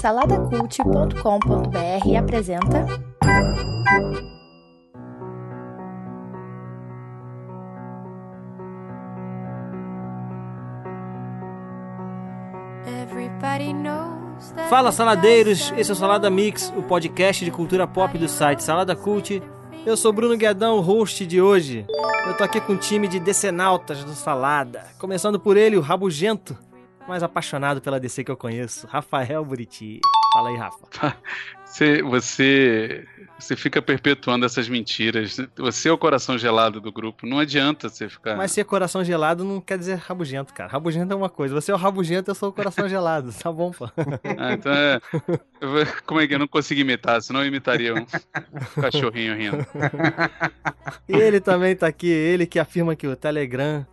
Saladacult.com.br apresenta. Fala saladeiros, esse é o Salada Mix, o podcast de cultura pop do site Salada Cult. Eu sou Bruno Guedão, o host de hoje. Eu tô aqui com um time de decenautas do Salada, começando por ele, o rabugento, mais apaixonado pela DC que eu conheço, Rafael Buriti. Fala aí, Rafa. Você, você, você fica perpetuando essas mentiras. Você é o coração gelado do grupo. Não adianta você ficar. Mas ser coração gelado não quer dizer rabugento, cara. Rabugento é uma coisa. Você é o rabugento, eu sou o coração gelado. Tá bom, pô. Ah, então é. Como é que eu não consegui imitar? Senão eu imitaria um cachorrinho rindo. E ele também tá aqui. Ele que afirma que o Telegram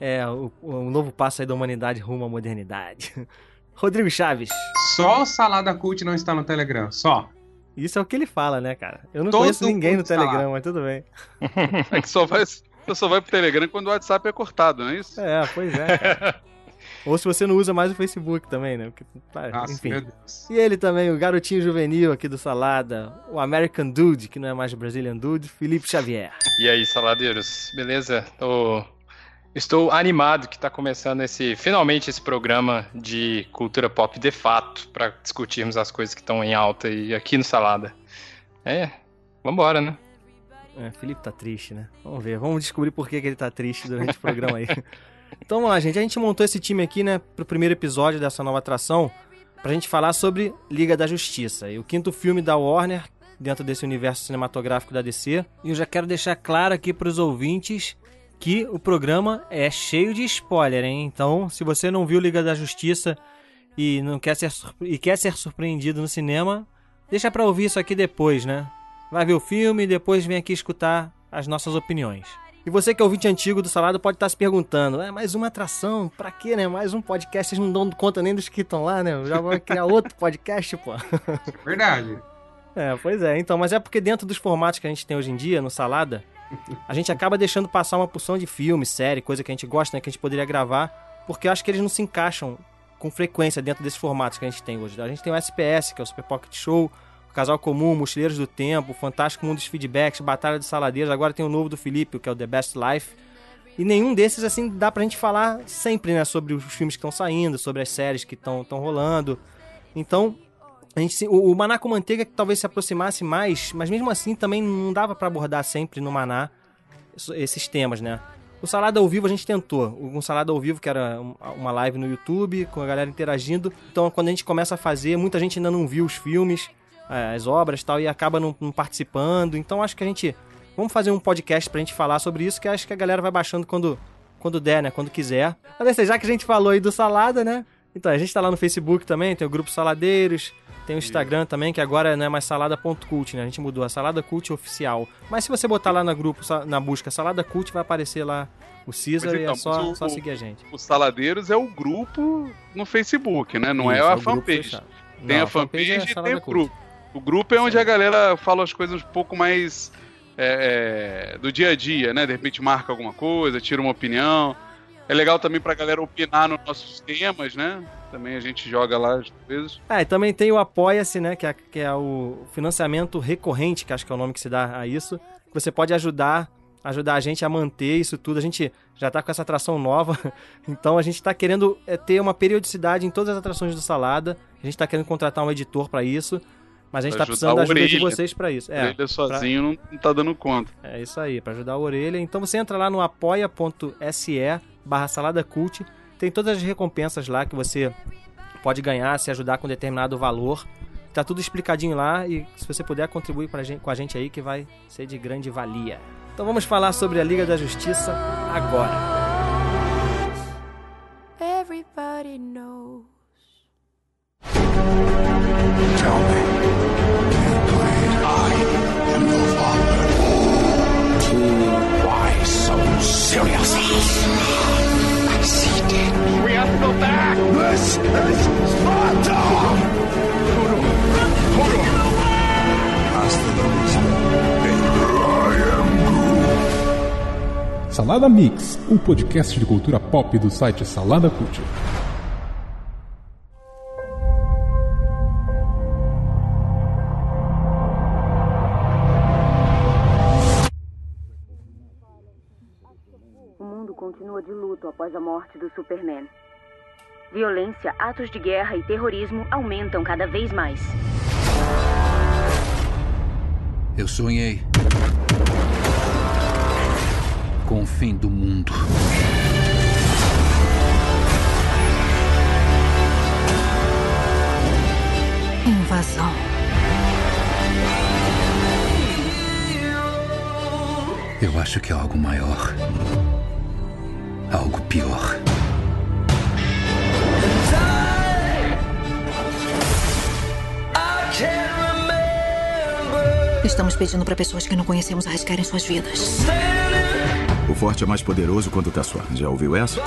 é o, o novo passo aí da humanidade rumo à modernidade. Rodrigo Chaves. Só o Salada Cult não está no Telegram, só. Isso é o que ele fala, né, cara? Eu não Todo conheço ninguém no. Telegram, mas tudo bem. É que só vai, você só vai pro Telegram quando o WhatsApp é cortado, não é isso? É, pois é. Ou se você não usa mais o Facebook também, né? Porque, tá, Nossa, enfim. meu Deus. E ele também, o garotinho juvenil aqui do Salada, o American Dude, que não é mais o Brazilian Dude, Felipe Xavier. E aí, saladeiros, beleza? Tô- Estou animado que está começando esse, finalmente esse programa de cultura pop de fato, para discutirmos as coisas que estão em alta e aqui no Salada. É, vambora, né? É, Felipe tá triste, né? Vamos ver, vamos descobrir por que, que ele tá triste durante o programa aí. Então vamos lá, gente. A gente montou esse time aqui, né, pro primeiro episódio dessa nova atração, pra gente falar sobre Liga da Justiça. E o quinto filme da Warner, dentro desse universo cinematográfico da DC. E eu já quero deixar claro aqui pros ouvintes que o programa é cheio de spoiler, hein? Então, se você não viu Liga da Justiça e não quer ser, e quer ser surpreendido no cinema, deixa pra ouvir isso aqui depois, né? Vai ver o filme e depois vem aqui escutar as nossas opiniões. E você que é ouvinte antigo do Salado pode estar se perguntando, é mais uma atração? Pra quê, né? Mais um podcast, vocês não dão conta nem dos que estão lá, né? Já vão criar outro podcast, pô. Verdade. É, pois é. Então, mas é porque dentro dos formatos que a gente tem hoje em dia, no Salada, a gente acaba deixando passar uma porção de filme, série, coisa que a gente gosta, né? Que a gente poderia gravar, porque eu acho que eles não se encaixam com frequência dentro desses formatos que a gente tem hoje. A gente tem o SPS, que é o Super Pocket Show, o Casal Comum, Mochileiros do Tempo, Fantástico Mundo dos Feedbacks, Batalha dos Saladeiros, agora tem o novo do Felipe, que é o The Best Life. E nenhum desses, assim, dá pra gente falar sempre, né? Sobre os filmes que estão saindo, sobre as séries que estão rolando. Então, a gente, o, o Maná com Manteiga que talvez se aproximasse mais, mas mesmo assim também não dava pra abordar sempre no Maná esses temas, né? O Salada ao Vivo a gente tentou. Um Salada ao Vivo, que era um- uma live no YouTube, com a galera interagindo. Então, quando a gente começa a fazer, muita gente ainda não viu os filmes, eh, as obras e tal, e acaba não, não participando. Então, acho que a gente. Vamos fazer um podcast pra gente falar sobre isso, que acho que a galera vai baixando quando, quando der, né? Quando quiser. Mas assim, já que a gente falou aí do Salada, né? Então, a gente tá lá no Facebook também, tem o grupo Saladeiros, tem o Instagram também, que agora não é mais salada.cult, né? A gente mudou, a Salada Cult Oficial. Mas se você botar lá no grupo, na busca Salada Cult, vai aparecer lá o Caesar Mas e então, é só, mas o- só seguir a gente. O Saladeiros é o grupo no Facebook, né? Não é Isso, a o grupo fanpage. Tem Não, a fanpage é e tem o grupo. O grupo é onde a galera fala as coisas um pouco mais é, é, do dia a dia, né? De repente marca alguma coisa, tira uma opinião. É legal também pra galera opinar nos nossos temas, né? Também a gente joga lá às vezes. É, e também tem o Apoia-se, né? Que é, que é o financiamento recorrente, que acho que é o nome que se dá a isso. Que você pode ajudar, ajudar a gente a manter isso tudo. A gente já tá com essa atração nova, então a gente tá querendo é, ter uma periodicidade em todas as atrações do Salada. A gente tá querendo contratar um editor pra isso. Mas a gente Pra tá precisando da ajuda de Orelha. vocês pra isso. É, Ele sozinho não, não tá dando conta. É isso aí, pra ajudar a orelha. Então você entra lá no apoia.se barra salada cult. Tem todas as recompensas lá que você pode ganhar se ajudar com determinado valor. Tá tudo explicadinho lá e se você puder contribuir pra gente, com a gente aí que vai ser de grande valia. Então vamos falar sobre a Liga da Justiça agora. Everybody knows. Tell me, Keyblade, I am your father. Why so serious? Succeeded. We have to go back. This is Sparta. Hasta la vista. Salada Mix, o podcast de cultura pop do site Salada Cult. Morte do Superman. Violência, atos de guerra e terrorismo aumentam cada vez mais. Eu sonhei com o fim do mundo. Invasão. Eu acho que é algo maior. Algo pior. Estamos pedindo para pessoas que não conhecemos arriscarem suas vidas. O forte é mais poderoso quando tá só. Já ouviu essa?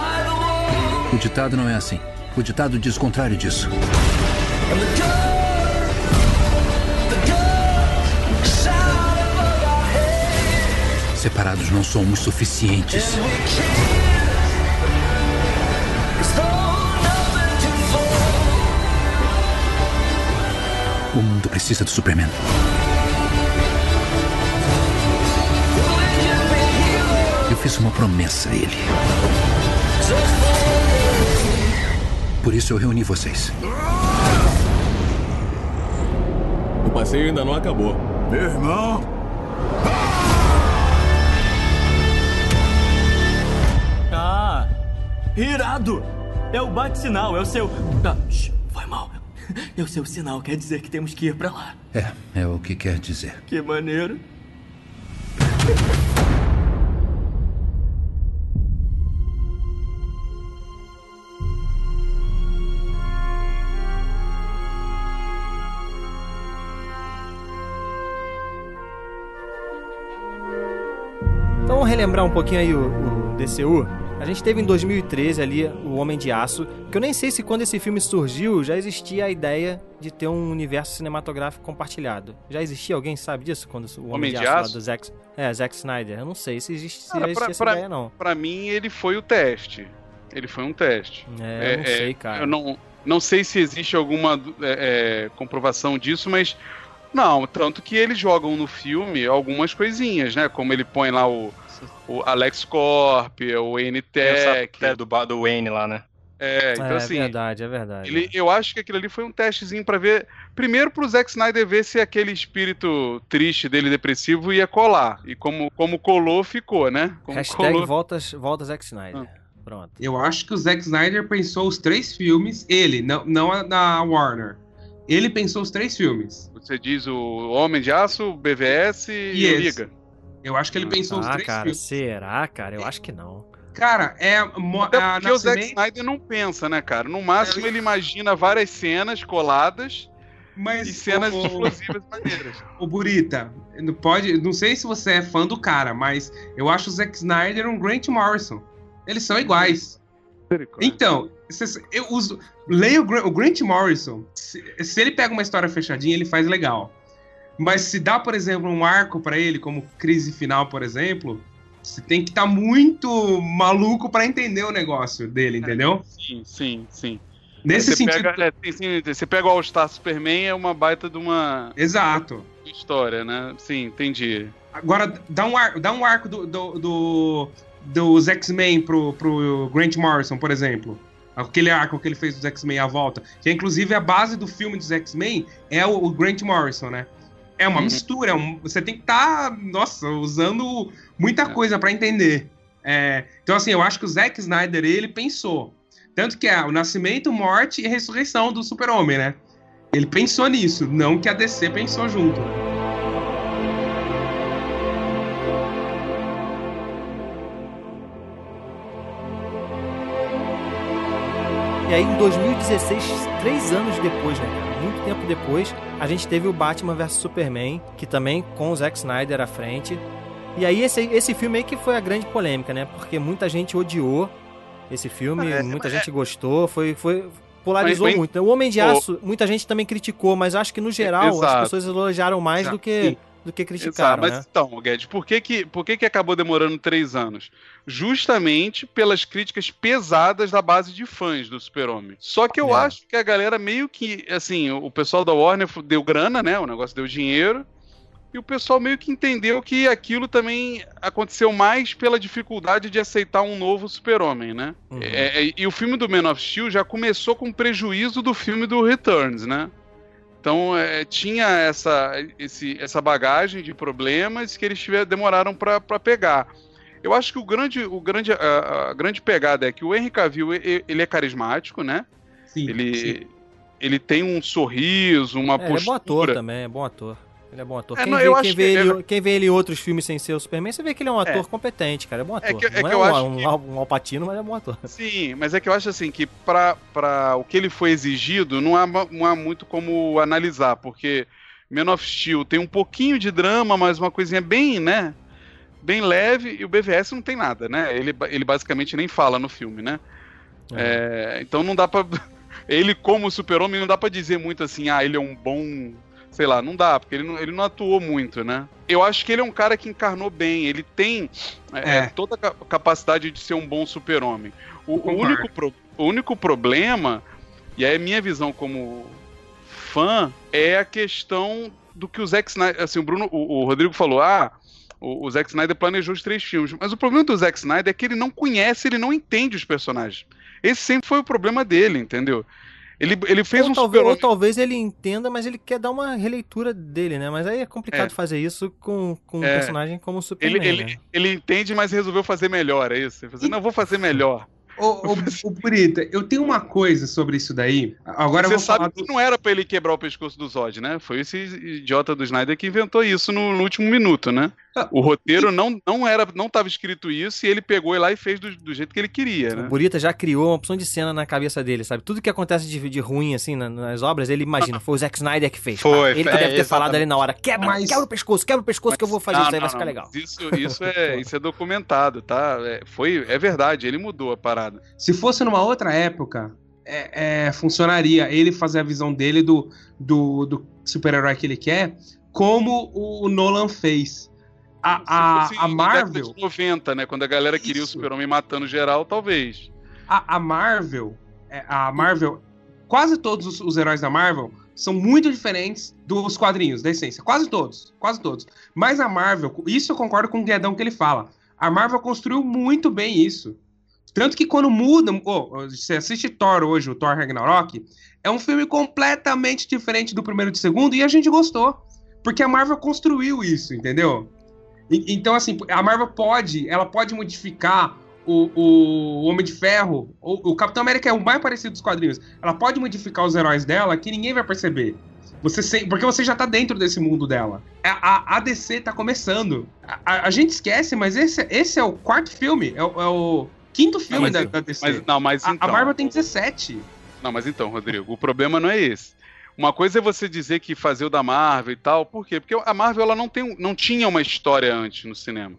O ditado não é assim. O ditado diz o contrário disso. Separados não somos suficientes. O mundo precisa do Superman. Eu fiz uma promessa a ele. Por isso eu reuni vocês. O passeio ainda não acabou. Meu irmão! Ah, irado! É o bate-sinal, é o seu. Ah, É o seu sinal, quer dizer que temos que ir pra lá. É, é o que quer dizer. Que maneiro. Então vamos relembrar um pouquinho aí o, o DCU. A gente teve em 2013 ali o Homem de Aço, que eu nem sei se quando esse filme surgiu já existia a ideia de ter um universo cinematográfico compartilhado. Já existia alguém sabe disso quando o Homem, Homem de, de Aço, Aço? do Zack, é, Zack Snyder. Eu não sei se existe se Cara, pra- essa pra- ideia não. Pra mim, ele foi o teste. Ele foi um teste. É, eu não sei, cara. Eu não, não sei se existe alguma é, é, comprovação disso, mas. Não, tanto que eles jogam no filme algumas coisinhas, né? Como ele põe lá o, o Alex Corp, o N-Tech. Essa do, do Wayne lá, né? É, então é assim. verdade, é verdade. Ele, eu acho que aquilo ali foi um testezinho pra ver. Primeiro pro Zack Snyder ver se aquele espírito triste dele, depressivo, ia colar. E como, como colou, ficou, né? Como Hashtag colou. voltas, volta Zack Snyder. Ah. Pronto. Eu acho que o Zack Snyder pensou os três filmes, ele, não, não a da Warner. Ele pensou os três filmes. Você diz o Homem de Aço, o BVS e o Liga. Eu acho que ele pensou os Ah, três cara, filmes. será, cara? Eu acho que não. Cara, é. Até a porque o Zack Nascimento- Snyder não pensa, né, cara? No máximo ele imagina várias cenas coladas Mas, e cenas o- explosivas maneiras. Ô, Burita, não pode. Não sei se você é fã do cara, mas eu acho o Zack Snyder um Grant Morrison. Eles são iguais. Então, eu uso. Leia o, Gra- o Grant Morrison. Se, se ele pega uma história fechadinha, ele faz legal. Mas se dá, por exemplo, um arco pra ele, como crise final, por exemplo, você tem que estar muito maluco pra entender o negócio dele, entendeu? Sim, sim, sim. Nesse você sentido. Pega, é, sim, sim, você pega o All-Star Superman, é uma baita de uma Exato. história, né? Sim, entendi. Agora, dá um, ar, dá um arco do, do, do, dos X-Men pro, pro Grant Morrison, por exemplo. Aquele arco que ele fez dos X-Men à volta. Que é, inclusive a base do filme dos X-Men é o, o Grant Morrison, né? É uma Uhum. mistura. é um- você tem que estar, nossa, usando muita coisa pra entender. É, então, assim, eu acho que o Zack Snyder, ele pensou. Tanto que é o nascimento, morte e ressurreição do super-homem, né? Ele pensou nisso, não que a DC pensou junto. E aí em 2016, três anos depois, né, cara? Muito tempo depois, a gente teve o Batman vs Superman, que também com o Zack Snyder à frente. E aí esse, esse filme aí que foi a grande polêmica, né? Porque muita gente odiou esse filme, É, muita é- gente gostou, foi, foi polarizou Mas- muito. O Homem de. Aço, muita gente também criticou, mas acho que no geral as Exato. pessoas elogiaram mais do que, Sim. Do que Exato, criticaram, mas né? então, Guedes, por que que, por que que acabou demorando três anos? Justamente pelas críticas pesadas da base de fãs do Super-Homem. Só que eu É. acho que a galera meio que, assim, o pessoal da Warner deu grana, né? O negócio deu dinheiro. E o pessoal meio que entendeu que aquilo também aconteceu mais pela dificuldade de aceitar um novo super-homem, né? Uhum. É, é, e o filme do Man of Steel já começou com prejuízo do filme do Returns, né? Então é, tinha essa, esse, essa bagagem de problemas que eles tiver, demoraram para pegar. Eu acho que o grande, o grande, a, a, grande pegada é que o Henry Cavill ele é carismático, né? Sim, ele, sim. ele tem um sorriso, uma é, postura. Ele é bom ator também, é bom ator. Ele é bom ator. É, quem, não, vê, quem, vê que ele, é- quem vê ele em outros filmes sem ser o Superman, você vê que ele é um ator É. competente, cara. É bom ator. É que- é não que é eu um, acho um, que- Al- um alpatino, mas é bom ator. Sim, mas é que eu acho assim que para o que ele foi exigido, não há, não há muito como analisar, porque Man of Steel tem um pouquinho de drama, mas uma coisinha bem, né? Bem leve, e o BVS não tem nada, né? Ele, ele basicamente nem fala no filme, né? É, então não dá pra. Ele, como super-homem, não dá pra dizer muito assim, ah, ele é um bom. Sei lá, não dá, porque ele não, ele não atuou muito, né? Eu acho que ele é um cara que encarnou bem, ele tem é, É. toda a ca- capacidade de ser um bom super-homem. O, o único, pro- o único problema, e aí é minha visão como fã, é a questão do que o Zack Snyder. Assim, o Bruno, o, o Rodrigo falou, ah. O, o Zack Snyder planejou os três filmes. Mas o problema do Zack Snyder é que ele não conhece, ele não entende os personagens. Esse sempre foi o problema dele, entendeu? Ele, ele fez ou, um talvez, ou talvez ele entenda, mas ele quer dar uma releitura dele, né? Mas aí é complicado É. fazer isso com, com um É. personagem como o Superman, ele, ele, né? ele entende, mas resolveu fazer melhor, é isso? Ele falou assim, não, vou fazer melhor. Ô, ô, ô, Brita, eu tenho uma coisa sobre isso daí. Agora Você eu vou sabe falar que não era pra ele quebrar o pescoço do Zod, né? Foi esse idiota do Snyder que inventou isso no, no último minuto, né? Ah, O roteiro não, não era, não tava escrito isso e ele pegou lá e fez do, do jeito que ele queria, O né? Burita já criou uma opção de cena na cabeça dele, sabe? Tudo que acontece de, de ruim, assim, na- nas obras, ele imagina. Foi o Zack Snyder que fez. Foi, Ele que é, deve ter exatamente. falado ali na hora. Quebra, Mas- quebra o pescoço, quebra o pescoço que eu vou fazer Não, isso aí, não, vai ficar não, legal. mas Isso, isso, é, isso é documentado, tá? É, foi, é verdade, ele mudou a parada. Se fosse numa outra época, é, é, funcionaria ele fazer a visão dele do, do, do super-herói que ele quer, como o Nolan fez. A, a, a na Marvel, de 90, né? Quando a galera queria o Isso. super-homem matando geral, talvez. a, a Marvel, é, a Marvel, quase todos os, os heróis da Marvel são muito diferentes dos quadrinhos, da essência. Quase todos, quase todos. Mas a Marvel, isso eu concordo com o Guedão que ele fala. A Marvel construiu muito bem isso. Tanto que quando mudam. Oh, você assiste Thor hoje, o Thor Ragnarok, é um filme completamente diferente do primeiro e do segundo, e a gente gostou. Porque a Marvel construiu isso, entendeu? E- Então, assim, a Marvel pode, ela pode modificar o, o Homem de Ferro, o, o Capitão América é o mais parecido dos quadrinhos. Ela pode modificar os heróis dela que ninguém vai perceber. Você se- porque você já tá dentro desse mundo dela. A, a, a DC tá começando. A, a- a gente esquece, mas esse, esse é o quarto filme. É, o- é o quinto filme mas- da, da DC. Mas, não, mas a, então. a Marvel tem 17. Não, mas então, Rodrigo, o problema não é esse. Uma coisa é você dizer que fazer o da Marvel e tal, por quê? Porque a Marvel ela não, tem, não tinha uma história antes no cinema.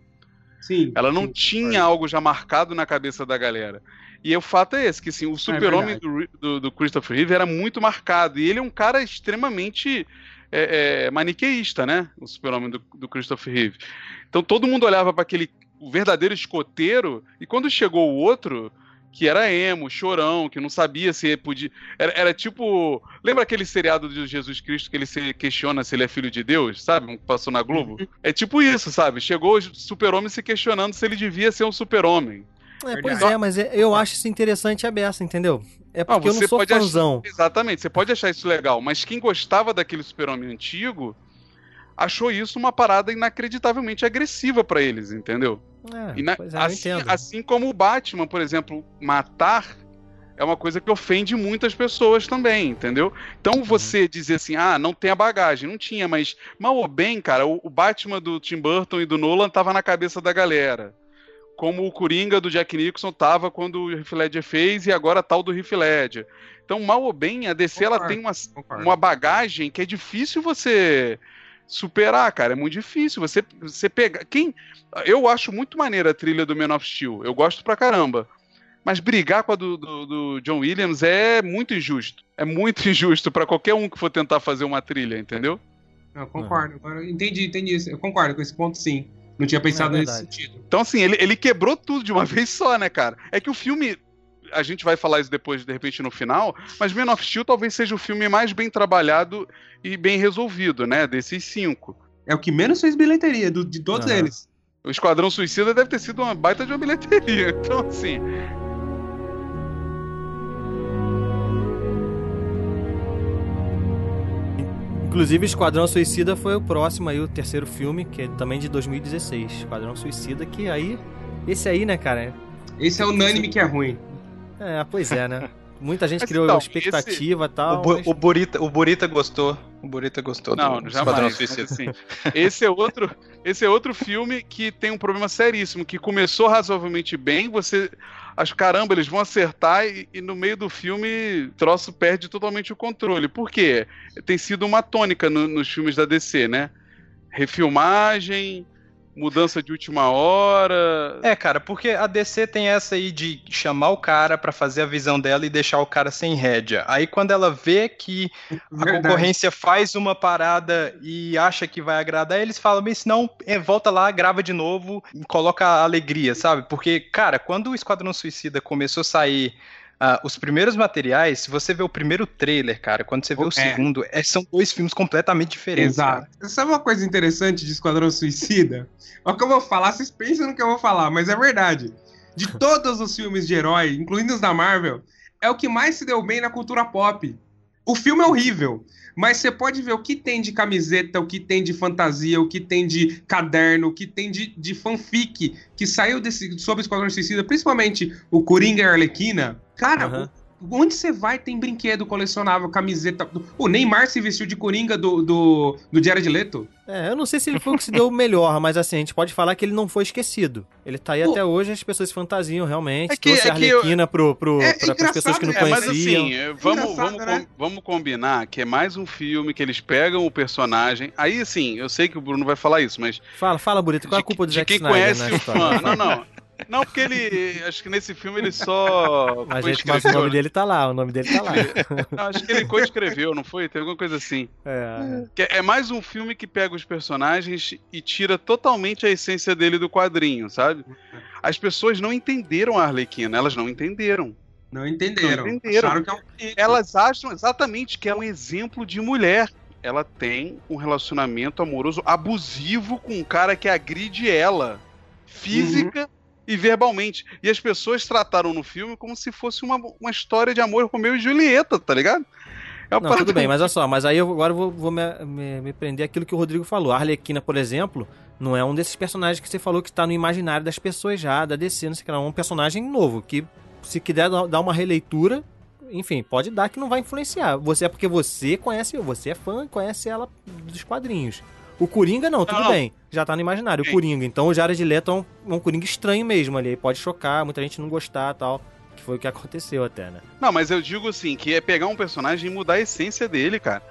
Sim. Ela não sim, tinha algo já marcado na cabeça da galera. E o fato é esse, que sim, o super-homem do, Ri- do, do Christopher Reeve era muito marcado. E ele é um cara extremamente é, é, maniqueísta, né? O super-homem do, do Christopher Reeve. Então todo mundo olhava para aquele verdadeiro escoteiro, e quando chegou o outro, que era emo, chorão, que não sabia se podia. Era, era tipo. Lembra aquele seriado de Jesus Cristo que ele se questiona se ele é filho de Deus, sabe? Um que passou na Globo? É tipo isso, sabe? Chegou o super-homem se questionando se ele devia ser um super-homem. É, pois é, mas é- eu acho isso interessante a beça, entendeu? É porque eu não sou pode achar- fãzão. Exatamente, você pode achar isso legal, mas quem gostava daquele super-homem antigo achou isso uma parada inacreditavelmente agressiva pra eles, entendeu? É, E na- pois é, assim, assim como o Batman, por exemplo, matar é uma coisa que ofende muitas pessoas também, entendeu? Uhum. Então você dizer assim, ah, não tem a bagagem, não tinha, mas mal ou bem, cara, o, o Batman do Tim Burton e do Nolan tava na cabeça da galera. Como o Coringa do Jack Nicholson tava quando o Heath Ledger fez e agora tal do Heath Ledger. Então, mal ou bem, a DC ela Concordo, tem uma, concordo. uma bagagem que é difícil você superar, cara. É muito difícil. Você, você pega. Quem. Eu acho muito maneira a trilha do Man of Steel. Eu gosto pra caramba. Mas brigar com a do, do, do John Williams é muito injusto. É muito injusto pra qualquer um que for tentar fazer uma trilha, entendeu? Eu concordo. Agora, entendi, entendi isso. Eu concordo com esse ponto, sim. Não tinha pensado É nesse sentido. Então, assim, ele, ele quebrou tudo de uma vez só, né, cara? É que o filme. A gente vai falar isso depois, de repente, no final, mas Man of Steel talvez seja o filme mais bem trabalhado e bem resolvido, né? Desses cinco. É o que menos fez bilheteria do, de todos eles. O Esquadrão Suicida deve ter sido uma baita de uma bilheteria. Então, assim. Inclusive, Esquadrão Suicida foi o próximo aí, o terceiro filme, que é também de 2016. Esquadrão Suicida, que aí. Esse aí, né, cara? Esse é unânime que é ruim. É, pois é, né? Muita gente Mas criou então, expectativa e tal. O, Bu- mas- o Burita, o Burita gostou. O Burita gostou Não, do jamais. Suicida. assim, esse é outro, esse é outro filme que tem um problema seríssimo, que começou razoavelmente bem, você acho caramba, eles vão acertar e, e no meio do filme o troço perde totalmente o controle. Por quê? Tem sido uma tônica no- nos filmes da DC, né? Refilmagem, mudança de última hora. É, cara, porque a DC tem essa aí de chamar o cara pra fazer a visão dela e deixar o cara sem rédea. Aí quando ela vê que a Verdade. concorrência faz uma parada e acha que vai agradar, eles falam, mas não, é, volta lá, grava de novo coloca a alegria, sabe? Porque, cara, quando o Esquadrão Suicida começou a sair ah, os primeiros materiais, se você vê o primeiro trailer, cara, quando você vê o É. segundo, é, são dois filmes completamente diferentes. Exato. Sabe uma coisa interessante de Esquadrão Suicida? Olha o que eu vou falar, vocês pensam no que eu vou falar, mas é verdade. De todos os filmes de herói, incluindo os da Marvel, é o que mais se deu bem na cultura pop. O filme é horrível, mas você pode ver o que tem de camiseta, o que tem de fantasia, o que tem de caderno, o que tem de, de fanfic que saiu desse, sobre Esquadrão Suicida, principalmente o Coringa e a Arlequina. Cara, Aham. Onde você vai tem brinquedo colecionável, camiseta. O Neymar se vestiu de coringa do, do, do Jared Leto. É, eu não sei se ele foi o que se deu melhor, mas assim, a gente pode falar que ele não foi esquecido. Ele tá aí Pô. até hoje, as pessoas se fantasiam realmente. É que- trouxe a é que eu- Arlequina pro, pro, É pra, pras pessoas que não É, mas conheciam. assim, é, vamos, vamos, né? com- vamos combinar que é mais um filme que eles pegam o personagem. Aí, assim, eu sei que o Bruno vai falar isso, mas Fala, fala, Burito, qual é a culpa do de Zack quem Snyder conhece o fã. Não, não. Não, porque ele. Acho que nesse filme ele só. Mas, gente, mas o nome né? dele tá lá, o nome dele tá lá. Não, acho que ele coescreveu, não foi? Teve alguma coisa assim. É, Que é mais um filme que pega os personagens e tira totalmente a essência dele do quadrinho, sabe? As pessoas não entenderam a Arlequina, elas não entenderam. Não entenderam. Não entenderam. Acharam que é um Elas acham exatamente que é um exemplo de mulher. Ela tem um relacionamento amoroso abusivo com um cara que agride ela, física e verbalmente. E as pessoas trataram no filme como se fosse uma, uma história de amor Romeu e Julieta, tá ligado? É Não, tudo bem, mas olha só, mas aí eu agora vou, vou me, me, me prender aquilo que o Rodrigo falou. A Arlequina, por exemplo, não é um desses personagens que você falou que tá no imaginário das pessoas já, da DC, não sei o que, não. É um personagem novo, que se quiser dar dar uma releitura, enfim, pode dar que não vai influenciar. Você é porque você conhece, você é fã, conhece ela dos quadrinhos. O Coringa não, tudo Não, bem, já tá no imaginário. O Sim. Coringa, então o Jared Leto é um, um Coringa estranho mesmo ali, pode chocar, muita gente não gostar tal. Que foi o que aconteceu até, né? Não, mas eu digo assim, que é pegar um personagem e mudar a essência dele, cara.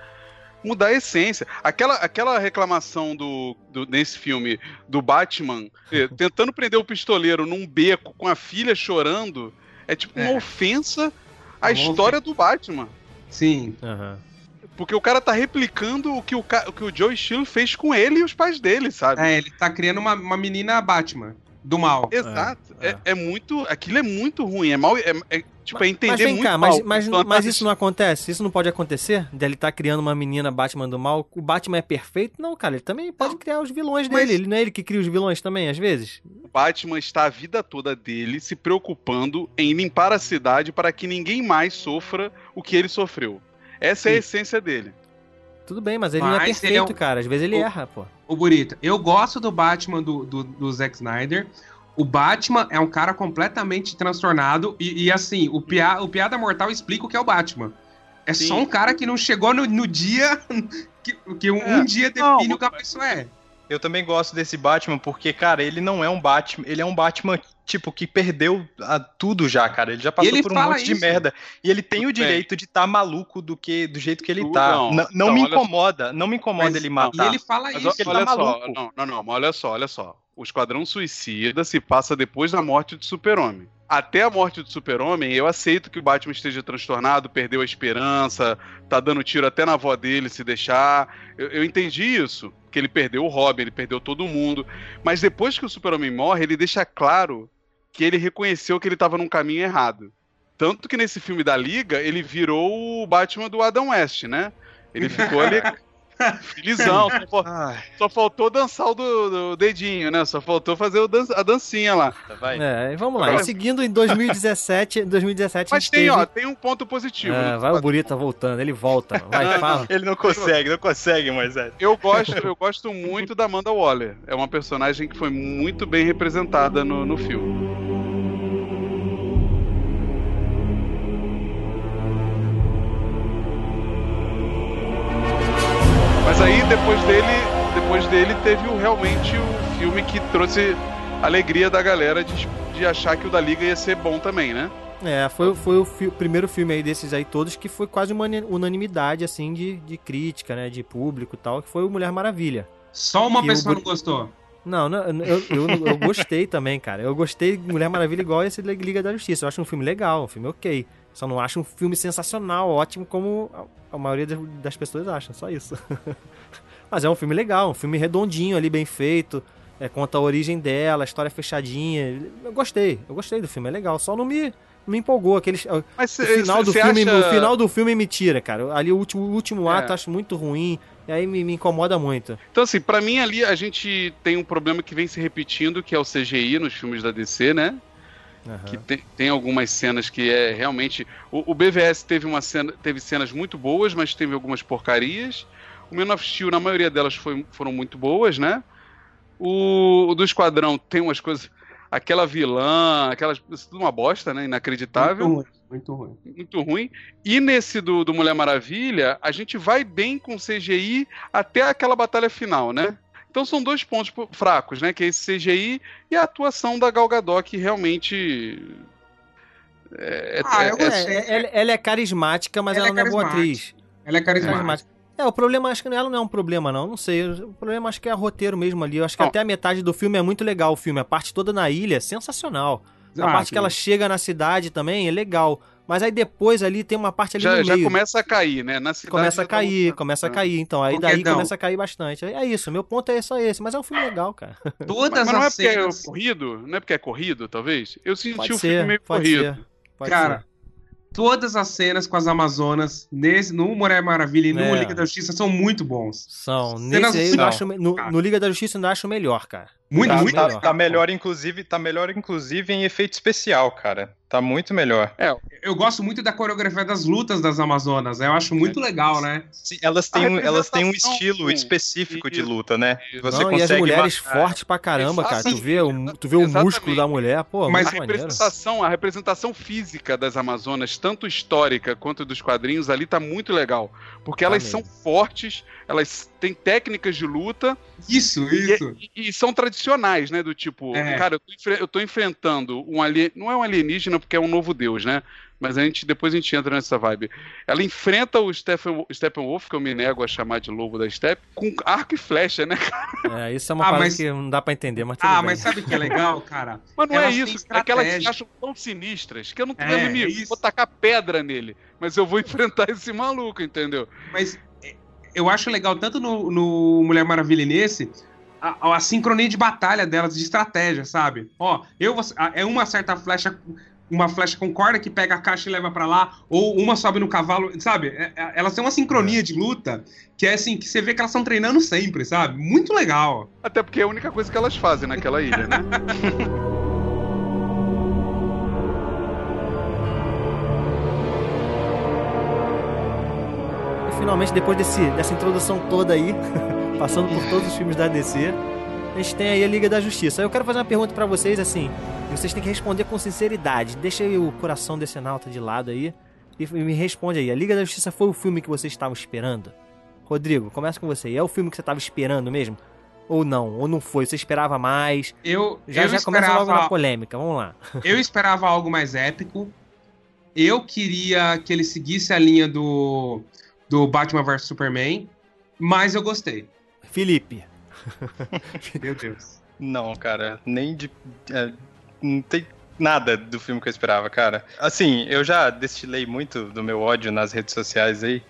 Mudar a essência. Aquela, aquela reclamação do, do nesse filme do Batman eh, tentando prender o pistoleiro num beco com a filha chorando é tipo uma É. ofensa à Uma história do Batman. Sim. Aham. Porque o cara tá replicando o que o, o que o Joe Chill fez com ele e os pais dele, sabe? É, ele tá criando uma, uma menina Batman. Do mal. Exato. É, É, é muito. Aquilo é muito ruim. É mal. É, é, tipo, é entender mas vem muito cá, mal. mas, mas, mas isso não acontece? Isso não pode acontecer? Dele tá criando uma menina Batman do mal? O Batman é perfeito? Não, cara, ele também pode criar os vilões Mas- dele. Ele não é ele que cria os vilões também, às vezes? O Batman está a vida toda dele se preocupando em limpar a cidade para que ninguém mais sofra o que ele sofreu. Essa é a essência dele. Tudo bem, mas ele não é Mas perfeito, é um- cara. Às vezes ele o- erra, pô. O Burita, eu gosto do Batman do, do, do Zack Snyder. O Batman é um cara completamente transtornado. E, e, assim, o, Pia, o Piada Mortal explica o que é o Batman. É Sim. só um cara que não chegou no, no dia que, que um, É. um dia define Não, o que a pessoa é. Eu também gosto desse Batman porque, cara, ele não é um Batman, ele é um Batman, tipo, que perdeu a- tudo já, cara. Ele já passou ele por um monte de isso. merda. E ele tem o Tudo bem. direito de estar maluco do que do jeito que ele Tudo tá. não. N- Não, Então, me olha só. incomoda, não me incomoda Mas- ele E matar. ele fala Mas isso. ele olha tá só, maluco. não, não, não, mas olha só, olha só. O Esquadrão Suicida se passa depois da morte do Super-Homem. Até a morte do Super-Homem, eu aceito que o Batman esteja transtornado, perdeu a esperança, tá dando tiro até na avó dele se deixar. Eu, eu entendi isso, que ele perdeu o Robin, ele perdeu todo mundo. Mas depois que o Super-Homem morre, ele deixa claro que ele reconheceu que ele tava num caminho errado. Tanto que nesse filme da Liga, ele virou o Batman do Adam West, né? Ele ficou ali. Felizão. Só, só faltou dançar o do, do dedinho, né? Só faltou fazer o dan- a dancinha lá. É, e vamos lá. E seguindo em 2017, 2017 a Mas gente tem, teve... ó, tem um ponto positivo. É, né? vai o Burita voltando, ele volta. Vai, fala. Ele não consegue, não consegue, Moisés. Eu gosto, eu gosto muito da Amanda Waller. É uma personagem que foi muito bem representada no, no filme. Aí depois dele, depois dele teve o, realmente o filme que trouxe alegria da galera de, de achar que o da Liga ia ser bom também, né? É, foi, foi o fi- primeiro filme aí desses aí todos que foi quase uma unanimidade, assim, de, de crítica, né, de público e tal, que foi o Mulher Maravilha. Só uma E pessoa Buri- não gostou. Não, não, eu, eu, eu gostei também, cara. Eu gostei de Mulher Maravilha igual esse Liga da Justiça. Eu acho um filme legal, um filme ok. Só não acho um filme sensacional, ótimo, como a, maioria das, pessoas acham, só isso. Mas é um filme legal, um filme redondinho ali, bem feito. É, conta a origem dela, a história fechadinha. Eu gostei, eu gostei do filme, é legal. Só não me, não me empolgou. Aqueles, Mas o final do filme, acha- o final do filme me tira, cara. Ali o último, o último É. ato eu acho muito ruim. E aí me, me incomoda muito. Então, assim, pra mim ali a gente tem um problema que vem se repetindo, que é o CGI nos filmes da DC, né? Que tem, tem algumas cenas que é realmente. O, o BVS teve, uma cena, teve cenas muito boas, mas teve algumas porcarias. O Man of Steel, na maioria delas, foi- foram muito boas, né? O, o do Esquadrão tem umas coisas. Aquela vilã, aquelas. Isso tudo uma bosta, né? Inacreditável Muito ruim, muito ruim. muito ruim. E nesse do, do Mulher Maravilha, a gente vai bem com CGI até aquela batalha final, né? Então são dois pontos po- fracos, né? Que é esse CGI e a atuação da Gal Gadot, que realmente... É, Ah, eu é- é- gostei. É, ela, ela é carismática, mas Ela ela, é não é boa atriz. Ela é carismática. É, o problema, acho que ela não é um problema, não. Não sei. O problema acho que é roteiro mesmo ali. Eu acho que Não. até a metade do filme é muito legal. O filme, a parte toda na ilha é sensacional. A Ah, parte sim. que ela chega na cidade também é legal. Mas aí depois ali tem uma parte ali já, no já meio. começa a cair, né? Na cidade Começa a já tá cair, voltando. começa a É. cair. Então, aí Porque daí não. começa a cair bastante. É isso, meu ponto é só esse. Mas é um filme legal, cara. Todas Mas não é as porque é cenas. corrido? Não é porque é corrido, talvez? Eu senti Pode o filme ser, meio pode corrido. ser. Pode Cara, ser. todas as cenas com as Amazonas nesse, no Mulher Maravilha e no É. Liga da Justiça são muito bons. São. cenas Nesse aí eu acho. No, no Liga da Justiça eu ainda acho melhor, cara. Muito, tá, muito tá, melhor. tá melhor, inclusive, tá melhor, inclusive, em efeito especial, cara. Tá muito melhor. Eu gosto muito da coreografia das lutas das Amazonas. Eu acho muito legal, né? Sim, elas têm, um, elas têm um estilo sim. específico de luta, né? Você Não, e as consegue mulheres fortes pra caramba, cara. Tu vê o, tu vê o músculo da mulher, pô, Mas a maneiro. representação, a representação física das Amazonas, tanto histórica quanto dos quadrinhos, ali tá muito legal. Porque elas mesmo. são fortes, elas têm técnicas de luta Isso, e, isso. e- e são tradicionais, né? Do tipo, É. cara, eu tô, eu tô enfrentando um alien. Não é um alienígena porque é um novo deus, né? Mas a gente, depois a gente entra nessa vibe. Ela enfrenta o Stephen, Steppenwolf, que eu me nego a chamar de lobo da Steppe, com arco e flecha, né? É, isso é uma Ah, mas- que não dá pra entender, mas tudo Ah, bem. mas sabe o que é legal, cara? Mas não Elas é isso, é que elas se acham tão sinistras que eu não tô É, inimigo, isso. vou tacar pedra nele, mas eu vou enfrentar esse maluco, entendeu? Mas é, eu acho legal tanto no, no Mulher Maravilha e nesse a, a sincronia de batalha delas, de estratégia, sabe? Ó, eu vou- a- é uma certa flecha, uma flecha com corda que pega a caixa e leva pra lá, ou uma sobe no cavalo, sabe? É- é- elas têm uma sincronia de luta que é assim, que você vê que elas estão treinando sempre, sabe? Muito legal. Até porque é a única coisa que elas fazem naquela ilha, né? finalmente, depois desse, dessa introdução toda aí, passando por todos os filmes da DC, a gente tem aí a Liga da Justiça. Eu quero fazer uma pergunta pra vocês, assim, e vocês têm que responder com sinceridade. Deixa aí o coração desse nauta de lado aí e me responde aí. A Liga da Justiça foi o filme que vocês estavam esperando? Rodrigo, começa com você. É o filme que você estava esperando mesmo? Ou não? Ou não foi? Você esperava mais? Eu, Já, eu já começa esperava, logo na polêmica, vamos lá. eu esperava algo mais épico. Eu queria que ele seguisse a linha do, do Batman vs Superman, mas eu gostei. Felipe. Meu Deus. Não, cara, nem de. é, não tem nada do filme que eu esperava, cara. Assim, eu já destilei muito do meu ódio nas redes sociais aí.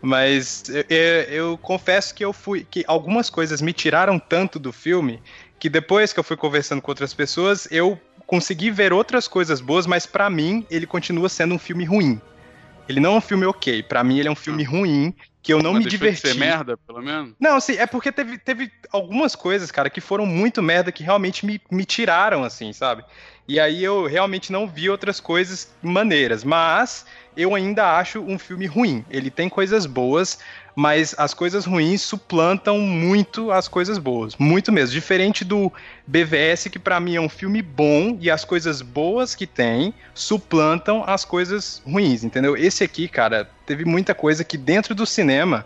Mas eu, eu- eu confesso que eu fui. que algumas coisas me tiraram tanto do filme que depois que eu fui conversando com outras pessoas, eu consegui ver outras coisas boas, mas pra mim ele continua sendo um filme ruim. Ele não é um filme ok, pra mim ele é um filme ruim. que eu não Mas me deixou de diverti. ser merda, pelo menos? Não, assim, é porque teve, teve algumas coisas, cara, que foram muito merda que realmente me, me tiraram, assim, sabe? E aí eu realmente não vi outras coisas maneiras, mas eu ainda acho um filme ruim. Ele tem coisas boas, mas as coisas ruins suplantam muito as coisas boas, muito mesmo. Diferente do BVS, que pra mim é um filme bom e as coisas boas que tem suplantam as coisas ruins, entendeu? Esse aqui, cara, teve muita coisa que dentro do cinema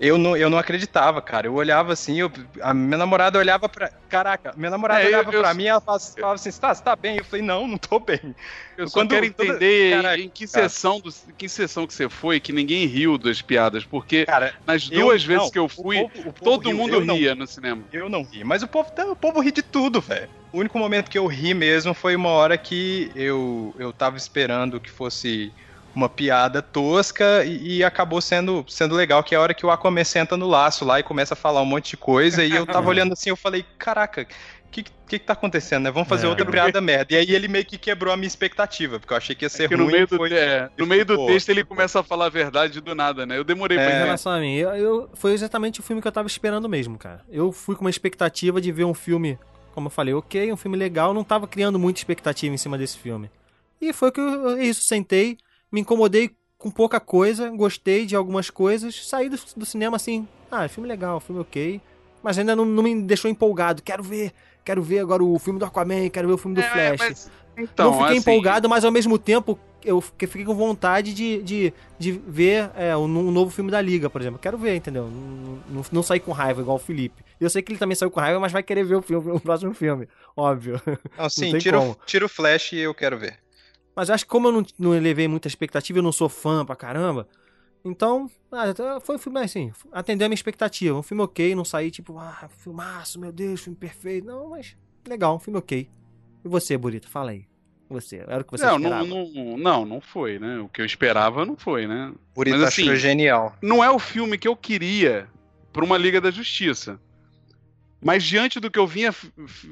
eu não, eu não acreditava, cara. Eu olhava assim, eu, a minha namorada olhava pra. Caraca, minha namorada É, eu- olhava eu- pra mim e ela falava, falava assim: tá, você tá bem? Eu falei, não, não tô bem. Eu só Quando- quero toda- entender Cara, em que cara. sessão, do, que sessão que você foi que ninguém riu das piadas, porque Cara, nas eu- duas vezes não, que eu o fui, povo- o povo todo riu, mundo eu não ria ri. no cinema. Eu não ri, mas o povo, tá- o povo ri de tudo, velho. O único momento que eu ri mesmo foi uma hora que eu, eu tava esperando que fosse uma piada tosca e, e acabou sendo, sendo legal, que é a hora que o Aquaman senta no laço lá e começa a falar um monte de coisa, e eu tava olhando assim, eu falei, caraca, o que, que, que tá acontecendo, né? Vamos fazer É. outra piada merda. E aí ele meio que quebrou a minha expectativa, porque eu achei que ia ser Porque ruim. no meio do, foi... é, no meio do Pô, texto ele começa a falar a verdade do nada, né? Eu demorei É. pra Em relação a mim, eu, eu- foi exatamente o filme que eu tava esperando mesmo, cara. Eu fui com uma expectativa de ver um filme, como eu falei, ok, um filme legal, não tava criando muita expectativa em cima desse filme. E foi que eu, é isso, sentei, me incomodei com pouca coisa, gostei de algumas coisas, saí do, do cinema assim, ah, filme legal, filme ok, mas ainda não, não me deixou empolgado, quero ver, quero ver agora o filme do Aquaman, quero ver o filme do É, Flash. mas, então, não fiquei assim, empolgado, mas ao mesmo tempo eu fiquei com vontade de, de, de ver é, um, um novo filme da Liga, por exemplo. Quero ver, entendeu? Não, não, não sair com raiva igual o Felipe. Eu sei que ele também saiu com raiva, mas vai querer ver o, filme, o próximo filme, óbvio. Não, sim, tem tira, o, tira o flash e eu quero ver. Mas eu acho que como eu não, não elevei muita expectativa, eu não sou fã pra caramba, então, ah, foi um filme assim, atendeu a minha expectativa. Um filme ok, não saí tipo, ah, filmaço, meu Deus, filme perfeito. Não, mas legal, um filme ok. E você, Burita, fala aí. Você, era o que você não, esperava. não, não, não, não foi, né? O que eu esperava não foi, né? Burita Mas, assim, achou genial. Não é o filme que eu queria pra uma Liga da Justiça. Mas diante do que eu vinha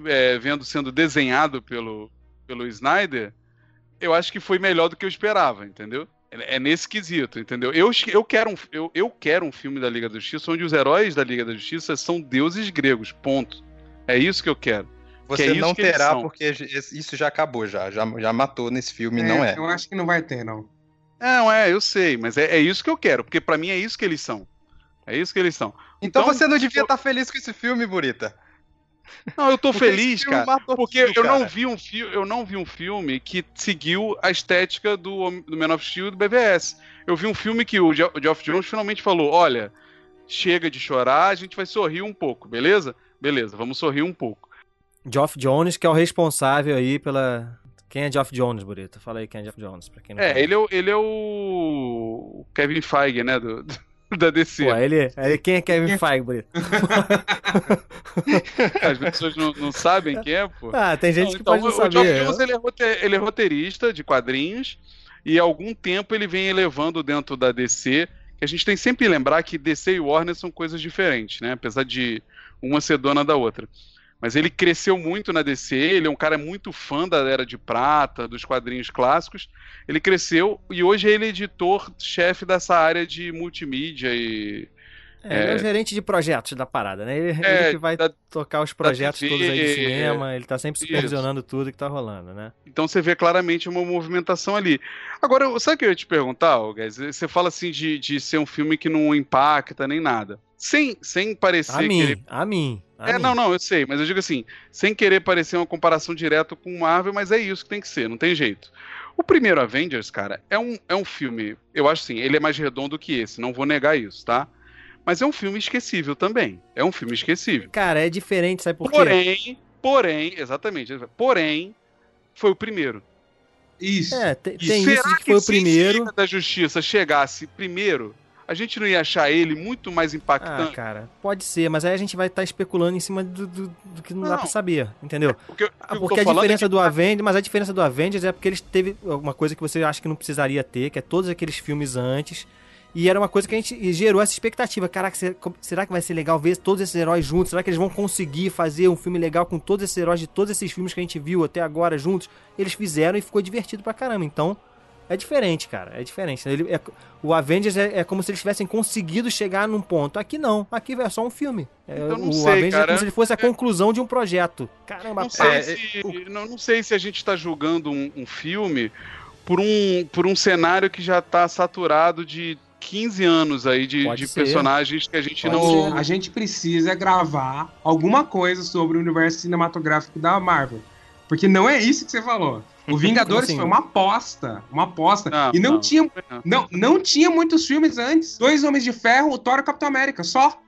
é, vendo sendo desenhado pelo, pelo Snyder, eu acho que foi melhor do que eu esperava, entendeu? É é nesse quesito, entendeu? Eu, eu, quero um, eu, eu quero um filme da Liga da Justiça onde os heróis da Liga da Justiça são deuses gregos, ponto. É isso que eu quero. Que Você é não que eles terá, são. porque isso já acabou, já. Já, já matou nesse filme, É, não é. Eu acho que não vai ter, não. Não, é, eu sei, mas é, é isso que eu quero, porque pra mim é isso que eles são. É isso que eles são. Então, Então, você não devia estar feliz com esse filme, Burita. Não, eu tô Porque feliz, cara, matou porque tudo, eu não cara. vi um filme, eu não vi um filme que seguiu a estética do, do Man of Steel e do BVS. Eu vi um filme que o, Ge- o Geoff Jones finalmente falou: "Olha, chega de chorar, a gente vai sorrir um pouco, beleza? Beleza, vamos sorrir um pouco". Geoff Jones, que é o responsável aí pela. Quem é Geoff Jones, Burita? Fala aí quem é Geoff Jones, pra quem não É, conhece. ele é, o- ele é o Kevin Feige, né, do, da DC. Pô, ele, ele, quem é Kevin Feige, Burita? As pessoas não, não sabem quem é, pô. Ah, tem gente Não, que então, pode não o o Geoff saber. Jones ele é, ele é roteirista de quadrinhos e há algum tempo ele vem elevando dentro da DC. Que a gente tem sempre que lembrar que DC e Warner são coisas diferentes, né? Apesar de uma ser dona da outra. Mas ele cresceu muito na DC, ele é um cara muito fã da Era de Prata, dos quadrinhos clássicos. Ele cresceu e hoje ele é editor-chefe dessa área de multimídia e. É, ele é o gerente de projetos da parada, né? Ele, É, ele que vai da- tocar os projetos TV, todos aí de cinema, ele tá sempre isso. supervisionando tudo que tá rolando, né? Então você vê claramente uma movimentação ali. Agora, sabe o que eu ia te perguntar, Guys? Você fala assim de, de ser um filme que não impacta nem nada. Sem, sem parecer A mim, querer- a mim. a É, mim. não, não, eu sei, mas eu digo assim, sem querer parecer uma comparação direta com o Marvel, mas é isso que tem que ser, não tem jeito. O primeiro Avengers, cara, é um, é um filme, eu acho assim, ele é mais redondo que esse, não vou negar isso, tá? Mas é um filme esquecível também. É um filme esquecível. Cara, é diferente, sabe por quê? Porém, porém, exatamente, porém, foi o primeiro. Isso. É, te- E tem será isso de que foi o se a primeiro. Liga da Justiça chegasse primeiro, a gente não ia achar ele muito mais Ah, impactante? cara, pode ser, mas aí a gente vai estar especulando em cima do, do- do que não, dá Não. pra saber, entendeu? Porque, eu- Ah, Porque a é diferença que- do Avengers, mas a diferença do Avengers é porque eles teve uma coisa que você acha que não precisaria ter, que é todos aqueles filmes antes. E era uma coisa que a gente gerou essa expectativa. Caraca, se- será que vai ser legal ver todos esses heróis juntos? Será que eles vão conseguir fazer um filme legal com todos esses heróis de todos esses filmes que a gente viu até agora juntos? Eles fizeram e ficou divertido pra caramba. Então, É diferente, cara. É diferente. Ele, é, o Avengers é, é, como se eles tivessem conseguido chegar num ponto. Aqui não. Aqui é só um filme. É, não o sei, Avengers cara. é como se ele fosse a conclusão de um projeto. Caramba, Não sei, pá. se, não, não sei se a gente tá julgando um, um filme por um, por um cenário que já tá saturado de 15 anos aí de, de ser. personagens que a gente Pode não. A gente precisa gravar alguma coisa sobre o universo cinematográfico da Marvel. Porque não é isso que você falou. O Vingadores assim? foi uma aposta. Uma aposta. Não, e não, não, tinha. não. Não, não tinha muitos filmes antes. Dois Homens de Ferro, o Thor e o Capitão América. Só.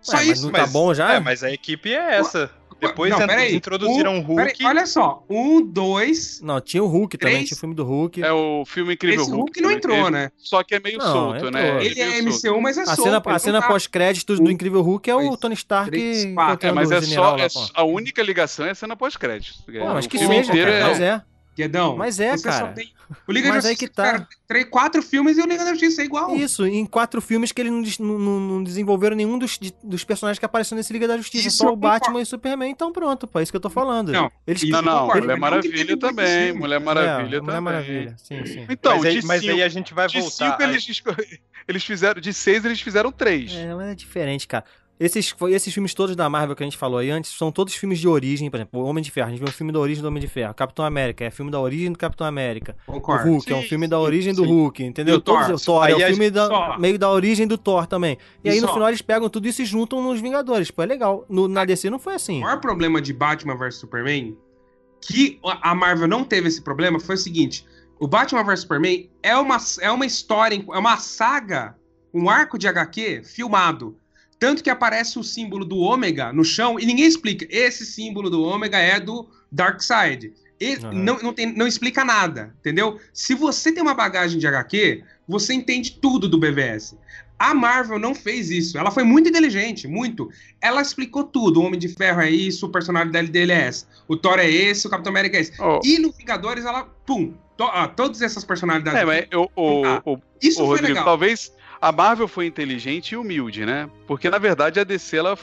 Só Ué, mas isso. não tá bom já? É, mas a equipe é essa. Depois Não, peraí. introduziram o Hulk. peraí, olha só. Um, dois. Não, tinha o Hulk também, Três. tinha o filme do Hulk. É o filme Incrível Esse Hulk não também. entrou, Ele- né? Só que é meio Não, solto, entrou. né? Ele é meio solto. MCU, mas é A solto. cena, ele a cena não tá- pós-créditos do Incrível Hulk é o dois, Tony Stark três. É, mas o é só. lá, É, a única ligação é a cena pós-créditos. Mas O que filme seja, inteiro cara, é- mas é. Guedão, Mas é, cara. tem- O Liga Mas da Justiça, que tá. cara, três, quatro filmes e o Liga da Justiça é igual. Isso, em quatro filmes que eles não, não- não- não desenvolveram nenhum dos, de- dos personagens que apareceram nesse Liga da Justiça, Isso só o Batman concordo. e o Superman, então pronto, pô, é isso que eu tô falando. Não, eles Não, não, concordo, Mulher não Maravilha muitos também. Mulher É, Maravilha Mulher também. Maravilha, sim, sim. Então, mas, aí, de mas cinco- aí a gente vai de voltar. cinco eles, eles fizeram. De seis eles fizeram três. É, mas é diferente, cara. Esses, esses filmes todos da Marvel que a gente falou aí antes são todos filmes de origem, por exemplo, o Homem de Ferro, a gente vê um filme da origem do Homem de Ferro. Capitão América é filme da origem do Capitão América. Concordo. O Hulk é um Sim, filme da sim, origem do sim. Hulk, entendeu? E o Todos, Thor? o Thor é a filme gente- da, só. meio da origem do Thor também. E, E aí no só. final eles pegam tudo isso e juntam nos Vingadores. Pô, é legal. No, na DC não foi assim. O maior problema de Batman vs Superman, que a Marvel não teve esse problema, foi o seguinte: o Batman vs Superman é uma, é uma história, é uma saga, um arco de HQ filmado. Tanto que aparece o símbolo do ômega no chão e ninguém explica. Esse símbolo do ômega é do Darkseid. E Aham. não, não, tem, não explica nada, entendeu? Se você tem uma bagagem de HQ, você entende tudo do BVS. A Marvel não fez isso. Ela foi muito inteligente, muito. Ela explicou tudo. O Homem de Ferro é isso, o personalidade dele é essa. O Thor é esse, o Capitão América é esse. Oh. E no Vingadores, ela, pum, to, ah, todas essas personalidades. É, mas eu, o, Ah, o, isso Ô, foi Rodrigo, legal. talvez a Marvel foi inteligente e humilde, né? Porque na verdade a DC ela,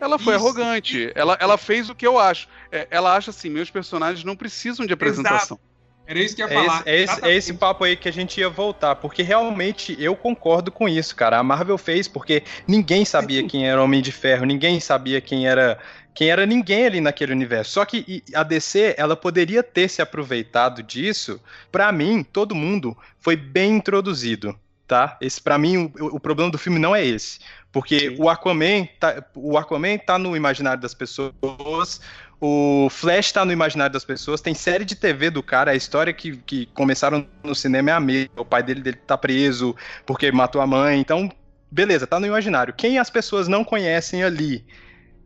ela foi Isso. arrogante. Ela, ela fez o que eu acho. É, ela acha assim: meus personagens não precisam de apresentação. Era isso que ia É falar. esse, é, esse, é esse papo aí que a gente ia voltar, porque realmente eu concordo com isso, cara. A Marvel fez porque ninguém sabia quem era o Homem de Ferro, ninguém sabia quem era quem era ninguém ali naquele universo. Só que a DC, ela poderia ter se aproveitado disso. Pra mim, todo mundo foi bem introduzido, tá? Esse para mim o, o problema do filme não é esse, porque o Aquaman tá, o Aquaman tá no imaginário das pessoas. O Flash tá no imaginário das pessoas, tem série de TV do cara, a história que, que começaram no cinema é a mesma. O pai dele, dele tá preso porque matou a mãe, então, beleza, tá no imaginário. Quem as pessoas não conhecem ali?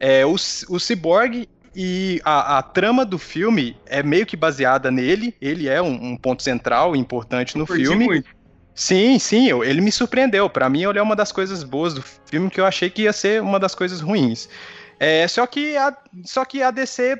É o, o Cyborg e a, a trama do filme é meio que baseada nele, ele é um, um ponto central importante no filme. muito. Sim, sim, eu- ele me surpreendeu. Pra mim, ele é uma das coisas boas do filme que eu achei que ia ser uma das coisas ruins. É, só que a, só que a DC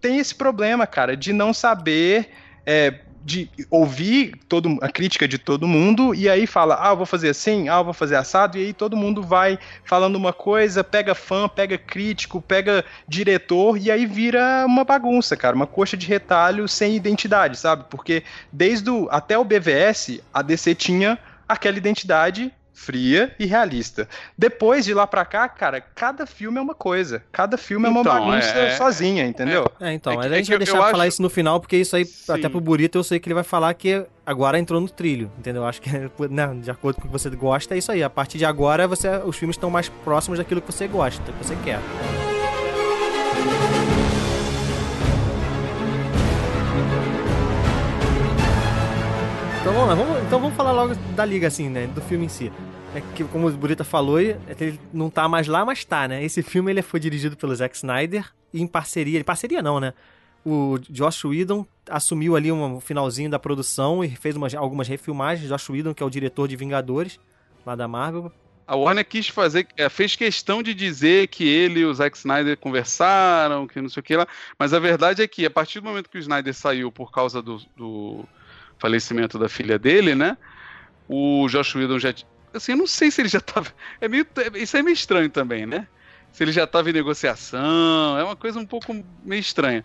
tem esse problema, cara, de não saber, é, de ouvir todo, a crítica de todo mundo e aí fala, ah, eu vou fazer assim, ah, eu vou fazer assado, e aí todo mundo vai falando uma coisa, pega fã, pega crítico, pega diretor, e aí vira uma bagunça, cara, uma coxa de retalho sem identidade, sabe? Porque desde o, até o BVS, a DC tinha aquela identidade fria e realista. Depois de lá pra cá, cara, cada filme é uma coisa. Cada filme é uma Então, bagunça é- sozinha, entendeu? É, então, É que- mas é a gente que vai eu- deixar eu falar acho- isso no final, porque isso aí, Sim. até pro Burito, eu sei que ele vai falar que agora entrou no trilho, entendeu? Acho que, né, de acordo com o que você gosta, é isso aí. A partir de agora, você, os filmes estão mais próximos daquilo que você gosta, que você quer. Então vamos lá, vamos, então vamos falar logo da liga, assim, né? Do filme em si. É que, como o Burita falou, é ele não tá mais lá, mas tá, né? Esse filme ele foi dirigido pelo Zack Snyder em parceria. Parceria não, né? O Josh Whedon assumiu ali um finalzinho da produção e fez umas, algumas refilmagens. Josh Whedon, que é o diretor de Vingadores, lá da Marvel. A Warner quis fazer, é, fez questão de dizer que ele e o Zack Snyder conversaram, que não sei o que lá, mas a verdade é que a partir do momento que o Snyder saiu por causa do, do falecimento da filha dele, né? O Josh Whedon já. Assim, eu não sei se ele já tava. É meio, isso é meio estranho também, né? Se ele já estava em negociação, é uma coisa um pouco meio estranha.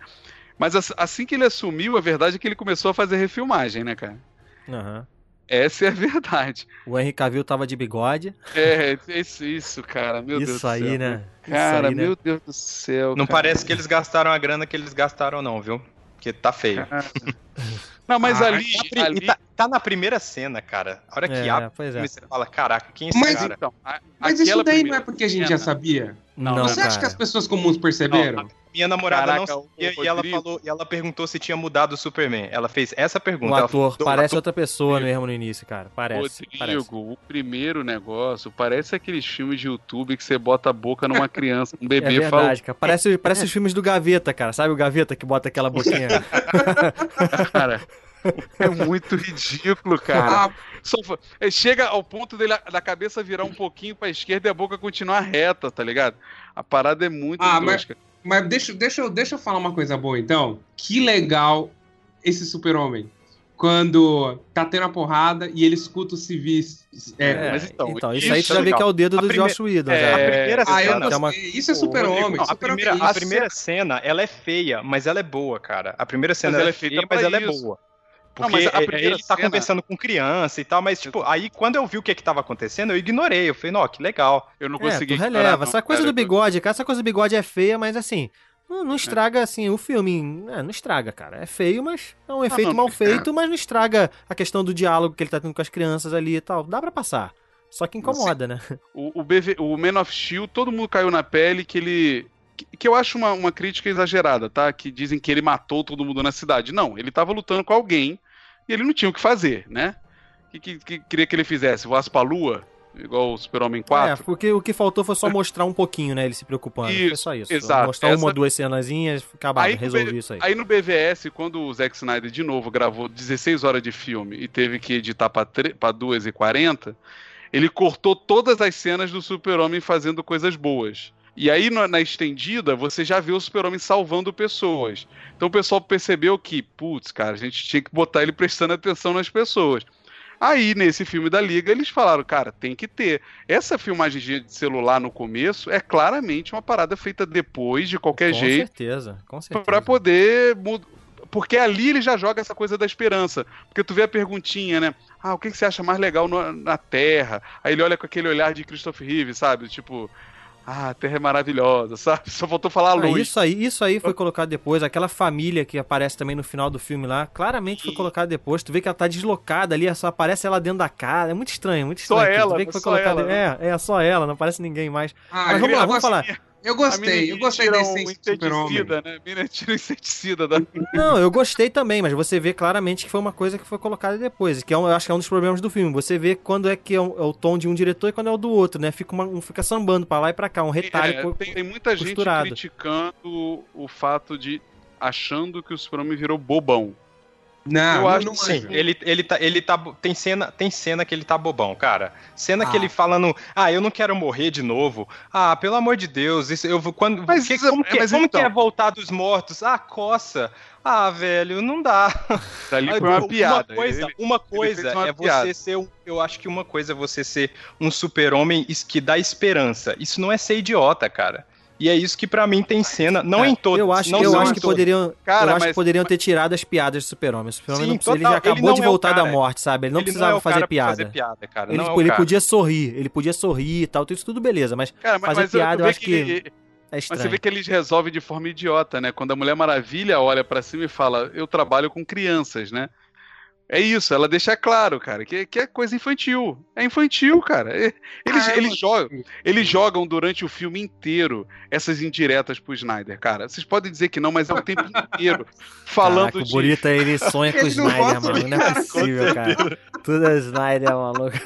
Mas as- assim que ele assumiu, a verdade é que ele começou a fazer refilmagem, né, cara? Aham. Essa é a verdade. O Henry Cavill tava de bigode. É, isso, isso cara. Meu Deus Isso do aí, céu. né? Isso Cara, aí, né? meu Deus do céu. Não cara. parece que eles gastaram a grana que eles gastaram, não, viu? Porque tá feio. Não, mas Ah, ali. tá ali... tá, tá na primeira cena, cara. A hora que É, abre, pois é. você fala, caraca, quem é esse Mas cara? Então, a- Mas isso daí não é porque a gente já cena- sabia? Não, Você acha que as pessoas comuns perceberam? Não, minha namorada Caraca, não sabia e ela Rodrigo- falou e ela perguntou se tinha mudado o Superman. Ela fez essa pergunta. O ator falou, parece "Do- outra pessoa mesmo no início, cara. Parece. parece. Rodrigo, o primeiro negócio parece aqueles filmes de YouTube que você bota a boca numa criança, um É bebê verdade, fala. cara. Parece, parece os filmes do Gaveta, cara. Sabe o Gaveta que bota aquela boquinha? Cara, é muito ridículo, cara. Ah, Só é, chega ao ponto dele, da cabeça virar um pouquinho pra esquerda e a boca continuar reta, tá ligado? A parada é muito Ah, mas- tosca. Mas deixa, deixa, eu- deixa eu falar uma coisa boa, então. Que legal esse super-homem. Quando tá tendo a porrada e ele escuta os civis. É, É, mas então, então, isso, isso aí é já vê que é o dedo A do Josh Whedon. é. A primeira Ah, cena. é uma-. Isso é super-homem. Não, a super-homem primeira, é a isso. primeira cena, ela é feia, mas ela é boa, cara. A primeira cena Mas ela é é feia, mas pra ela é isso. Boa. Não, Porque mas a é- primeira ele tá cena- conversando com criança e tal, mas, tipo, aí quando eu vi o que que tava acontecendo, eu ignorei. Eu falei, não, que legal. Eu não É, consegui. tu releva. não, Essa coisa cara. do bigode, cara, essa coisa do bigode é feia, mas assim, não, não estraga assim o filme. É, não estraga, cara. É feio, mas é um efeito não, mal feito, mas não estraga a questão do diálogo que ele tá tendo com as crianças ali e tal. Dá pra passar. Só que incomoda, né? O, o, BV o Man of Steel, todo mundo caiu na pele que ele. Que, eu acho uma, uma crítica exagerada, tá? Que dizem que ele matou todo mundo na cidade. Não, ele tava lutando com alguém e ele não tinha o que fazer, né? O que, que, que queria que ele fizesse? Voasse pra lua? Igual o Super-Homem É, 4? porque o que faltou foi só mostrar um pouquinho, né? Ele se preocupando. foi Isso, só isso. exato. Mostrar uma Essa- ou duas cenazinhas, acabar, Aí no resolvi B- isso aí. Aí no BVS, quando o Zack Snyder de novo gravou 16 horas de filme e teve que editar pra, tre- pra 2 e 40, ele cortou todas as cenas do Super-Homem fazendo coisas boas. E aí na, estendida, você já vê o Super-Homem salvando pessoas. Então o pessoal percebeu que, putz, cara, a gente tinha que botar ele prestando atenção nas pessoas. Aí, nesse filme da Liga, eles falaram, cara, tem que ter. Essa filmagem de celular no começo é claramente uma parada feita depois, de qualquer com jeito certeza, com certeza. Pra poder mudar. Porque ali ele já joga essa coisa da esperança. Porque tu vê a perguntinha, né? Ah, o que que você acha mais legal no- na Terra? Aí ele olha com aquele olhar de Christopher Reeve, sabe? Tipo, ah, a Terra é maravilhosa, sabe? Só faltou falar a Ah, luz. isso aí, isso aí foi colocado depois. Aquela família que aparece também no final do filme lá, claramente foi colocado depois. Tu vê que ela tá deslocada ali, só aparece ela dentro da casa. É muito estranho, muito Só estranho. ela, tu vê que foi só colocado. ela, né? É, é só ela, não aparece ninguém mais. Ah, Mas vamos lá, vamos falar. Eu gostei, eu gostei da um inseticida, né? A mina tira um inseticida da. Não, eu gostei também, mas você vê claramente que foi uma coisa que foi colocada depois. Que é um- eu acho que é um dos problemas do filme. Você vê quando é que é o, é o tom de um diretor e quando é o do outro, né? Fica, uma- um, fica sambando pra lá e pra cá, um retalho. É, co- tem, tem muita gente costurado. criticando o fato de. achando que o Super-Homem virou bobão. Não, Eu não, acho não que Sim, ele, ele tá. Ele tá tem, cena, tem cena que ele tá bobão, cara. Cena que Ah. ele falando, ah, eu não quero morrer de novo. Ah, pelo amor de Deus, isso, eu vou. Quando, Mas que- é- como que, mas como então- que é voltar dos mortos? Ah, coça. Ah, velho, não dá. Dali Ah, foi uma piada. Uma coisa, Ele- uma coisa uma é piada. você ser um, eu acho que uma coisa é você ser um super-homem que dá esperança. Isso não é ser idiota, cara. E é isso que pra mim tem cena, não É, em todos, Eu acho, não eu acho que todos. poderiam, Cara, eu acho mas- que poderiam ter tirado as piadas do Super-Homem. O Super-Homem Sim, não precisa- ele já ele acabou não de é voltar cara- da morte, sabe? Ele não Ele precisava é o fazer piada. fazer piada, cara. Ele, não é tipo, ele podia sorrir, ele podia sorrir e tal, isso tudo beleza, mas Cara, mas, fazer mas piada eu vê acho que ele- é Mas você vê que eles resolvem de forma idiota, né? Quando a Mulher Maravilha olha pra cima e fala, eu trabalho com crianças, né? É isso, ela deixa claro, cara, que, que é coisa infantil. É infantil, cara. É- Eles, Ah, eu eles, jogam, eles jogam durante o filme inteiro essas indiretas pro Snyder, cara. Vocês podem dizer que não, mas é o tempo inteiro falando Caraca, de. o Burita, ele sonha com o Snyder, mano. Não é possível, cara. Tudo é Snyder, maluco.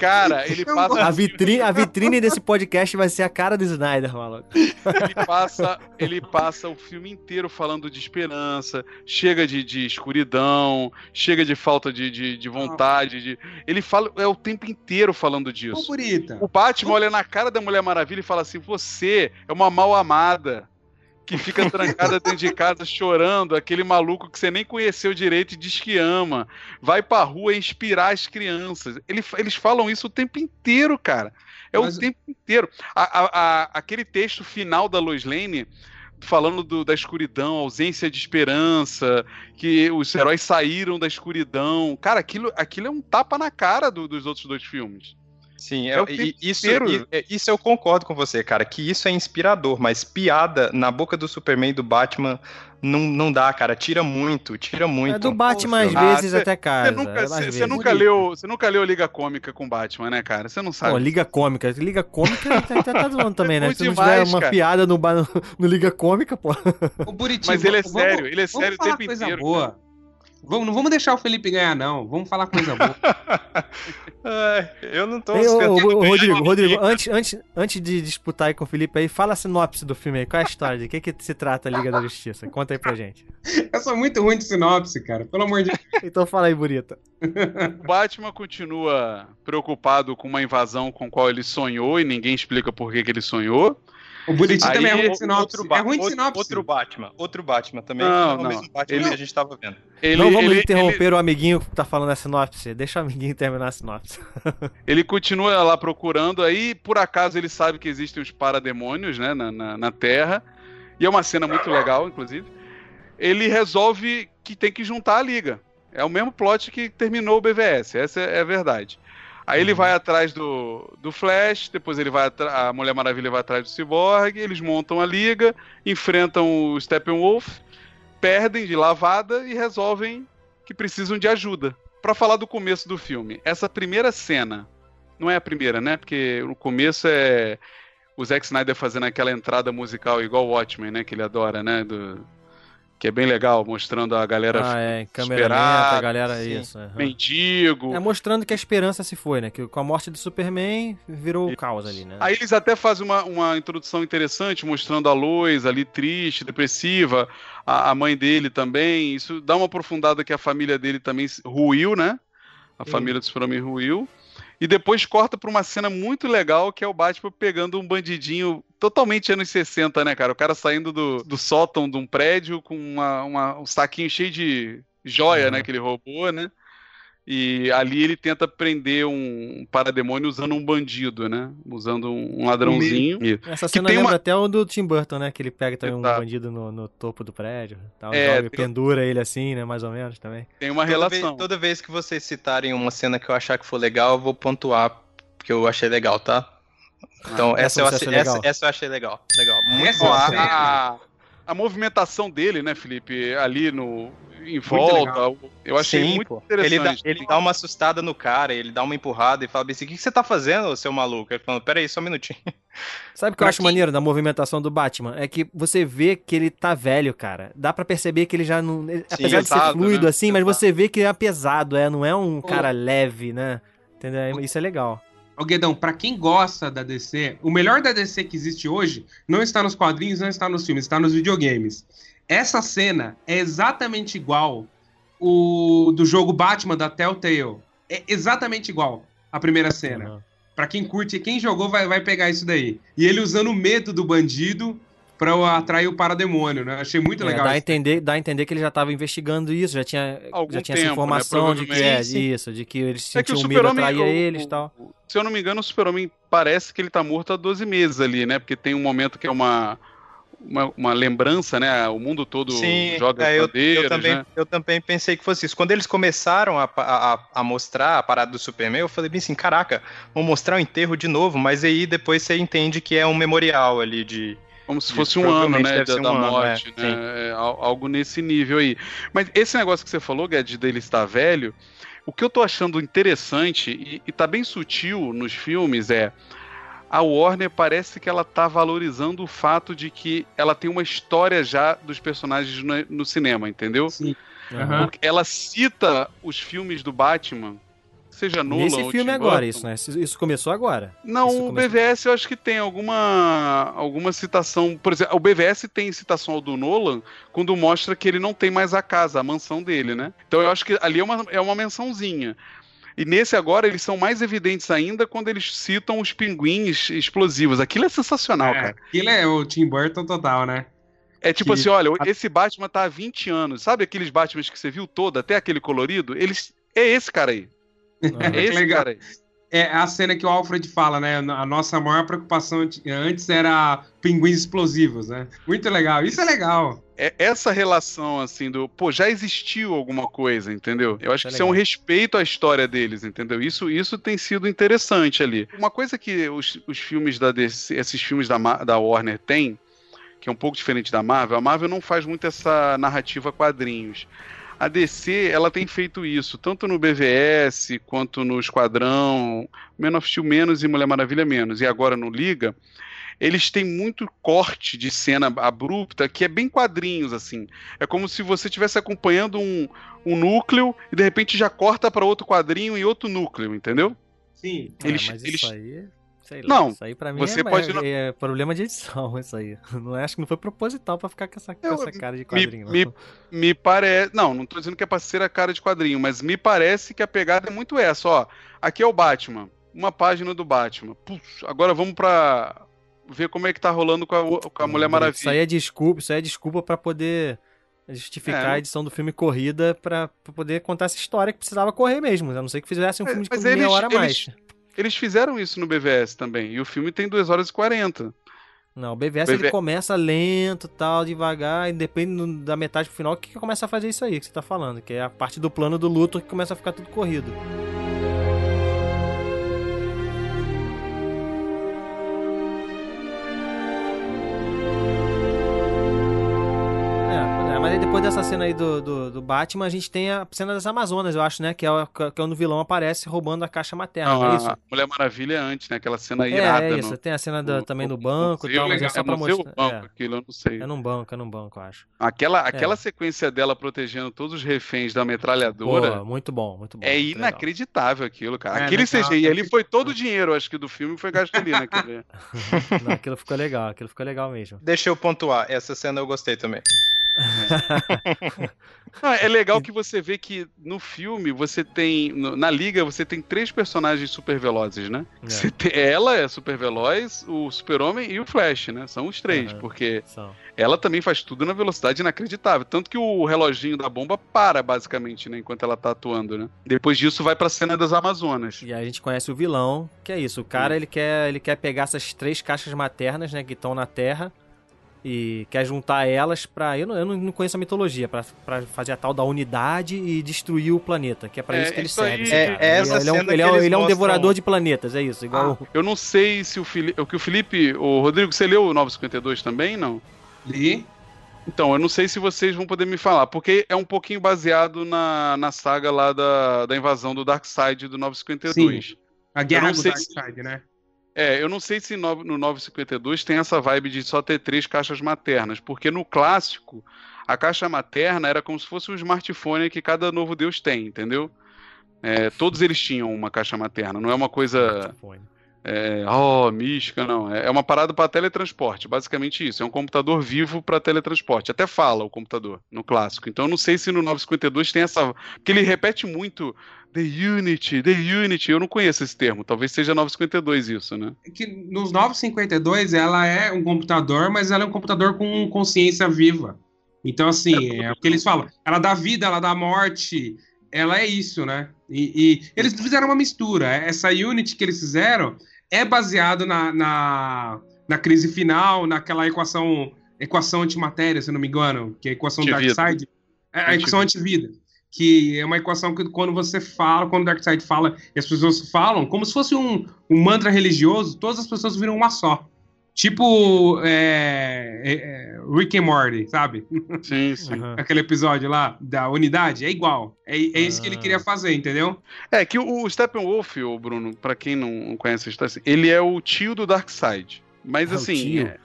Cara, ele passa, A vitrine, a vitrine desse podcast vai ser a cara do Snyder, maluco. ele passa, ele passa o filme inteiro falando de esperança, chega de, de escuridão, chega de falta de, de, de vontade. De... Ele fala é o tempo inteiro falando disso. O Batman olha na cara da Mulher Maravilha e fala assim: Você é uma mal amada que fica trancada dentro de casa chorando, aquele maluco que você nem conheceu direito e diz que ama. Vai pra rua inspirar as crianças. Ele- eles falam isso o tempo inteiro, cara. É Mas- o tempo inteiro. A- a- a- aquele texto final da Lois Lane falando do, da escuridão, ausência de esperança, que os heróis saíram da escuridão. Cara, aquilo, aquilo é um tapa na cara do, dos outros dois filmes. Sim, é, é isso, é, isso eu concordo com você, cara, que isso é inspirador, mas piada na boca do Superman e do Batman não, não dá, cara, tira muito, tira muito. É do Batman às vezes ah, até casa. Você nunca, nunca, leu, você nunca leu Liga Cômica com Batman, né, cara? Você não sabe. Pô, Liga Cômica, Liga Cômica tá, tá, tá zoando também, né? Se não tiver uma cara. piada no, no, no, Liga Cômica, pô. O Buriti, mas ele é vamos, sério, ele é sério o tempo coisa inteiro. Boa. Vamos, não vamos deixar o Felipe ganhar, não. Vamos falar coisa boa. eu não tô Ei, ô, ô, Rodrigo, Rodrigo, antes, antes, antes de disputar aí com o Felipe aí, fala a sinopse do filme aí. Qual é a história? De que, que se trata a Liga da Justiça? Conta aí pra gente. Eu sou muito ruim de sinopse, cara. Pelo amor de Deus. então fala aí, bonita. O Batman continua preocupado com uma invasão com qual ele sonhou e ninguém explica por que, que ele sonhou. O Bonitinho também é ruim de sinopse. Outro, é ruim de sinopse. Outro Batman. Outro Batman também. Não, não. O mesmo Batman ele, que a gente tava vendo. Ele, não vamos ele, interromper ele... o amiguinho que tá falando a sinopse. Deixa o amiguinho terminar a sinopse. ele continua lá procurando, aí por acaso ele sabe que existem os parademônios, né, na, na, na Terra. E é uma cena muito legal, inclusive. Ele resolve que tem que juntar a liga. É o mesmo plot que terminou o BVS, essa é, é a verdade. Aí ele uhum. vai atrás do, do Flash, depois ele vai a Mulher Maravilha vai atrás do Cyborg, eles montam a liga, enfrentam o Steppenwolf, perdem de lavada e resolvem que precisam de ajuda. Para falar do começo do filme, essa primeira cena, não é a primeira, né? Porque o começo é o Zack Snyder fazendo aquela entrada musical igual o Watchmen, né? Que ele adora, né? Do, que é bem legal, mostrando a galera ah, é, câmera lenta, a galera sim, isso. Uhum. Mendigo. É mostrando que a esperança se foi, né? Que com a morte do Superman virou o caos ali, né? Aí eles até fazem uma, uma introdução interessante, mostrando a Lois ali triste, depressiva, a, a mãe dele também. Isso dá uma aprofundada que a família dele também ruiu, né? A sim. família do Superman ruiu. E depois corta pra uma cena muito legal que é o Batman pegando um bandidinho totalmente anos 60, né, cara? O cara saindo do, do sótão de um prédio com uma, uma um saquinho cheio de joia, uhum. né, que ele roubou, né? E ali ele tenta prender um parademônio usando um bandido, né? Usando um ladrãozinho. Essa cena que lembra uma... até o do Tim Burton, né? Que ele pega também Exato. um bandido no, no, topo do prédio. Tal, é, joga, tem... pendura ele assim, né? Mais ou menos também. Tem uma toda relação. Vez, toda vez que vocês citarem uma cena que eu achar que for legal, eu vou pontuar, porque eu achei legal, tá? Então, ah, essa, eu achei, essa, essa, eu achei legal. Legal. Muito bom. A, a movimentação dele, né, Felipe? Ali no, em volta. Eu achei Sim, muito pô. interessante. Ele dá, ele dá uma assustada no cara, ele dá uma empurrada e fala assim: o que, você tá fazendo, seu maluco? Ele falando, peraí, só um minutinho. Sabe o que eu acho maneiro da movimentação do Batman? É que você vê que ele tá velho, cara. Dá para perceber que ele já não. Sim, apesar pesado, de ser fluido né? assim, mas você vê que é pesado, é, não é um cara leve, né? Entendeu? Isso é legal. Ô Guedão, pra quem gosta da DC, o melhor da DC que existe hoje não está nos quadrinhos, não está nos filmes, está nos videogames. Essa cena é exatamente igual o do jogo Batman da Telltale. É exatamente igual a primeira cena. Uhum. Pra quem curte, quem jogou vai, vai pegar isso daí. E ele usando o medo do bandido pra atrair o parademônio, né? Achei muito é, legal. Dá a, entender, dá a entender que ele já estava investigando isso, já tinha, já tinha tempo, essa né? informação né? de que é isso, de que eles é sentiam medo, atraía eles e tal. Se eu não me engano, o super-homem parece que ele tá morto há 12 meses ali, né? Porque tem um momento que é uma uma, uma, lembrança, né? O mundo todo Sim, joga é, eu, eu, também, né? eu também pensei que fosse isso. Quando eles começaram a, a, a, mostrar a parada do Superman, eu falei bem assim, caraca, vão mostrar o enterro de novo, mas aí depois você entende que é um memorial ali de... Como se fosse um ano, né, da, um da morte, ano, é, né? É, algo nesse nível aí. Mas esse negócio que você falou, Guedes, dele estar velho, o que eu tô achando interessante, e, e tá bem sutil nos filmes, é a Warner parece que ela tá valorizando o fato de que ela tem uma história já dos personagens no, no cinema, entendeu? Sim. Uhum. Ela cita os filmes do Batman, seja Nolan Nesse filme agora, isso, né? Isso começou agora. Não, isso o começou... BVS eu acho que tem alguma alguma citação. Por exemplo, o BVS tem citação ao do Nolan quando mostra que ele não tem mais a casa, a mansão dele, né? Então eu acho que ali é uma, é uma mençãozinha. E nesse agora eles são mais evidentes ainda quando eles citam os pinguins explosivos. Aquilo é sensacional, é, cara. Aquilo é o Tim Burton total, né? É tipo que... assim, olha, esse Batman tá há 20 anos. Sabe aqueles Batmans que você viu todo, até aquele colorido? Eles é esse cara aí. É esse legal. cara aí. é a cena que o Alfred fala, né? A nossa maior preocupação antes era pinguins explosivos, né? Muito legal. Isso é legal. É essa relação, assim, do. Pô, já existiu alguma coisa, entendeu? Eu acho isso que é isso é um respeito à história deles, entendeu? Isso, isso tem sido interessante ali. Uma coisa que os, os filmes da DC, esses filmes da, da Warner têm, que é um pouco diferente da Marvel, a Marvel não faz muito essa narrativa quadrinhos. A DC, ela tem feito isso, tanto no BVS, quanto no Esquadrão, Man of Steel menos e Mulher Maravilha menos, e agora no Liga, eles têm muito corte de cena abrupta que é bem quadrinhos, assim. É como se você estivesse acompanhando um, um núcleo e de repente já corta para outro quadrinho e outro núcleo, entendeu? Sim. Eles, é, mas eles... isso aí... Sei lá, não, isso aí pra mim você é, pode... é, é, problema de edição, isso aí. Não acho que não foi proposital para ficar com essa, com essa cara de quadrinho. Me, me, me, parece. Não, não tô dizendo que é pra ser a cara de quadrinho, mas me parece que a pegada é muito essa, ó. Aqui é o Batman, uma página do Batman. Puxa, agora vamos pra ver como é que tá rolando com a, com a Mulher Maravilha. Isso aí é desculpa, isso aí é desculpa para poder justificar é. a edição do filme corrida para poder contar essa história que precisava correr mesmo. A não ser que fizesse um é, filme de meia hora a mais. Eles, eles fizeram isso no BVS também. E o filme tem 2 horas e 40. Não, o BVS BV... ele começa lento, tal, devagar, e depende da metade pro final que começa a fazer isso aí que você tá falando, que é a parte do plano do Luthor que começa a ficar tudo corrido. Cena aí do, do, do, Batman, a gente tem a cena das Amazonas, eu acho, né? Que é, que é onde o vilão aparece roubando a caixa materna, não, é isso? Mulher Maravilha é antes, né? Aquela cena é, irada. É isso, no, tem a cena do, também no banco e tal, mas é só pra mostrar. Banco, é. aquilo, eu não sei. É num banco, é num banco, eu acho. Aquela, aquela é. sequência dela protegendo todos os reféns da metralhadora. Pô, muito bom, muito bom. É muito inacreditável legal. aquilo, cara. É, Aquele CGI ali foi todo o dinheiro, acho que, do filme foi gasto ali naquele. não, aquilo ficou legal, aquilo ficou legal mesmo. Deixa eu pontuar, essa cena eu gostei também. Não, é legal que você vê que no filme você tem. Na liga você tem três personagens super velozes, né? É. Tem, ela é super veloz, o Super-Homem e o Flash, né? São os três, uhum. porque São. ela também faz tudo na velocidade inacreditável. Tanto que o reloginho da bomba para, basicamente, né? Enquanto ela tá atuando, né? Depois disso vai pra cena das Amazonas. E aí a gente conhece o vilão, que é isso. O cara, ele quer, ele quer pegar essas três caixas maternas, né? Que estão na Terra e quer juntar elas para eu, não, eu não conheço a mitologia para fazer a tal da unidade e destruir o planeta que é para é, isso que ele serve é, é essa ele, é, um, ele, é, ele é um devorador de planetas é isso igual ah, eu não sei se o Felipe o que o Felipe o Rodrigo você leu o 952 também não? Li. Então, eu não sei se vocês vão poder me falar, porque é um pouquinho baseado na, na saga lá da, da invasão do Darkseid do 952. Sim, a guerra do Darkseid, se... né? É, eu não sei se no, no 952 tem essa vibe de só ter três caixas maternas, porque no clássico, a caixa materna era como se fosse um smartphone que cada novo Deus tem, entendeu? É, todos eles tinham uma caixa materna, não é uma coisa. É, oh, mística, não. É, é uma parada para teletransporte, basicamente isso. É um computador vivo para teletransporte. Até fala o computador no clássico. Então eu não sei se no 952 tem essa. Porque ele repete muito The Unity, The Unity. Eu não conheço esse termo. Talvez seja 952 isso, né? É que nos 952 ela é um computador, mas ela é um computador com consciência viva. Então, assim, é o que eles falam. Ela dá vida, ela dá morte. Ela é isso, né? E, e eles fizeram uma mistura. Essa Unity que eles fizeram é baseado na, na, na crise final, naquela equação equação antimatéria, se não me engano, que é a equação Darkseid. É a equação antivida que é uma equação que quando você fala, quando o Darkseid fala, e as pessoas falam, como se fosse um, um mantra religioso, todas as pessoas viram uma só. Tipo é, é, é, Rick and Morty, sabe? Sim, sim. Aquele episódio lá da unidade, é igual. É, é isso que ele queria fazer, entendeu? É que o, o Steppenwolf, o Bruno, para quem não conhece a história, ele é o tio do Darkseid. Mas é assim. É,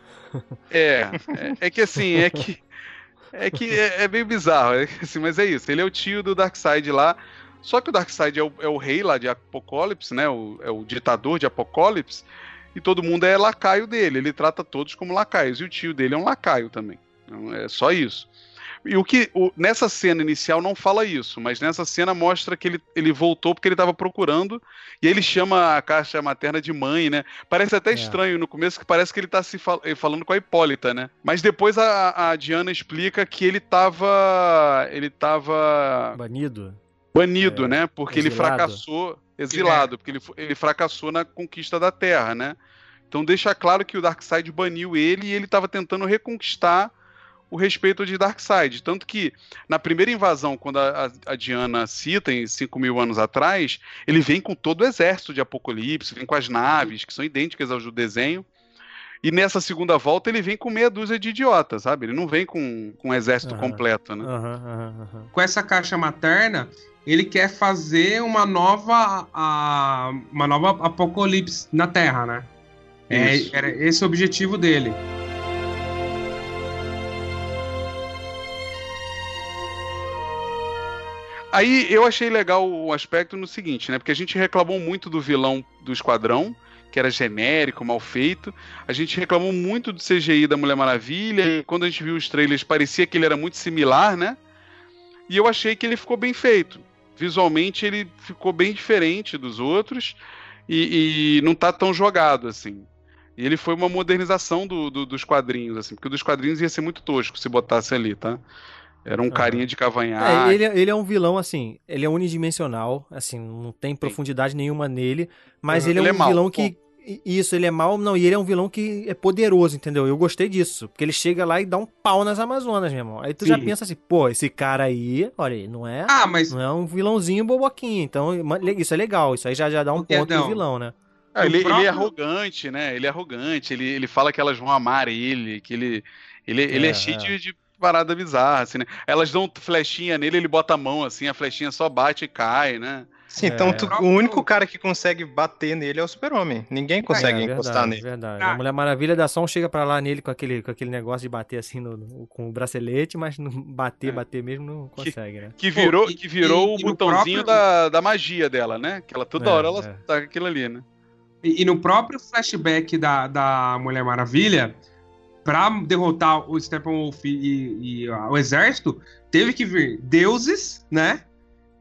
é, é, é que assim, é que é que é, é meio bizarro, é, assim, mas é isso. Ele é o tio do Darkseid lá. Só que o Darkseid é o, é o rei lá de Apocalipse, né? O, é o ditador de Apocalipse. E todo mundo é lacaio dele. Ele trata todos como lacaios. E o tio dele é um lacaio também. Então, é só isso. E o que o, nessa cena inicial não fala isso, mas nessa cena mostra que ele, ele voltou porque ele estava procurando e ele chama a caixa materna de mãe, né? Parece até é. estranho no começo que parece que ele está se fal eh, falando com a Hipólita, né? Mas depois a, a Diana explica que ele estava ele tava banido. Banido, é, né? Porque exilado. ele fracassou exilado, porque ele, ele fracassou na conquista da Terra, né? Então deixa claro que o Darkseid baniu ele e ele estava tentando reconquistar o respeito de Darkseid. Tanto que na primeira invasão, quando a, a- a Diana cita, em 5 mil anos atrás, ele vem com todo o exército de Apocalipse, vem com as naves, que são idênticas aos do desenho. E nessa segunda volta ele vem com meia dúzia de idiotas, sabe? Ele não vem com, com um exército Aham. completo, né? Aham, aham. Com essa caixa materna, ele quer fazer uma nova, a, uma nova apocalipse na Terra, né? É, era esse o objetivo dele. Aí eu achei legal o aspecto no seguinte, né? Porque a gente reclamou muito do vilão do Esquadrão, que era genérico, mal feito. A gente reclamou muito do CGI da Mulher Maravilha. E quando a gente viu os trailers, parecia que ele era muito similar, né? E eu achei que ele ficou bem feito. Visualmente ele ficou bem diferente dos outros e, e não tá tão jogado assim. E ele foi uma modernização do, do- dos quadrinhos, assim, porque dos quadrinhos ia ser muito tosco se botasse ali, tá? Era um carinha de cavanhaque. É, ele, ele é um vilão, assim, ele é unidimensional, assim, não tem profundidade nenhuma nele, mas Uhum. ele é Ele um é vilão que. Isso, ele é mal, não, e ele é um vilão que é poderoso, entendeu? Eu gostei disso, porque ele chega lá e dá um pau nas Amazonas, meu irmão. Aí tu já Sim. pensa assim, pô, esse cara aí, olha aí, não é, Ah, mas não é um vilãozinho boboquinho, então isso é legal, isso aí já, já dá um ponto de não. vilão, né? Ah, ele, O ele é próprio- arrogante, né? Ele é arrogante, ele, ele fala que elas vão amar ele, que ele, ele, ele é, É, cheio é. De, de parada bizarra, assim, né? Elas dão flechinha nele, ele bota a mão assim, a flechinha só bate e cai, né? Sim, então É. tu- o único cara que consegue bater nele é o super-homem. Ninguém consegue é, encostar verdade, nele. verdade. Ah. A Mulher Maravilha dá só um chega pra lá nele com aquele, com aquele negócio de bater assim no, no- com o bracelete, mas não bater, É. bater mesmo não consegue, né? Que virou, e- que virou e- o e botãozinho próprio- da, da magia dela, né? Que ela toda É, hora ela é. tá com aquilo ali, né? E, e no próprio flashback da, da Mulher Maravilha, pra derrotar o Steppenwolf e, e- e, ah, o exército, teve que vir deuses, né?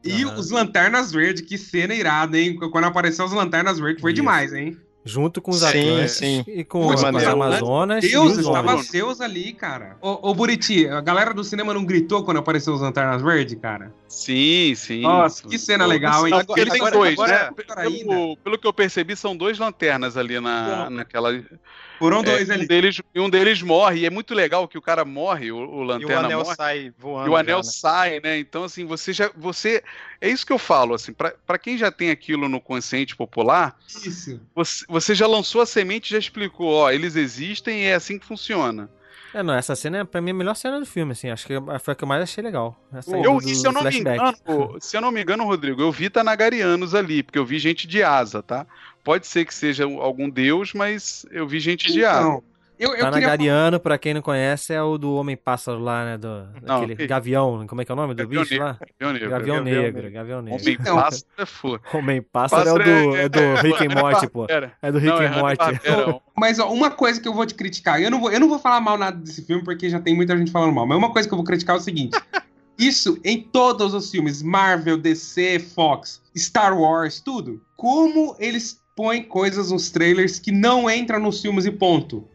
E Aham. os Lanternas Verdes, que cena irada, hein? Quando apareceu os Lanternas Verdes foi Isso. demais, hein? Junto com os Sim, Atlantes sim. e com, Muito com as maneiro. Amazonas e Deus, os tava homens. Deus ali, cara. Ô, ô Buriti, a galera do cinema não gritou quando apareceu os Lanternas Verdes, cara? Sim, sim. Nossa, que cena legal, hein? Agora, ele tem Agora- dois, agora- né? Pelo, pelo que eu percebi, são dois lanternas ali na, naquela. Foram É, dois um ali. deles, e um deles morre, e é muito legal que o cara morre, o, o E o lanterna anel morre. sai voando. E o anel já, né? sai, né? Então, assim, você já. Você. É isso que eu falo, assim, pra pra quem já tem aquilo no consciente popular, Isso. você, você já lançou a semente e já explicou, ó, eles existem e é assim que funciona. É, não, essa cena é pra mim a melhor cena do filme, assim. Acho que foi a que eu mais achei legal. Eu, do- e se eu não me engano, se eu não me engano, Rodrigo, eu vi Tanagarianos ali, porque eu vi gente de asa, tá? Pode ser que seja algum deus, mas eu vi gente de asa. Eu, eu queria Tanagariano, pra quem não conhece, é o do Homem-Pássaro lá, né? Do, Não, aquele que- gavião, como é que é o nome do Gavião bicho Negro, lá? Gavião Negro. Gavião Gavião Negro, Negro. Gavião Negro. Homem Então. pássaro é foda. Homem-Pássaro é o do, é do Rick and Morty, pô. É do Rick Não, and Morty. Mas ó, uma coisa que eu vou te criticar, eu não vou, eu não vou falar mal nada desse filme porque já tem muita gente falando mal, mas uma coisa que eu vou criticar é o seguinte: isso em todos os filmes, Marvel, DC, Fox, Star Wars, tudo. Como eles põem coisas nos trailers que não entram nos filmes e ponto.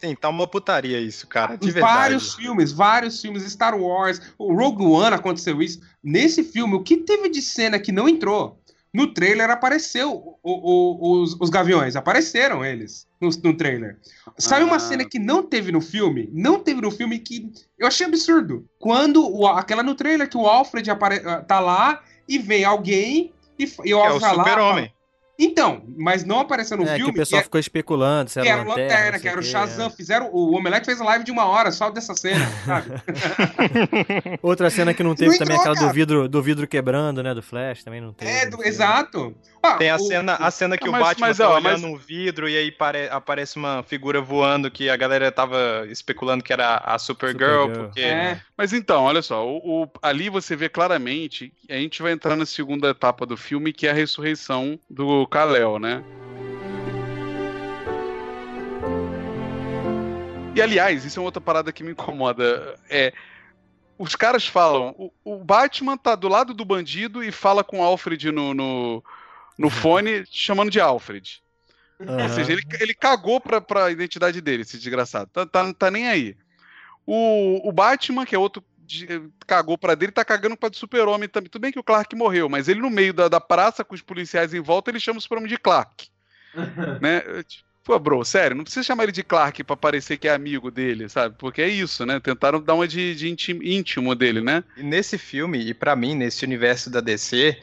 Sim, tá uma putaria isso, cara. De vários verdade. filmes, vários filmes, Star Wars, o Rogue One aconteceu isso. Nesse filme, o que teve de cena que não entrou? No trailer apareceu o- o- os, os gaviões, apareceram eles no, no trailer. Sabe uma Ah. cena que não teve no filme? Não teve no filme que eu achei absurdo. Quando o, aquela no trailer que o Alfred apare, tá lá e vem alguém e, e o Que é o Alfred vai lá, super-homem. Então, mas não apareceu no É, que filme. o pessoal que é- ficou especulando se que era era o lanterna, Lanterna, que era o Shazam. é. Fizeram, o Omelete fez live de uma hora só dessa cena, sabe? Outra cena que não teve Não também é entrou, aquela do cara. vidro, do vidro quebrando, né? Do Flash, também não teve. É, do- sei. exato. Ó, Tem a o- cena, a cena que Ah, o mas- Batman mas, tá ó, olhando mas- um vidro e aí pare- aparece uma figura voando que a galera tava especulando que era a Supergirl, Supergirl. porque É, Mas então, olha só, o, o- ali você vê claramente, a gente vai entrar na segunda etapa do filme, que é a ressurreição do Kal-El, né? E aliás, isso é outra parada que me incomoda. É, os caras falam, o, o Batman tá do lado do bandido e fala com o Alfred no, no, no fone, chamando de Alfred. Aham. Ou seja, ele, ele cagou pra, pra identidade dele, esse desgraçado. Tá, tá, tá nem aí. O, o Batman, que é outro de- cagou pra dele, tá cagando pra do super-homem também. Tudo bem que o Clark morreu, mas ele no meio da, da praça, com os policiais em volta, ele chama o super-homem de Clark. né? Pô, bro, sério, não precisa chamar ele de Clark pra parecer que é amigo dele, sabe? Porque é isso, né? Tentaram dar uma de, de íntimo, íntimo dele, né? E nesse filme, e pra mim, nesse universo da DC,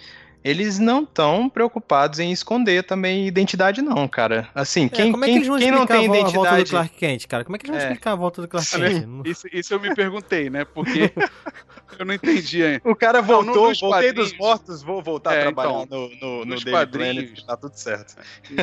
eles não estão preocupados em esconder também identidade, não, cara. Assim, É, quem, como é que quem, eles vão quem não explicar tem a a volta do identidade. Clark Kent, cara? Como é que eles vão É. explicar a volta do Clark Kent? Não- Isso, isso eu me perguntei, né? Porque eu não entendi ainda. O cara Não, no- voltou, nos voltei dos mortos, vou voltar É, a trabalhar então, no, no, no nos quadrinhos- Planet, tá tudo certo.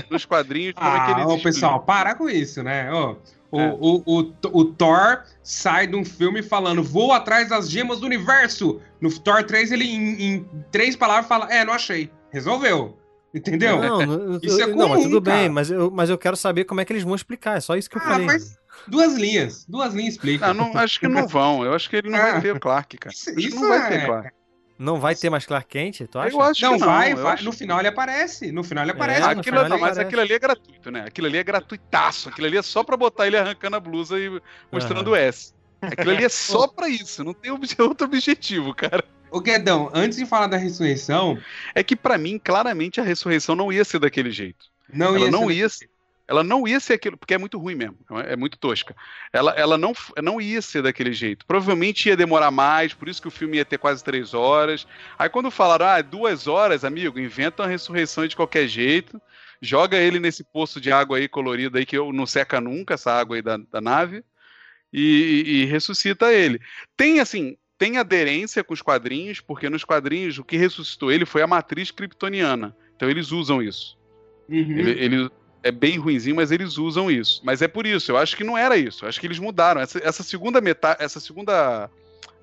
Nos quadrinhos, como é que Ah, eles ô, pessoal, para com isso, né? Ó, o, É. o, o, o Thor sai de um filme falando vou atrás das gemas do universo. No Thor 3, ele em, em três palavras fala, é, não achei. Resolveu. Entendeu? Não, Isso é eu- não, mas comum, tudo bem, cara. mas eu, mas eu quero saber como é que eles vão explicar. É só isso que eu Ah, falei. mas duas linhas. Duas linhas explica. Ah, não, acho que não vão. Eu acho que ele não Ah. vai ter o Clark, cara. Isso- isso não vai é- ter Clark. Não vai ter mais Clark Kent, tu acha? Eu acho não, que não. vai, eu vai. acho- No final ele aparece. No final ele aparece. no Aquilo, final não, ele mas aparece. aquilo ali é gratuito, né? Aquilo ali é gratuitaço. Aquilo ali é só pra botar ele arrancando a blusa e mostrando o S. Aquilo ali é só pra isso, não tem outro objetivo, cara. Ô, Guedão, antes de falar da ressurreição, É que pra mim, claramente, a ressurreição não ia ser daquele jeito. não ela ia não ser- ia ser, ela não ia ser aquilo, porque é muito ruim mesmo, é muito tosca. Ela, ela não, não ia ser daquele jeito. Provavelmente ia demorar mais, por isso que o filme ia ter quase três horas. Aí quando falaram, ah, duas horas, amigo, inventa uma ressurreição de qualquer jeito, joga ele nesse poço de água aí colorido aí que eu- não seca nunca, essa água aí da, da nave, e, e- e ressuscita ele. Tem assim. Tem aderência com os quadrinhos, porque nos quadrinhos o que ressuscitou ele foi a matriz kryptoniana. Então eles usam isso. Uhum. Ele, ele é bem ruinzinho, mas eles usam isso. Mas é por isso, eu acho que não era isso. Eu acho que eles mudaram. Essa, essa segunda metade, essa segunda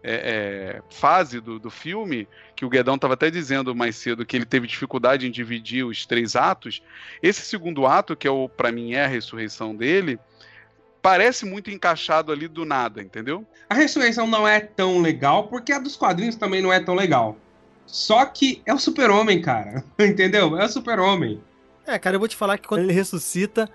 é, é, fase do, do filme, que o Guedão estava até dizendo mais cedo que ele teve dificuldade em dividir os três atos. Esse segundo ato, que é o para mim é a ressurreição dele, parece muito encaixado ali do nada, entendeu? A ressurreição não é tão legal, porque a dos quadrinhos também não é tão legal. Só que é o super-homem, cara. Entendeu? É o super-homem. É, cara, eu vou te falar que quando ele ressuscita.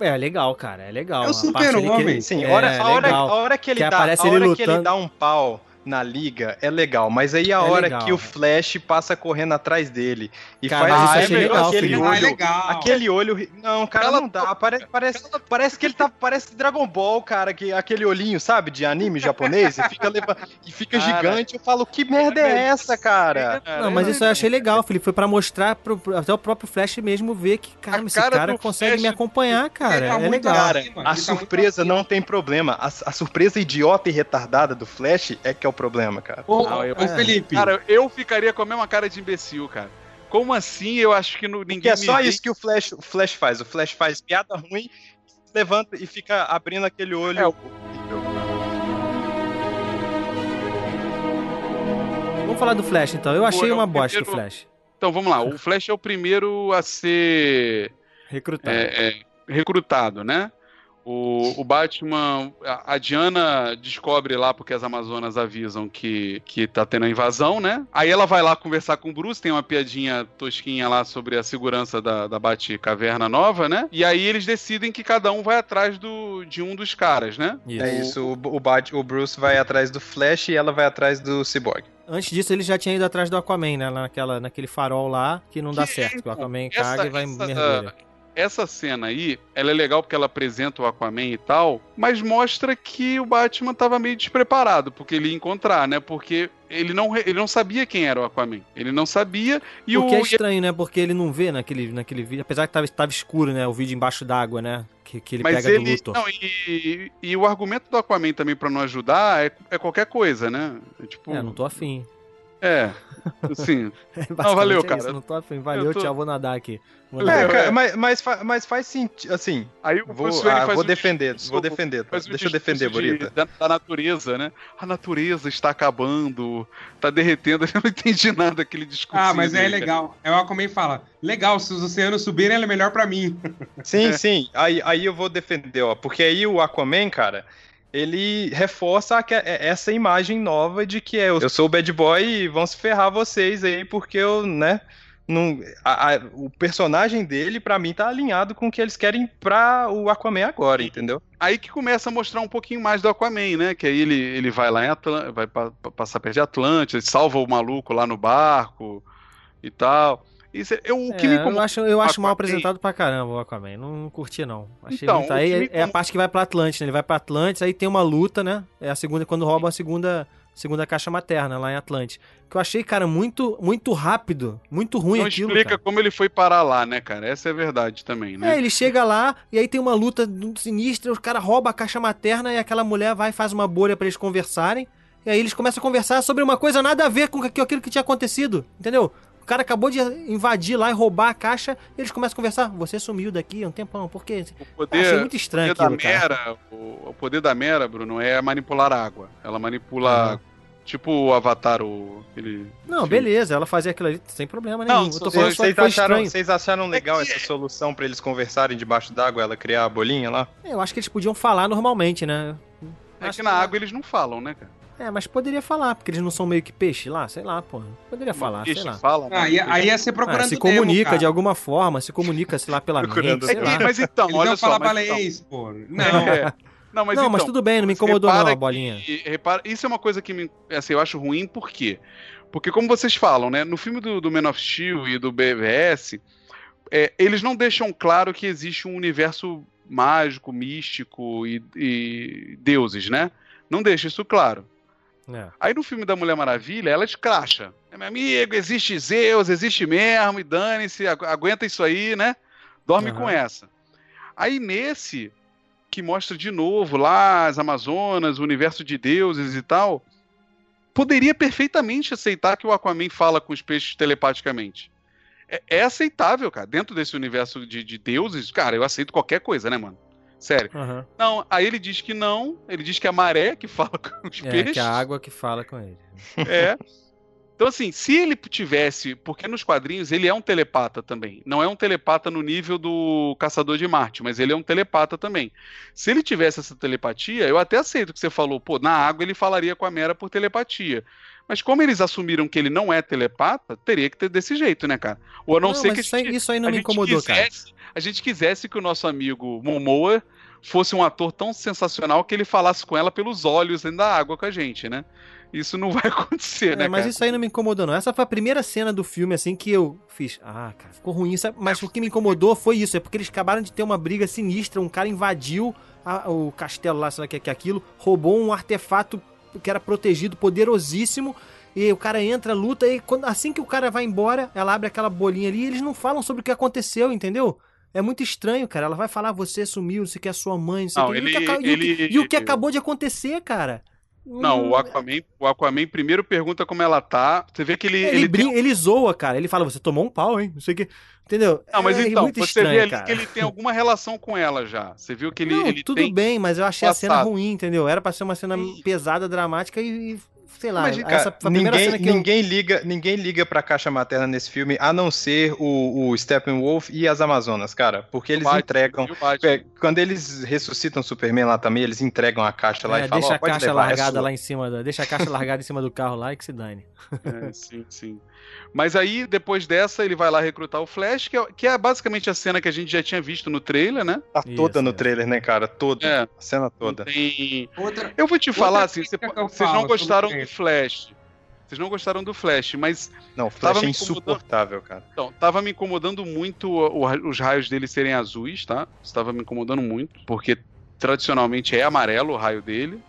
É, é legal, cara. É legal. É o super-homem. Sim, é, hora- a, hora, legal. a hora que ele Que dá, aparece a ele hora que ele lutando. dá um pau na liga é legal, mas aí a É hora legal, que o velho. Flash passa correndo atrás dele e Cara, faz Ah, é legal, aquele Felipe. Ah, é olho, aquele olho, não, cara, Ela- não dá, parece, parece, parece que ele tá, parece Dragon Ball, cara, que aquele olhinho, sabe, de anime japonês, e fica leva- e fica Cara, gigante, eu falo, que merda é essa, cara? Não, mas isso eu achei legal, Felipe. Foi pra mostrar pro, até o próprio Flash mesmo ver que, cara, esse cara consegue Flash- me acompanhar, cara. Ele tá É legal. Cara, a tá surpresa acima. não tem problema. A, a surpresa idiota e retardada do Flash é que é o problema, cara. Ô, Não, eu- ô, Felipe. Cara, eu ficaria com a mesma cara de imbecil, cara. Como assim? Eu acho que no, ninguém Porque é só isso que o Flash, o Flash faz. O Flash faz piada ruim, levanta e fica abrindo aquele olho. É, o- Vamos falar do Flash, então. Eu achei é o uma bosta o primeiro- Flash. Então vamos lá. O Flash é o primeiro a ser Recrutado. é, é, recrutado, né? O, o Batman, a, a Diana descobre lá porque as Amazonas avisam que, que tá tendo a invasão, né? Aí ela vai lá conversar com o Bruce, tem uma piadinha tosquinha lá sobre a segurança da, da Batcaverna nova, né? E aí eles decidem que cada um vai atrás do, de um dos caras, né? Isso. É isso, o, o, Bat, o Bruce vai atrás do Flash e ela vai atrás do Cyborg. Antes disso, ele já tinha ido atrás do Aquaman, né? Naquela, naquele farol lá, que não dá Que- certo. Que o Aquaman essa- caga e vai essa- mergulha. Essa cena aí, ela é legal porque ela apresenta o Aquaman e tal, mas mostra que o Batman tava meio despreparado porque ele ia encontrar, né? Porque ele não, ele não sabia quem era o Aquaman. Ele não sabia e o que é o. estranho, né? Porque ele não vê naquele, naquele vídeo. Apesar que tava, tava escuro, né? O vídeo embaixo d'água, né? Que, que ele Mas pega do ele. Luthor. Não, e, e o argumento do Aquaman também pra não ajudar é, é qualquer coisa, né? É tipo. É, não tô afim. É. Assim. Basicamente valeu, é cara. isso, não tô afim. Valeu, Eu tô- tchau, vou nadar aqui. Vou É, nadar. É, é. cara, mas, mas, mas faz sentido, assim, Aí o vou, ah, faz vou um defender, discurso- vou defender, um deixa eu defender, de- Borita. Da, da natureza, né? A natureza está acabando, tá derretendo. Eu não entendi nada daquele discurso. Ah, mas é legal. É o Aquaman fala: legal, se os oceanos subirem, ele é melhor pra mim. Sim, sim, aí, aí eu vou defender, ó, porque aí o Aquaman, cara, ele reforça aque- essa imagem nova de que é, eu sou o bad boy e vão se ferrar vocês aí, porque eu, né, Não, a- a- o personagem dele, pra mim, tá alinhado com o que eles querem pra o Aquaman agora, entendeu? Aí que começa a mostrar um pouquinho mais do Aquaman, né? Que aí ele, ele vai lá em Atlântida, vai pa- pa- passar perto de Atlântida, salva o maluco lá no barco e tal. Isso é, eu, o que É, me eu acho, eu acho mal apresentado pra caramba o Aquaman. Não, não curti, não. Achei Então, muito. o Aí é, é a parte que vai pra Atlantis, né? Ele vai pra Atlantis, aí tem uma luta, né? É a segunda, quando rouba a segunda, segunda caixa materna lá em Atlantis. Que eu achei, cara, muito, muito rápido. Muito ruim Não aquilo. explica cara. como ele foi parar lá, né, cara? Essa é a verdade também, né? É, ele chega lá e aí tem uma luta sinistra, os caras roubam a caixa materna e aquela mulher vai e faz uma bolha pra eles conversarem. E aí eles começam a conversar sobre uma coisa nada a ver com aquilo que tinha acontecido, entendeu? O cara acabou de invadir lá e roubar a caixa, e eles começam a conversar. Você sumiu daqui há um tempão, por quê? O poder, Achei muito estranho o poder aquilo, da cara. Mera, o, o poder da Mera, Bruno, é manipular água. Ela manipula, Uhum. tipo o Avatar, o... Aquele... Não, beleza, ela fazia aquilo ali sem problema Não, nenhum. eu tô falando só que Vocês foi acharam, vocês acharam legal essa solução pra eles conversarem debaixo d'água, ela criar a bolinha lá? Eu acho que eles podiam falar normalmente, né? É que na água eles não falam, né, cara? É, mas poderia falar, porque eles não são meio que peixe lá, sei lá, pô. Poderia falar, sei peixe lá. fala, Ah, ia- aí ia ser procurando Ah, se comunica cara. de alguma forma, se comunica, sei lá, pela Procurando mente, sei. É mas então, Eles olha iam só, falar mas baleiês, pô. Não. É. Não, mas, não, então, mas tudo bem, não me incomodou não a bolinha. que- repara, isso é uma coisa que me, assim, eu acho ruim, por quê? Porque, como vocês falam, né? No filme do, do Man of Steel e do BVS, é, eles não deixam claro que existe um universo mágico, místico e, e deuses, né? Não deixa isso claro. É. Aí no filme da Mulher Maravilha, ela escracha. É, meu amigo, existe Zeus, existe mesmo, e dane-se, agu- aguenta isso aí, né? Dorme Aham. com essa. Aí nesse, que mostra de novo lá as Amazonas, o universo de deuses e tal, poderia perfeitamente aceitar que o Aquaman fala com os peixes telepaticamente. É, é aceitável, cara. Dentro desse universo de, de deuses, cara, eu aceito qualquer coisa, né, mano? Sério. Aham. Não, aí ele diz que não, ele diz que é a maré que fala com os É, peixes. que a água que fala com ele. É. Então, assim, se ele tivesse. Porque nos quadrinhos ele é um telepata também. Não é um telepata no nível do Caçador de Marte, mas ele é um telepata também. Se ele tivesse essa telepatia, eu até aceito que você falou, pô, na água ele falaria com a Mera por telepatia. Mas como eles assumiram que ele não é telepata, teria que ter desse jeito, né, cara? Ou a não, Não, ser que a isso aí- gente- isso aí não a me gente incomodou, cara. quisesse- A gente quisesse que o nosso amigo Momoa fosse um ator tão sensacional que ele falasse com ela pelos olhos dentro da água com a gente, né? Isso não vai acontecer, É, né, mas cara? isso aí não me incomodou, não. Essa foi a primeira cena do filme, assim, que eu fiz. Ah, cara, ficou ruim. Sabe? Mas o que me incomodou foi isso. É porque eles acabaram de ter uma briga sinistra. Um cara invadiu a- o castelo lá, sei lá o que é que é aquilo, roubou um artefato que era protegido, poderosíssimo. E o cara entra, luta, e quando, assim que o cara vai embora, ela abre aquela bolinha ali e eles não falam sobre o que aconteceu, entendeu? É muito estranho, cara. Ela vai falar, você sumiu, você quer a sua mãe, não sei Não, que. O que ele- e o que- ele- E o que acabou de acontecer, cara? Não, o Aquaman, o Aquaman primeiro pergunta como ela tá. Você vê que ele. Ele, ele brin- ele zoa, cara. Ele fala, você tomou um pau, hein? Não sei o que. Entendeu? Não, mas é então, muito você estranho, vê ali cara. que ele tem alguma relação com ela já. Você viu que ele, Não, ele tudo tem. bem, mas eu achei a cena passado. ruim, entendeu? Era pra ser uma cena pesada, dramática e, sei lá. Imagina, essa cara, ninguém, cena que eu... ninguém liga, ninguém liga pra caixa materna nesse filme, a não ser o, o Steppenwolf e as Amazonas, cara, porque eles Batman, entregam. é, quando eles ressuscitam o Superman lá também, eles entregam a caixa lá É, e falam, deixa ó, a pode caixa levar, é largada sua. lá em cima da, deixa a caixa largada em cima do carro lá e que se dane. É, sim, sim. Mas aí, depois dessa, ele vai lá recrutar o Flash, que é, que é basicamente a cena que a gente já tinha visto no trailer, né? Tá toda no trailer, né, cara? Toda. É. A cena toda. Tem... Outra, Eu vou te falar assim, vocês não falo gostaram sobre do Flash. Vocês não gostaram do Flash, mas Não, o Flash Tava é insuportável, cara. Então, tava me incomodando muito o- o- os raios dele serem azuis, tá? Estava me incomodando muito, porque tradicionalmente é amarelo o raio dele.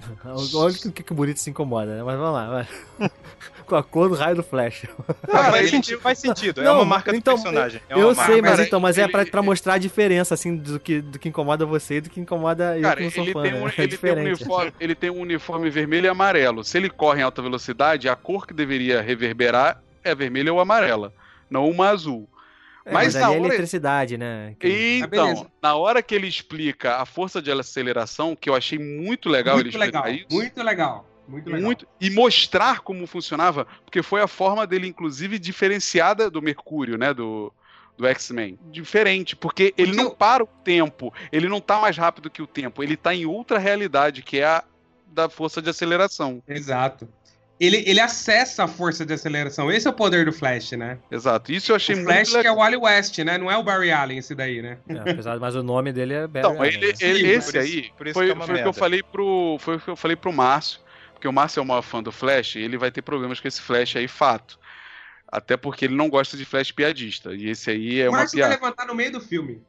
Olha o que, que o bonito se incomoda, né? Mas vamos lá, vai. Com a cor do raio do Flash. Ah, faz, sentido, faz sentido. é Não, uma marca então, do personagem. É eu uma sei, marca. mas então, mas é ele- pra, pra mostrar a diferença, assim, do que, do que incomoda você e do que incomoda eu Cara, que não sou ele, fã, tem né? É ele, tem um uniforme, ele tem um uniforme vermelho e amarelo. Se ele corre em alta velocidade, a cor que deveria reverberar é vermelha ou amarela, não uma azul. É, mas mas na é hora- eletricidade, né? Que- Ah, Então, beleza. na hora que ele explica a força de aceleração, que eu achei muito legal ele muito explicar legal, isso, muito legal. Muito legal. muito e mostrar como funcionava, porque foi a forma dele inclusive diferenciada do Mercúrio, né, do do X-Men. Diferente, porque ele não eu- para o tempo, ele não tá mais rápido que o tempo, ele tá em outra realidade, que é a da força de aceleração. Exato. Ele, ele acessa a força de aceleração. Esse é o poder do Flash, né? Exato. Isso eu achei o muito Flash que é o Wally West, né? Não é o Barry Allen esse daí, né? É, apesar, mas o nome dele é Barry Então, Allen, ele, né? ele- Sim, esse por isso- aí por isso foi, que é foi o que eu falei pro foi o que eu falei pro Márcio, porque o Márcio é o maior fã do Flash, e ele vai ter problemas com esse Flash aí, fato. Até porque ele não gosta de Flash piadista, e esse aí é o uma Márcio vai levantar no meio do filme.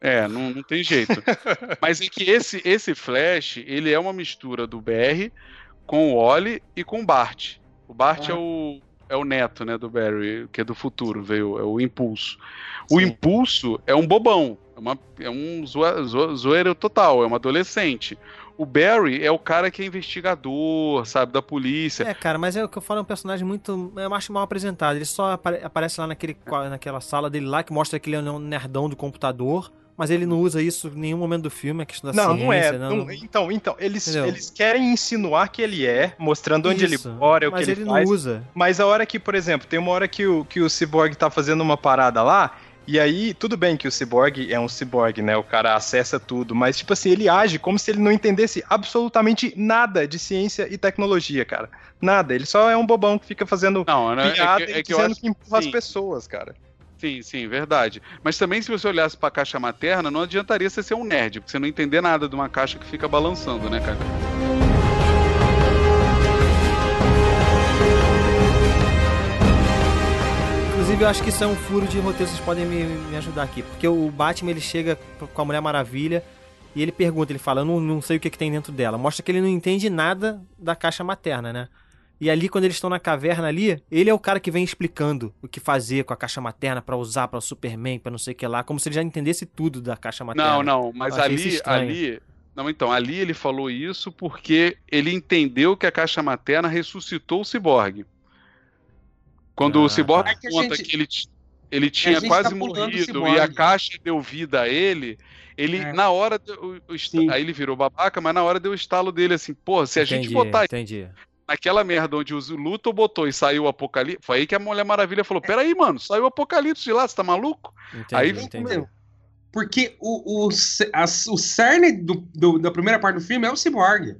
É, não, não tem jeito. Mas é que esse esse Flash, ele é uma mistura do BR com o Wally e com o Bart. O Bart Ah. é o é o neto, né, do Barry, que é do futuro, veio, é o Impulso. O Impulso é um bobão, é, uma, é um zoa- zoa- zoeiro total, é um adolescente. O Barry é o cara que é investigador, sabe, da polícia. É, cara, mas é o que eu falo, é um personagem muito. Eu acho mal apresentado. Ele só apare- aparece lá naquele, naquela sala dele lá que mostra que ele é um nerdão do computador, mas ele não usa isso em nenhum momento do filme, é questão da Não, ciência. não é. não- não- então, então eles, Entendeu? eles querem insinuar que ele é, mostrando onde Isso, ele mora, o mas que ele, ele faz. não usa. Mas a hora que, por exemplo, tem uma hora que o, que o Cyborg tá fazendo uma parada lá, e aí, tudo bem que o Cyborg é um Cyborg, né? O cara acessa tudo, mas, tipo assim, ele age como se ele não entendesse absolutamente nada de ciência e tecnologia, cara. Nada. Ele só é um bobão que fica fazendo Não, né, é piada que- é e que eu dizendo acho- que empurra as sim. pessoas, cara. Sim, sim, verdade. Mas também se você olhasse pra caixa materna, não adiantaria você ser um nerd, porque você não entender nada de uma caixa que fica balançando, né, cara? Inclusive, eu acho que isso é um furo de roteiro, vocês podem me, me ajudar aqui. Porque o Batman, ele chega com a Mulher Maravilha e ele pergunta, ele fala, eu não, não sei o que, que tem dentro dela. Mostra que ele não entende nada da caixa materna, né? E ali, quando eles estão na caverna ali, ele é o cara que vem explicando o que fazer com a caixa materna pra usar pra Superman, pra não sei o que lá, como se ele já entendesse tudo da caixa materna. Não, não, mas ali, ali. Não, então, ali ele falou isso porque ele entendeu que a caixa materna ressuscitou o ciborgue. Quando Ah, o ciborgue tá. É conta gente- que ele, ele tinha gente quase tá o morrido e a caixa deu vida a ele, ele, É. na hora, deu- o, o aí ele virou babaca, mas na hora deu o estalo dele assim, pô, se a gente entendi, botar entendi. Naquela merda onde o Luthor botou e saiu o Apocalipse, foi aí que a Mulher Maravilha falou, peraí, mano, saiu o Apocalipse de lá, você tá maluco? Entendi, Aí- entendi. Porque o, o, as- o cerne do, do- da primeira parte do filme é o Cyborg.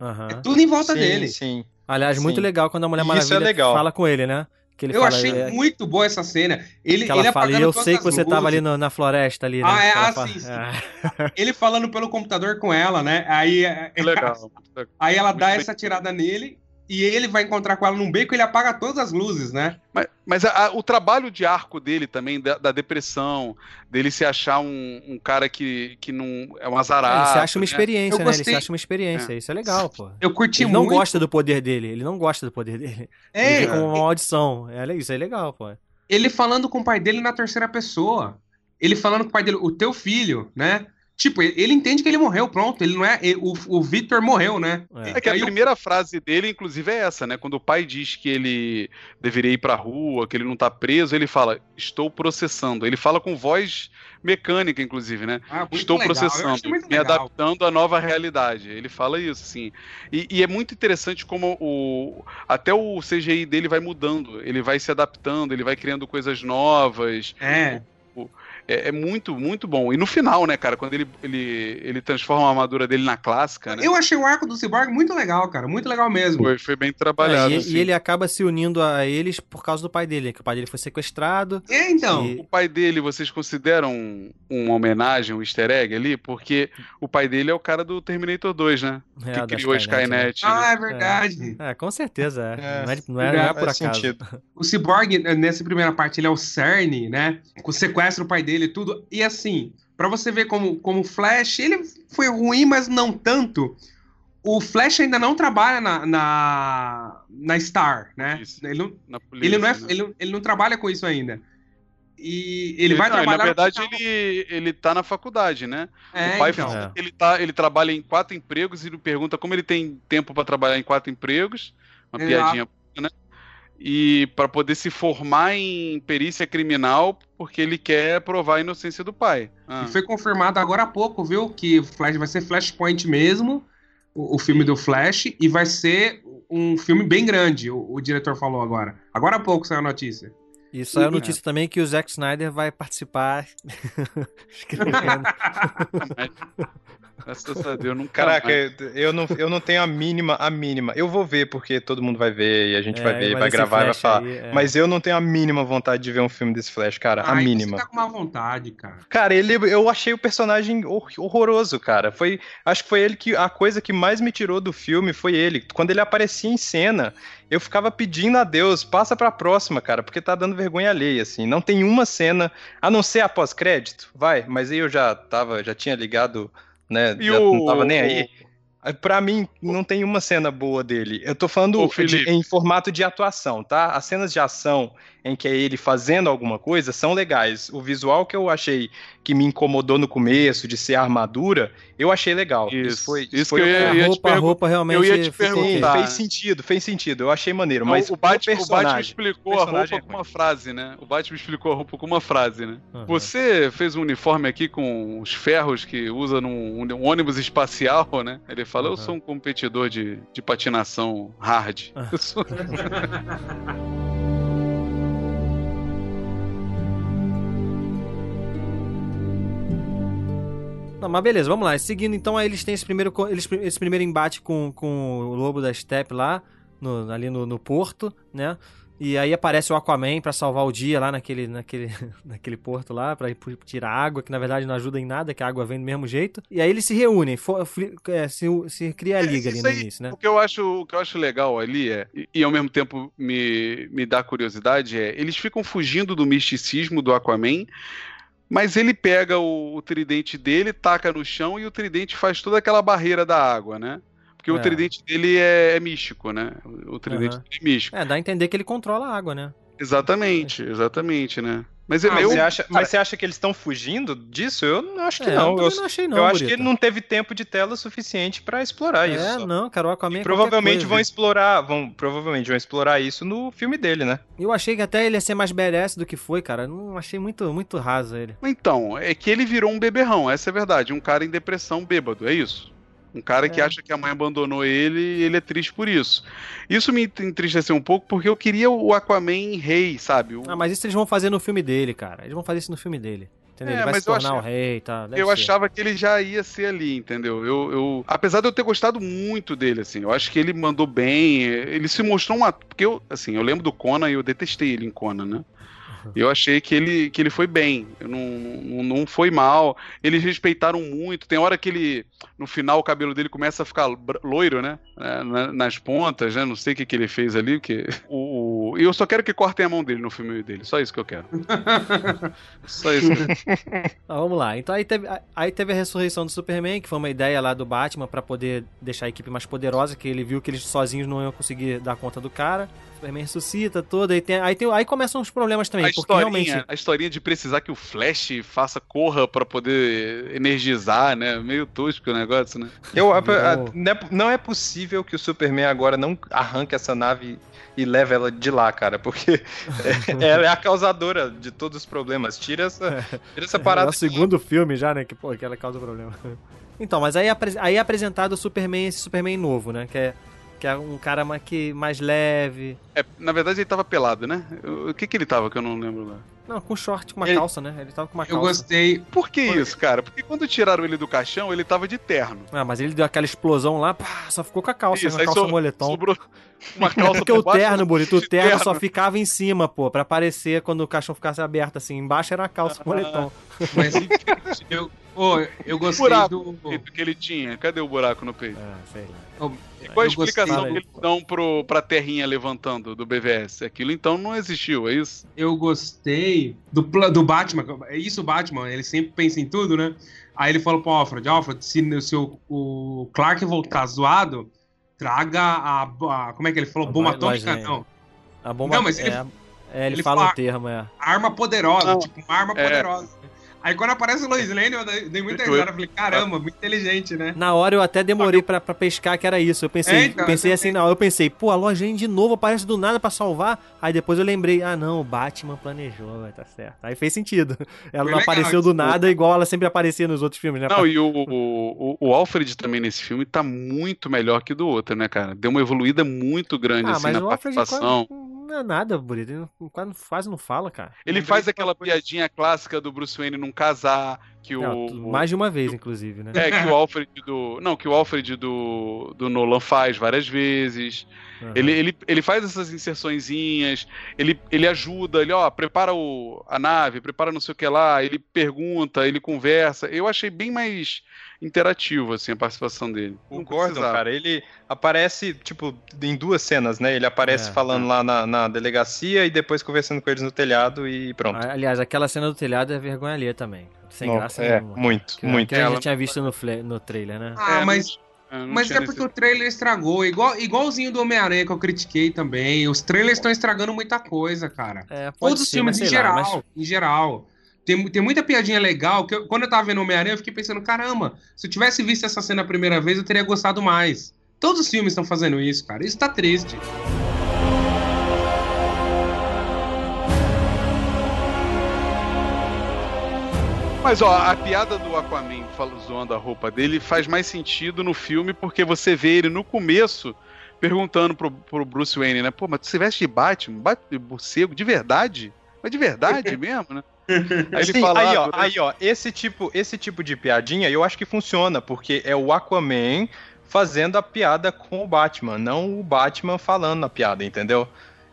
Aham. É tudo em volta sim, dele. sim. Aliás, muito Sim. legal quando a Mulher Isso é Maravilha legal. fala com ele, né? Que ele Eu fala, achei é, muito boa essa cena. Ele, que ela ele fala, e eu sei que você tava ali no- na floresta ali, né? Ah, é, ah, fala- sim, sim. Ah. Ele falando pelo computador com ela, né? Aí, é- Que legal. aí ela Muito dá bem. essa tirada nele e ele vai encontrar com ela num beco e ele apaga todas as luzes, né? Mas, mas a- a- o trabalho de arco dele também, da, da depressão, dele se achar um, um cara que, que não é um azarado. Ele se acha uma né? experiência, Eu né? Ele se acha uma experiência. Isso é legal, pô. Eu curti Ele não muito. gosta do poder dele. Ele não gosta do poder dele. É, ele vê como uma maldição. É, isso é legal, pô. ele falando com o pai dele na terceira pessoa. Ele falando com o pai dele, o teu filho, né? Tipo, ele, entende que ele morreu, pronto. Ele não é. ele- o, o Victor morreu, né? É. É que a o- primeira frase dele, inclusive, é essa, né? Quando o pai diz que ele deveria ir pra rua, que ele não tá preso, ele fala, estou processando. Ele fala com voz mecânica, inclusive, né? Ah, Estou legal. Processando, me legal. adaptando à nova realidade. Ele fala isso, sim. E, e é muito interessante como o até o CGI dele vai mudando. Ele vai se adaptando, ele vai criando coisas novas. É. É, é muito, muito bom. E no final, né, cara, quando ele, ele, ele transforma a armadura dele na clássica, né? Eu achei o arco do Cyborg muito legal, cara. Muito legal mesmo. Foi, foi bem trabalhado. É, e, assim. e ele acaba se unindo a eles por causa do pai dele, que o pai dele foi sequestrado. É, então. E- O pai dele, vocês consideram um- uma homenagem, um easter egg ali? Porque o pai dele é o cara do Terminator 2, né? É, que criou a Skynet. né? Ah, é verdade. É, com certeza. É. É, não, é, não é- não é por acaso. sentido. O Cyborg, nessa primeira parte, ele é o CERN, né? Com sequestra o pai dele e tudo. E assim, pra você ver como, como o Flash, ele foi ruim, mas não tanto. O Flash ainda não trabalha na, na, na Star, né? Isso. Ele não, polícia, ele, não é, né? ele, ele não trabalha com isso ainda. E ele vai não, trabalhar. Na verdade, ele, ele tá na faculdade, né? É, o pai então. fala que ele, tá, ele trabalha em quatro empregos e ele pergunta como ele tem tempo pra trabalhar em quatro empregos. Uma Exato. piadinha? E pra poder se formar em perícia criminal porque ele quer provar a inocência do pai. Ah. E foi confirmado agora há pouco, viu? Que o Flash vai ser Flashpoint mesmo, o, o filme do Flash, e vai ser um filme bem grande, o, o diretor falou agora. Agora há pouco saiu a notícia. E saiu a notícia também que o Zack Snyder vai participar escrevendo. Graças a Deus, nunca Caraca, mais. eu não, eu não tenho a mínima, a mínima. Eu vou ver porque todo mundo vai ver e a gente É, vai ver, vai gravar e vai falar. aí, é. Mas eu não tenho a mínima vontade de ver um filme desse Flash, cara. A mínima. Você tá com má vontade, cara. Cara, ele, eu achei o personagem hor- horroroso, cara. Foi, acho que foi ele que a coisa que mais me tirou do filme foi ele. Quando ele aparecia em cena, eu ficava pedindo a Deus, passa pra próxima, cara, porque tá dando vergonha alheia, assim. Não tem uma cena, a não ser a pós-crédito, vai. Mas aí eu já tava, já tinha ligado, né? E já o- não tava nem aí. Pra mim, não tem uma cena boa dele. Eu tô falando de- em formato de atuação, tá? As cenas de ação em que é ele fazendo alguma coisa são legais. O visual que eu achei que me incomodou no começo, de ser armadura, eu achei legal. Isso, Isso, foi. isso foi que eu o- ia- a roupa, a roupa realmente eu ia te ok. Sim, perguntar. fez sentido, fez sentido. Eu achei maneiro. Não, mas o, Batman, o personagem, Batman explicou a roupa é com uma frase, né? O Batman explicou a roupa com uma frase, né? Aham. Você fez um uniforme aqui com os ferros que usa num um ônibus espacial, né? Ele fala, eu Aham. sou um competidor de, de patinação hard. Eu sou- Não, mas beleza, vamos lá. Seguindo, então, aí eles têm esse primeiro, eles, esse primeiro embate com, com o lobo da Steppe lá, no- ali no, no porto, né? E aí aparece o Aquaman pra salvar o dia lá naquele, naquele, naquele porto lá, pu- tirar água, que na verdade não ajuda em nada, que a água vem do mesmo jeito. E aí eles se reúnem, fo- fli- é, se, se cria a É, liga ali isso no aí, início, né? O que eu acho, o que eu acho legal ali é, e, e ao mesmo tempo me, me dá curiosidade, é eles ficam fugindo do misticismo do Aquaman, mas ele pega o, o tridente dele, taca no chão e o tridente faz toda aquela barreira da água, né? Porque É. o tridente dele é, é místico, né? O, tridente dele é místico. É, dá a entender que ele controla a água, né? Exatamente, exatamente, né? Mas Ah, eu, você acha, mas você acha que eles estão fugindo disso? Eu não acho que É, não. eu também não achei não, eu acho que ele não teve tempo de tela suficiente pra explorar É, isso. não, cara, o Aquaman é Provavelmente qualquer vão coisa. explorar, vão, provavelmente vão explorar isso no filme dele, né? Eu achei que até ele ia ser mais badass do que foi, cara. Não achei muito, muito raso ele. Então, é que ele virou um beberrão, essa é a verdade. Um cara em depressão bêbado, é isso. Um cara que É. acha que a mãe abandonou ele e ele é triste por isso. Isso me entristeceu um pouco porque eu queria o Aquaman rei, sabe? O- Ah, mas isso eles vão fazer no filme dele, cara. Eles vão fazer isso no filme dele. Entendeu? É, ele vai mas se eu tornar achei- o rei, tá? Deve eu ser. achava que ele já ia ser ali, entendeu? Eu, eu- apesar de eu ter gostado muito dele, assim, eu acho que ele mandou bem. Ele se mostrou um ator. Porque eu, assim, eu lembro do Conan e eu detestei ele em Conan, né? Eu achei que ele, que ele foi bem, não, não, não foi mal. Eles respeitaram muito. Tem hora que ele, no final, o cabelo dele começa a ficar loiro, né? É, na- nas pontas, né? Não sei o que, que ele fez ali. Que, o, o- eu só quero que cortem a mão dele no filme dele. Só isso que eu quero. só isso. Tá, vamos lá. Então aí teve, aí teve a ressurreição do Superman, que foi uma ideia lá do Batman pra poder deixar a equipe mais poderosa, que ele viu que eles sozinhos não iam conseguir dar conta do cara. O Superman ressuscita tudo, aí, tem, aí, tem, aí começam os problemas também, A porque historinha, realmente... a historinha de precisar que o Flash faça corra pra poder energizar, né? Meio tosco o negócio, né? Eu, a- a- não é- não é possível que o Superman agora não arranque essa nave e leve ela de lá, cara, porque é- ela é a causadora de todos os problemas. Tira essa, tira essa É parada. o segundo filme já, né? Que, pô, que ela causa problema. Então, mas aí, apre- aí é apresentado o Superman, esse Superman novo, né? Que é, que é um cara mais, que, mais leve. É, na verdade ele tava pelado, né? O que que ele tava que eu não lembro lá? Não, com short, com uma Ele- calça, né? Ele tava com uma Eu calça. gostei. Por que isso, cara? Porque quando tiraram ele do caixão, ele tava de terno. Ah, mas ele deu aquela explosão lá, pá, só ficou com a calça, Isso, uma aí calça so- moletom. sobrou uma calça Porque por o terno, bonito, o de terno só ficava em cima, pô, pra aparecer quando o caixão ficasse aberto assim. Embaixo era a calça moletom. Mas eu, pô, eu O gostei buraco do. que ele tinha. Cadê o buraco no peito? Ah, sei lá. E qual a eu gostei explicação do- que eles dão pro, pra terrinha levantando do BVS? Aquilo então não existiu, é isso? eu gostei do, do Batman. É isso o Batman, ele sempre pensa em tudo, né? Aí ele falou pro Alfred, Alfred, se, se o, o Clark voltar zoado, traga a, a- Como é que ele falou? A Bomba atômica? Não. A bomba Não, mas ele- é, é, ele, ele fala fala- um termo, é. Arma poderosa, Não. tipo, uma arma É. poderosa. Aí quando aparece o Lois Lane, eu dei muita risada. Eu falei, caramba, muito inteligente, né? Na hora eu até demorei pra, pra pescar que era isso. Eu pensei, É, então, pensei eu assim, não, eu pensei, pô, a Lojinha de novo aparece do nada pra salvar. Aí depois eu lembrei, ah não, o Batman planejou, tá certo. Aí fez sentido. Ela Foi não legal, apareceu do nada igual ela sempre aparecia nos outros filmes, né? Não, e o, o, o Alfred também nesse filme tá muito melhor que do outro, né, cara? Deu uma evoluída muito grande, ah, assim, mas na o Alfred participação. quase, não é nada, bonito. Ele quase, quase não fala, cara. Ele faz aquela piadinha clássica do Bruce Wayne não casar, Que Não, o, mais de uma vez, inclusive, né? É, que o Alfred do. Não, que o Alfred do, do Nolan faz várias vezes. Aham. Ele, ele, ele faz essas inserçõezinhes, ele, ele ajuda, ele, ó, prepara o, a nave, prepara não sei o que lá, ele pergunta, ele conversa. Eu achei bem mais interativo, assim, a participação dele. O Não Gordon, precisava. cara, ele aparece, tipo, em duas cenas, né? Ele aparece É, falando lá na, na delegacia e depois conversando com eles no telhado e pronto. Ah, Aliás, aquela cena do telhado é vergonha alheia também. Sem Não, graça é, nenhuma. muito, Que, muito. Que a gente tinha visto no, fle- no trailer, né? Ah, É, mas, não mas é porque o trailer estragou. Igual, igualzinho do Homem-Aranha que eu critiquei também. Os trailers estão estragando muita coisa, cara. É, pode Todos os filmes mas em lá, geral. mas- Em geral. Tem, tem muita piadinha legal. Que eu- quando eu tava vendo Homem-Aranha, eu fiquei pensando, caramba, se eu tivesse visto essa cena a primeira vez, eu teria gostado mais. Todos os filmes estão fazendo isso, cara. Isso tá triste. Mas ó, a piada do Aquaman zoando a roupa dele faz mais sentido no filme porque você vê ele no começo perguntando pro, pro Bruce Wayne, né? Pô, mas você veste de Batman? Bat- de morcego? De verdade? Mas de verdade mesmo, né? Aí ele Sim, fala, aí, ah, ó, aí, ó, esse tipo, esse tipo de piadinha eu acho que funciona, porque é o Aquaman fazendo a piada com o Batman, não o Batman falando a piada, entendeu?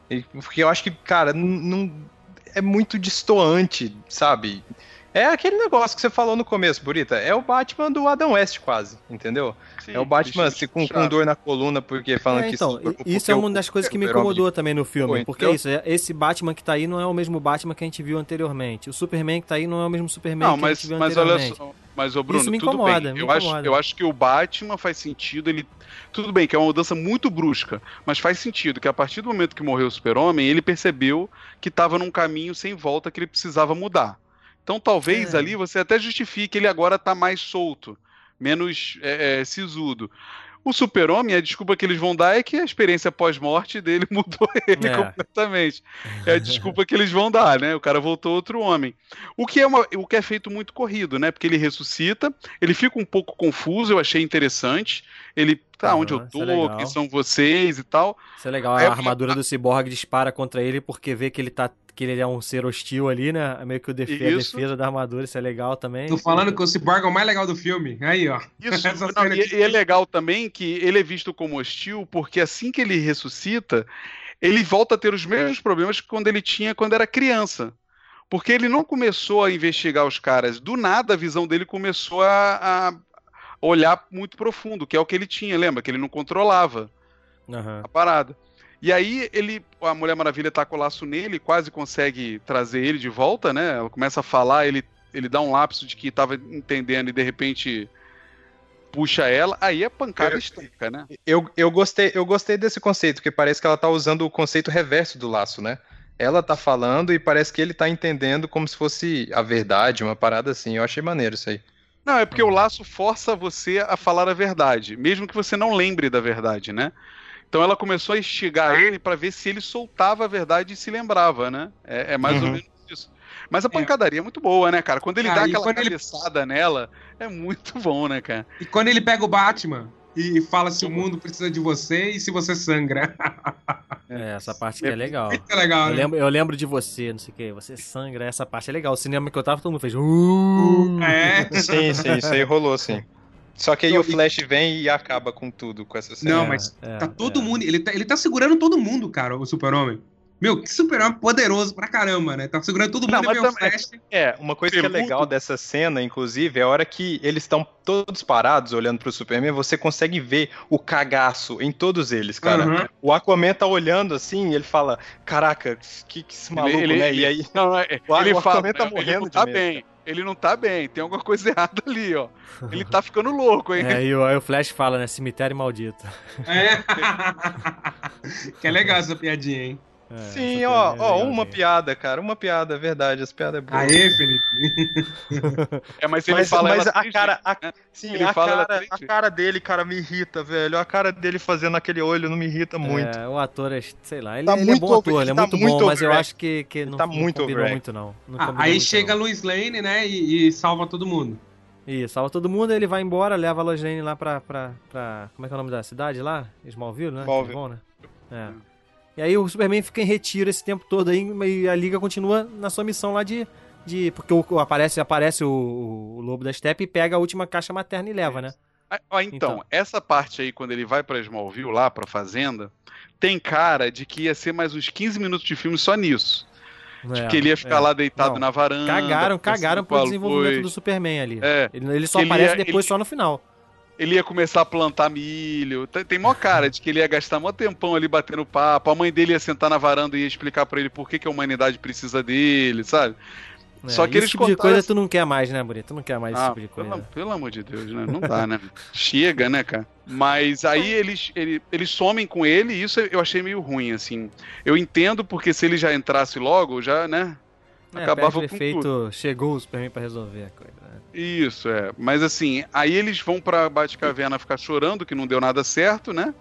E- Porque eu acho que, cara, não é muito distoante, sabe? É aquele negócio que você falou no começo, Burita. É o Batman do Adam West, quase, entendeu? Sim, é o Batman deixa assim, com, com dor na coluna, porque falando É, que então, porque isso é o- uma das coisas que me incomodou também no filme. Pô, porque é entendeu? isso, é- esse Batman que tá aí não é o mesmo Batman que a gente viu anteriormente. O Superman que tá aí não é o mesmo Superman Não, que a mas, gente viu mas olha anteriormente. só, mas ô Bruno, Isso me tudo incomoda, bem. me eu, acho, incomoda. eu acho que o Batman faz sentido, ele. Tudo bem que é uma mudança muito brusca, mas faz sentido que a partir do momento que morreu o Super-Homem, ele percebeu que estava num caminho sem volta que ele precisava mudar. Então talvez É. ali você até justifique ele agora tá mais solto, menos é, é, sisudo. O Super-Homem, a desculpa que eles vão dar é que a experiência pós-morte dele mudou ele É. completamente. É a desculpa que eles vão dar, né? O cara voltou outro homem. O que é, uma- o que é feito muito corrido, né? Porque ele ressuscita, ele fica um pouco confuso, eu achei interessante. Ele, tá, Aham, onde eu é tô, legal. quem são vocês e tal. Isso é legal, É, a armadura do Cyborg dispara contra ele porque vê que ele tá que ele é um ser hostil ali, né? É meio que o defe- a defesa da armadura, isso é legal também. Tô falando que o Cyborg é o mais legal do filme. Aí, ó. Isso, não, e, aqui- e é legal também que ele é visto como hostil, porque assim que ele ressuscita, ele volta a ter os mesmos problemas que quando ele tinha quando era criança. Porque ele não começou a investigar os caras. Do nada, a visão dele começou a, a olhar muito profundo, que é o que ele tinha, lembra? Que ele não controlava Aham. a parada. E aí ele, a Mulher Maravilha tá com o laço nele, quase consegue trazer ele de volta, né? Ela começa a falar, ele, ele dá um lapso de que tava entendendo e de repente puxa ela, aí é pancada Eu- estanca, né? Eu, eu, gostei, eu gostei desse conceito, porque parece que ela tá usando o conceito reverso do laço, né? Ela tá falando e parece que ele tá entendendo como se fosse a verdade, uma parada assim. Eu achei maneiro isso aí. Não, é porque o laço força você a falar a verdade, mesmo que você não lembre da verdade, né? Então ela começou a instigar ele pra ver se ele soltava a verdade e se lembrava, né? É, é mais ou Uhum. menos isso. Mas a pancadaria é muito boa, né, cara? Quando ele Ah, dá e aquela quando ele- cabeçada nela, é muito bom, né, cara? E quando ele pega o Batman e fala se o mundo precisa de você e se você sangra. É, essa parte que é legal. Muito legal, Eu né? lembro, eu lembro de você, não sei o que, você sangra, essa parte é legal. O cinema que eu tava, todo mundo fez. "Uh". É. Sim, sim, isso aí rolou, sim. Só que aí o Flash vem e acaba com tudo, com essa cena. Não, É, mas é, tá todo é. mundo. Ele tá, ele tá segurando todo mundo, cara, o Super-Homem. Meu, que Super-Homem poderoso pra caramba, né? Tá segurando todo mundo Não, e o Flash. É, uma coisa que é legal dessa cena, inclusive, é a hora que eles estão todos parados olhando pro Superman, você consegue ver o cagaço em todos eles, cara. Uhum. O Aquaman tá olhando assim e ele fala: Caraca, que, que esse maluco, ele, né? ele- E aí. não, é, O- ele o fala, Aquaman tá ele morrendo de tá medo, bem. Ele não tá bem, tem alguma coisa errada ali, ó. Ele tá ficando louco, hein? É, e o- aí o Flash fala, né? Cemitério maldito. É. que é legal essa piadinha, hein? É, Sim, ó, é ó, uma piada, cara, uma piada, é verdade, as piadas é boa. Aê, Felipe. É, mas ele Mas, fala mas ela a cara, a- né? sim, Ele a, fala cara, a cara dele, cara, me irrita, velho. A cara dele fazendo aquele olho não me irrita muito. É, o ator, é, sei lá, ele, Tá ele é muito bom over- ator, ele é tá muito muito bom, mas eu acho que, que não, tá não muito combinou overact. muito, não. Não Ah, aí muito, chega a não. Lois Lane, né? E, e salva todo mundo. Isso, salva todo mundo, ele vai embora, leva a Lois Lane lá pra, pra, pra... Como é que é o nome da cidade lá? Smallville, né? Smallville. Eles vão, né? É. E aí o Superman fica em retiro esse tempo todo aí, e a Liga continua na sua missão lá de de. Porque o, aparece, aparece o, o lobo da steppe e pega a última caixa materna e leva, né? Ah, então, Então. essa parte aí, quando ele vai pra Smallville, lá pra fazenda, tem cara de que ia ser mais uns 15 minutos de filme só nisso. De É, que ele ia ficar é. lá deitado Não, na varanda. Cagaram, cagaram pro desenvolvimento luz. do Superman ali. É. Ele, ele só ele aparece ia- depois ele- só no final. Ele ia começar a plantar milho. Tem, tem mó cara de que ele ia gastar mó tempão ali batendo papo. A mãe dele ia sentar na varanda e ia explicar pra ele por que, que a humanidade precisa dele, sabe? É, Só que esse eles tipo de coisa essa- tu não quer mais, né, Bonito? Tu não quer mais esse Ah, tipo de coisa. pelo, pelo amor de Deus, né? Não dá, né? Chega, né, cara? Mas aí eles, ele, eles somem com ele e isso eu achei meio ruim, assim. Eu entendo porque se ele já entrasse logo, já, né? É, acabava com efeito, tudo. chegou o Superman pra resolver a coisa. né? Isso, é. Mas assim, aí eles vão pra Batcaverna ficar chorando que não deu nada certo, né?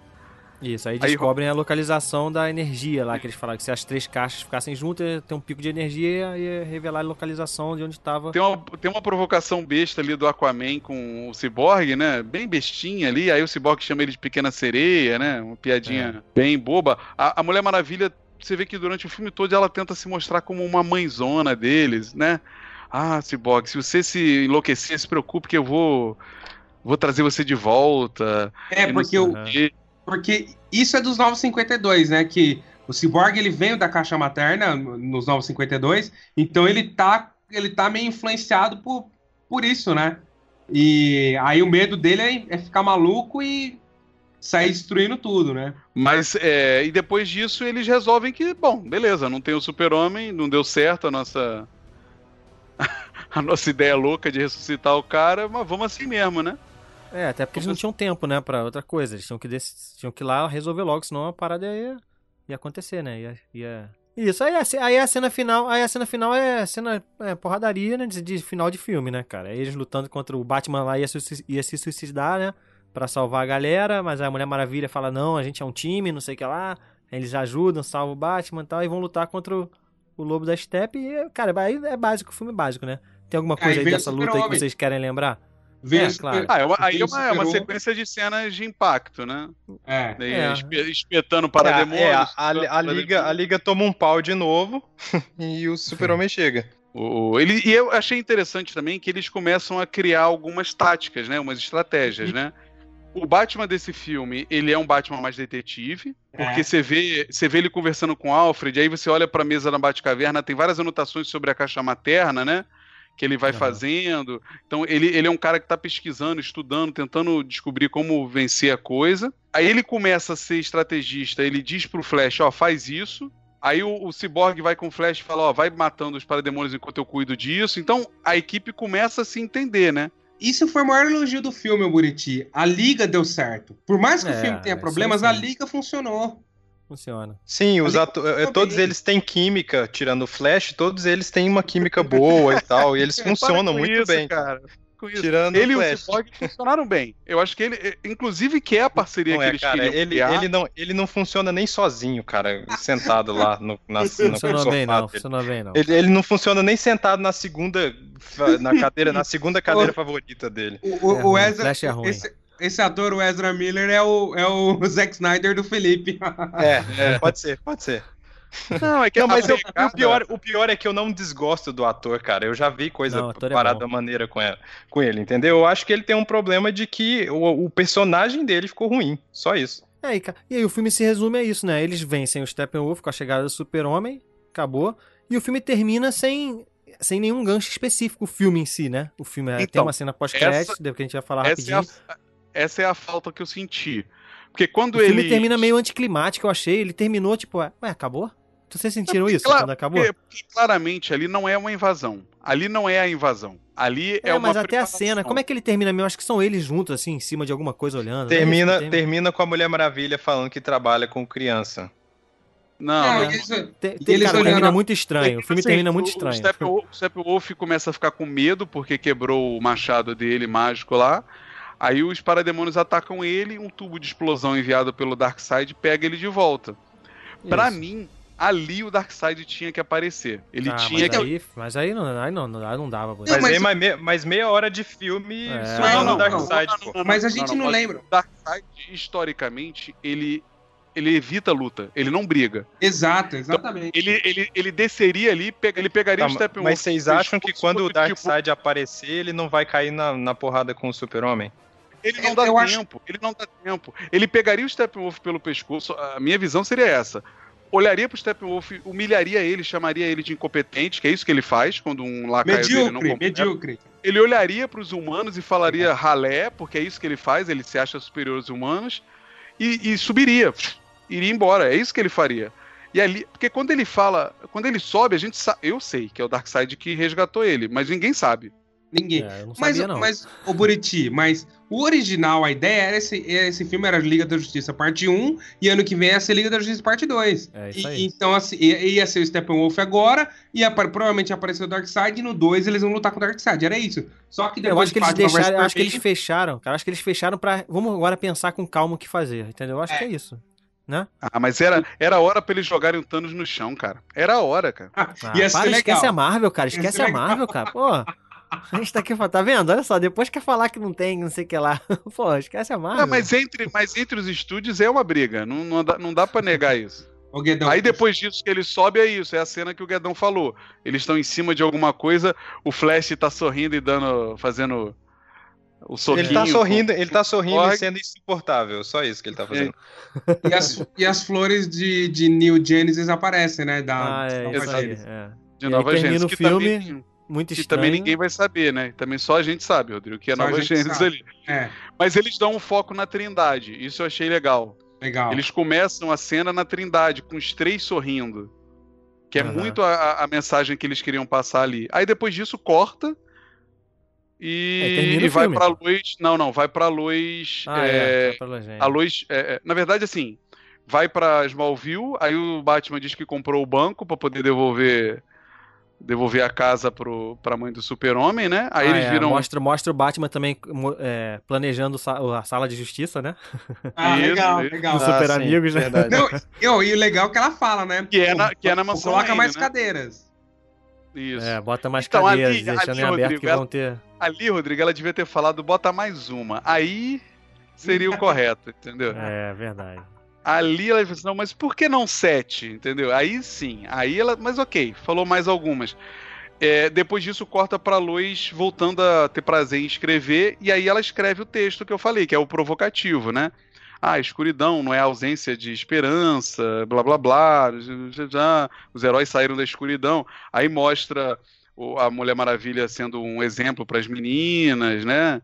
Isso, aí Aí- descobrem a localização da energia lá, que eles falaram que se as três caixas ficassem juntas, ia ter um pico de energia e ia revelar a localização de onde estava. Tem uma, tem uma provocação besta ali do Aquaman com o Cyborg, né? Bem bestinha ali. Aí o Cyborg chama ele de pequena sereia, né? Uma piadinha bem boba. A, a Mulher Maravilha, você vê que durante o filme todo ela tenta se mostrar como uma mãezona deles, né? Ah, Cyborg, se você se enlouquecer, se preocupe que eu vou vou trazer você de volta. É, porque o- quê. Porque isso é dos Novos 52, né? Que o Cyborg ele veio da caixa materna nos Novos 52, então ele tá, ele tá meio influenciado por, por isso, né? E aí o medo dele é, é ficar maluco e sair destruindo tudo, né? Mas, é, e depois disso eles resolvem que, bom, beleza, não tem o super-homem, não deu certo a nossa a nossa ideia louca de ressuscitar o cara, mas vamos assim mesmo, né? É, até porque eles não tinham tempo, né, pra outra coisa. Eles tinham que, dec- tinham que ir lá resolver logo, senão a parada ia, ia acontecer, né? Ia, ia... Isso, aí a, aí a cena final, aí a cena final é a cena é, porradaria, né, de, de final de filme, né, cara? Aí eles lutando contra o Batman lá ia, se- ia se suicidar, né, pra salvar a galera, mas a Mulher Maravilha fala, não, a gente é um time, não sei o que lá. Eles ajudam, salvam o Batman e tal, e vão lutar contra o, o Lobo da Steppe. E, cara, aí é básico, filme básico, né? Tem alguma coisa Aí aí dessa luta aí que vocês querem lembrar? Vem É, claro. Ah, é uma, aí é uma, é uma sequência de cenas de impacto, né? É. Daí, É. espe- espetando para É, demônios. é, a, a- a para liga, a liga toma um pau de novo e o super-homem chega. O- o- ele, e eu achei interessante também que eles começam a criar algumas táticas, né? Umas estratégias, né? O Batman desse filme, ele é um Batman mais detetive, porque É. você vê, você vê ele conversando com o Alfred, aí você olha pra mesa na Batcaverna, tem várias anotações sobre a caixa materna, né? Que ele vai fazendo. Então, ele, ele é um cara que tá pesquisando, estudando, tentando descobrir como vencer a coisa. Aí ele começa a ser estrategista, ele diz pro Flash, ó, faz isso. Aí o, o Cyborg vai com o Flash e fala, ó, vai matando os parademônios enquanto eu cuido disso. Então, a equipe começa a se entender, né? Isso foi o maior elogio do filme, o Buriti. A liga deu certo. Por mais que É, o filme tenha problemas, a liga funcionou. Funciona. Sim, os eh, todos eles têm química, tirando o Flash, todos eles têm uma química boa e tal, e eles Para funcionam muito isso, bem. cara. Com isso. Tirando ele e o o Flash. Cyborg funcionaram bem. Eu acho que ele, eh, inclusive, que é a parceria Não que é, eles cara, queriam ele, criar. ele, não, ele não funciona nem sozinho, cara, sentado lá no, na, Funcionou bem, não. dele. Funcionou bem, não. Ele, ele não funciona nem sentado na segunda na cadeira, na segunda cadeira favorita dele. O, É o, o ruim, Ezra, Flash é ruim. esse, esse ator, o Ezra Miller, é o, é o Zack Snyder do Felipe. É, pode ser, pode ser. Não, é que Não, a mas eu- o, pior, o pior é que eu não desgosto do ator, cara. Eu já vi coisa Não, o é parada bom. maneira com, ela, com ele, entendeu? Eu acho que ele tem um problema de que o, o personagem dele ficou ruim. Só isso. É, e, e aí o filme se resume a isso, né? Eles vencem o Steppenwolf com a chegada do Super-Homem, acabou. E o filme termina sem, sem nenhum gancho específico, o filme em si, né? O filme é- tem Então, uma cena pós-crédito, que a gente vai falar essa, é rapidinho. a, essa é a falta que eu senti. Porque quando O filme ele. termina meio anticlimático, eu achei. Ele terminou, tipo, ué, acabou? Vocês sentiram isso Claro, quando acabou? Porque, porque claramente ali não é uma invasão. Ali não é a invasão. Ali é, É, uma. mas até a cena, como é que ele termina mesmo? Acho que são eles juntos, assim, em cima de alguma coisa olhando. né? Termina, tem- termina com a Mulher Maravilha falando que trabalha com criança. Não, Não, não. isso- Tem, tem- eles cara, termina a- muito estranho. O filme Assim, termina muito o- estranho. O Steppenwolf, o Steppenwolf começa a ficar com medo porque quebrou o machado dele mágico lá. Aí os parademônios atacam ele, um tubo de explosão enviado pelo Darkseid pega ele de volta. Pra Isso. mim, ali o Darkseid tinha que aparecer. Ele Ah, tinha mas que. aí, mas aí não, aí não, não, aí não dava. Mas, mas- aí mais, me- mais meia hora de filme É. só Não, no não, Dark não. Side, pô. Mas a gente não lembra. O Darkseid, historicamente, ele ele evita a luta, ele não briga. Exato, exatamente. Então, ele, ele, ele desceria ali, pega, ele pegaria Tá, o Steppenwolf. mas vocês acham que quando o tipo, Darkseid aparecer, ele não vai cair na, na porrada com o Super-Homem? Ele não Eu- dá eu acho- tempo, ele não dá tempo. Ele pegaria o Steppenwolf pelo pescoço, a minha visão seria essa. Olharia pro Steppenwolf, humilharia ele, chamaria ele de incompetente, que é isso que ele faz quando um lacaio dele não completa. medíocre. Ele olharia pros humanos e falaria ralé, porque é isso que ele faz, ele se acha superior aos humanos, e, e subiria, iria embora, é isso que ele faria. E ali, porque quando ele fala, quando ele sobe, a gente sabe, eu sei que é o Darkseid que resgatou ele, mas ninguém sabe. Ninguém. É, eu não Mas, sabia, não. mas, ô Buriti, mas o original, a ideia era esse, esse filme era Liga da Justiça parte 1 e ano que vem ia ser Liga da Justiça parte 2. É isso E- aí. então, assim, ia, ia ser o Steppenwolf agora, e provavelmente ia aparecer o Darkseid, e no 2 eles vão lutar com o Darkseid. Era isso. Só que Eu depois acho que eles deixaram, eu acho que eles fecharam, cara. eu Acho que eles fecharam pra. Vamos agora pensar com calma o que fazer, entendeu? Eu acho que é isso. Né? Ah, mas era, era a hora pra eles jogarem o Thanos no chão, cara. Era a hora, cara. Ah, Ia ser para, legal. esquece a Marvel, cara. Esquece a. Marvel, cara. Pô. A gente tá aqui falando, tá vendo? Olha só, depois quer falar que não tem, não sei o que lá. Pô, esquece a Marvel. Ah, mas, entre, mas entre os estúdios é uma briga. Não, não, dá, não dá pra negar isso. Guedão, Aí depois disso que ele sobe é isso, é a cena que o Guedão falou. Eles estão em cima de alguma coisa, o Flash tá sorrindo e dando, fazendo o soquinho. Ele tá sorrindo, ele tá sorrindo Corre. e sendo insuportável, só isso que ele tá fazendo. E as, e as flores de, de New Genesis aparecem, né? Da, Ah, é Nova. Gênesis. É. De E Nova aí termina Gênesis, o que filme, também, muito estranho. também ninguém vai saber, né? Também só a gente sabe, Rodrigo, que é Só Nova Gênesis ali. É, Mas eles dão um foco na Trindade, isso eu achei legal. legal. Eles começam a cena na Trindade, com os três sorrindo. Que é Aham. muito a- a, mensagem que eles queriam passar ali. Aí depois disso corta. E, termina e vai filme. pra luz. Não, não, vai pra luz. Ah, é, é. pela gente. a luz. é, é, na verdade, assim, vai pra Smallville. Aí o Batman diz que comprou o banco pra poder devolver. Devolver a casa pro, pra mãe do super-homem, né? Aí Ah, eles é, viram. Mostra, mostra o Batman também é, planejando a sala de justiça, né? Ah, Isso, legal, isso. legal. Os super Ah, sim, amigos, né? verdade. Não, eu, e o legal é que ela fala, né? Que é na- que é na mansão Coloca mais né? cadeiras. Isso. É, bota mais Então, cadeiras, ali- deixando ali, em aberto Rodrigo, que vão ter. Ali, Rodrigo, ela devia ter falado, bota mais uma. Aí seria o correto, entendeu? É, verdade. Ali ela falou assim, não, mas por que não sete? Entendeu? Aí sim. Aí ela. Mas ok, falou mais algumas. É, depois disso, corta pra Lois voltando a ter prazer em escrever, e aí ela escreve o texto que eu falei, que é o provocativo, né? Ah, escuridão não é ausência de esperança, blá blá blá. já- os heróis saíram da escuridão. Aí mostra a Mulher Maravilha sendo um exemplo para as meninas, né?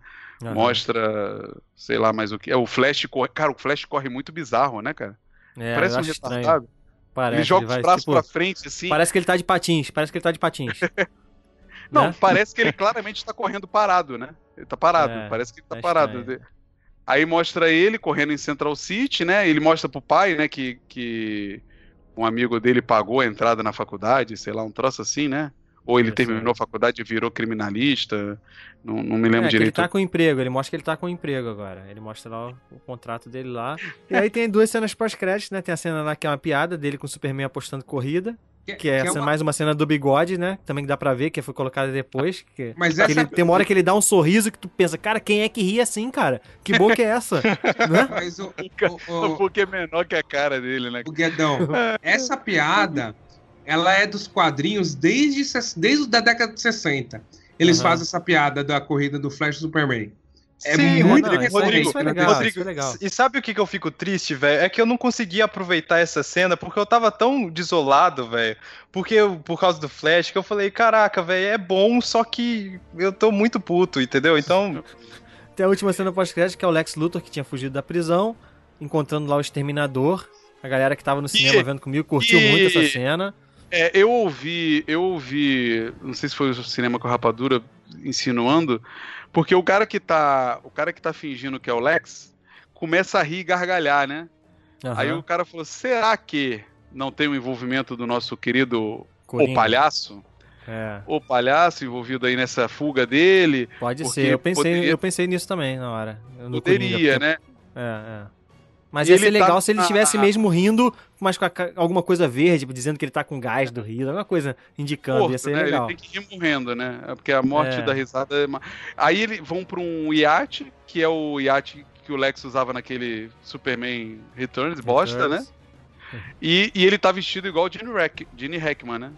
Aham. Mostra, sei lá mais o que. É, o Flash corre. Cara, o Flash corre muito bizarro, né, cara? É, Parece um retardado. Parece, ele joga vai, os braços tipo, pra frente, assim. Parece que ele tá de patins, parece que ele tá de patins. Não, né? parece que ele claramente tá correndo parado, né? Ele tá parado, É, parece que ele tá tá parado. estranho. Aí mostra ele correndo em Central City, né? Ele mostra pro pai, né, que, que um amigo dele pagou a entrada na faculdade, sei lá, um troço assim, né? Ou ele terminou a faculdade e virou criminalista. Não, não me lembro É, que ele direito. tá com emprego, ele mostra que ele tá com emprego agora. Ele mostra lá o, o contrato dele lá. E aí tem duas cenas pós-créditos, né? Tem a cena lá que é uma piada dele com o Superman apostando corrida. Que é, que é uma- mais uma cena do bigode, né? Também que dá pra ver, que foi colocada depois. Que, Mas que essa- ele- tem uma hora que ele dá um sorriso que tu pensa, cara, quem é que ri assim, cara? Que boca é essa? né? Mas o, Um pouquinho menor que a cara dele, né? o Guedão, essa piada, ela é dos quadrinhos desde, desde a década de 60. Eles Aham. fazem essa piada da corrida do Flash Superman. É Sim, muito não, isso- recorrente. isso é na legal. Rodrigo, isso é legal. e sabe o que, que eu fico triste, velho? É que eu não consegui aproveitar essa cena porque eu tava tão desolado, velho. Porque eu- por causa do Flash, que eu falei, caraca, velho, é bom, só que eu tô muito puto, entendeu? Então, Tem a última cena pós-crédito, que é o Lex Luthor, que tinha fugido da prisão, encontrando lá o Exterminador. A galera que tava no cinema vendo comigo curtiu e- muito essa cena. É, eu ouvi, eu ouvi, não sei se foi o cinema com a rapadura insinuando, porque o cara que tá, o cara que tá fingindo que é o Lex, começa a rir e gargalhar, né? Aham. Aí o cara falou: "Será que não tem o envolvimento do nosso querido Coringa. o palhaço? É, O palhaço envolvido aí nessa fuga dele? pode ser. Eu pensei, poderia- eu pensei nisso também na hora. No Coringa, Poderia, porque- né? É, é. Mas E ia ser tá legal se ele estivesse mesmo rindo, mas com a alguma coisa verde, tipo, dizendo que ele tá com gás do riso, alguma coisa indicando, ia Morto, ser né? legal. Ele tem que ir morrendo, né? É Porque a morte É. da risada é. Aí eles vão pra um iate, que é o iate que o Lex usava naquele Superman Returns, bosta, né? E, e ele tá vestido igual o Gene, Hack, Gene Hackman, né?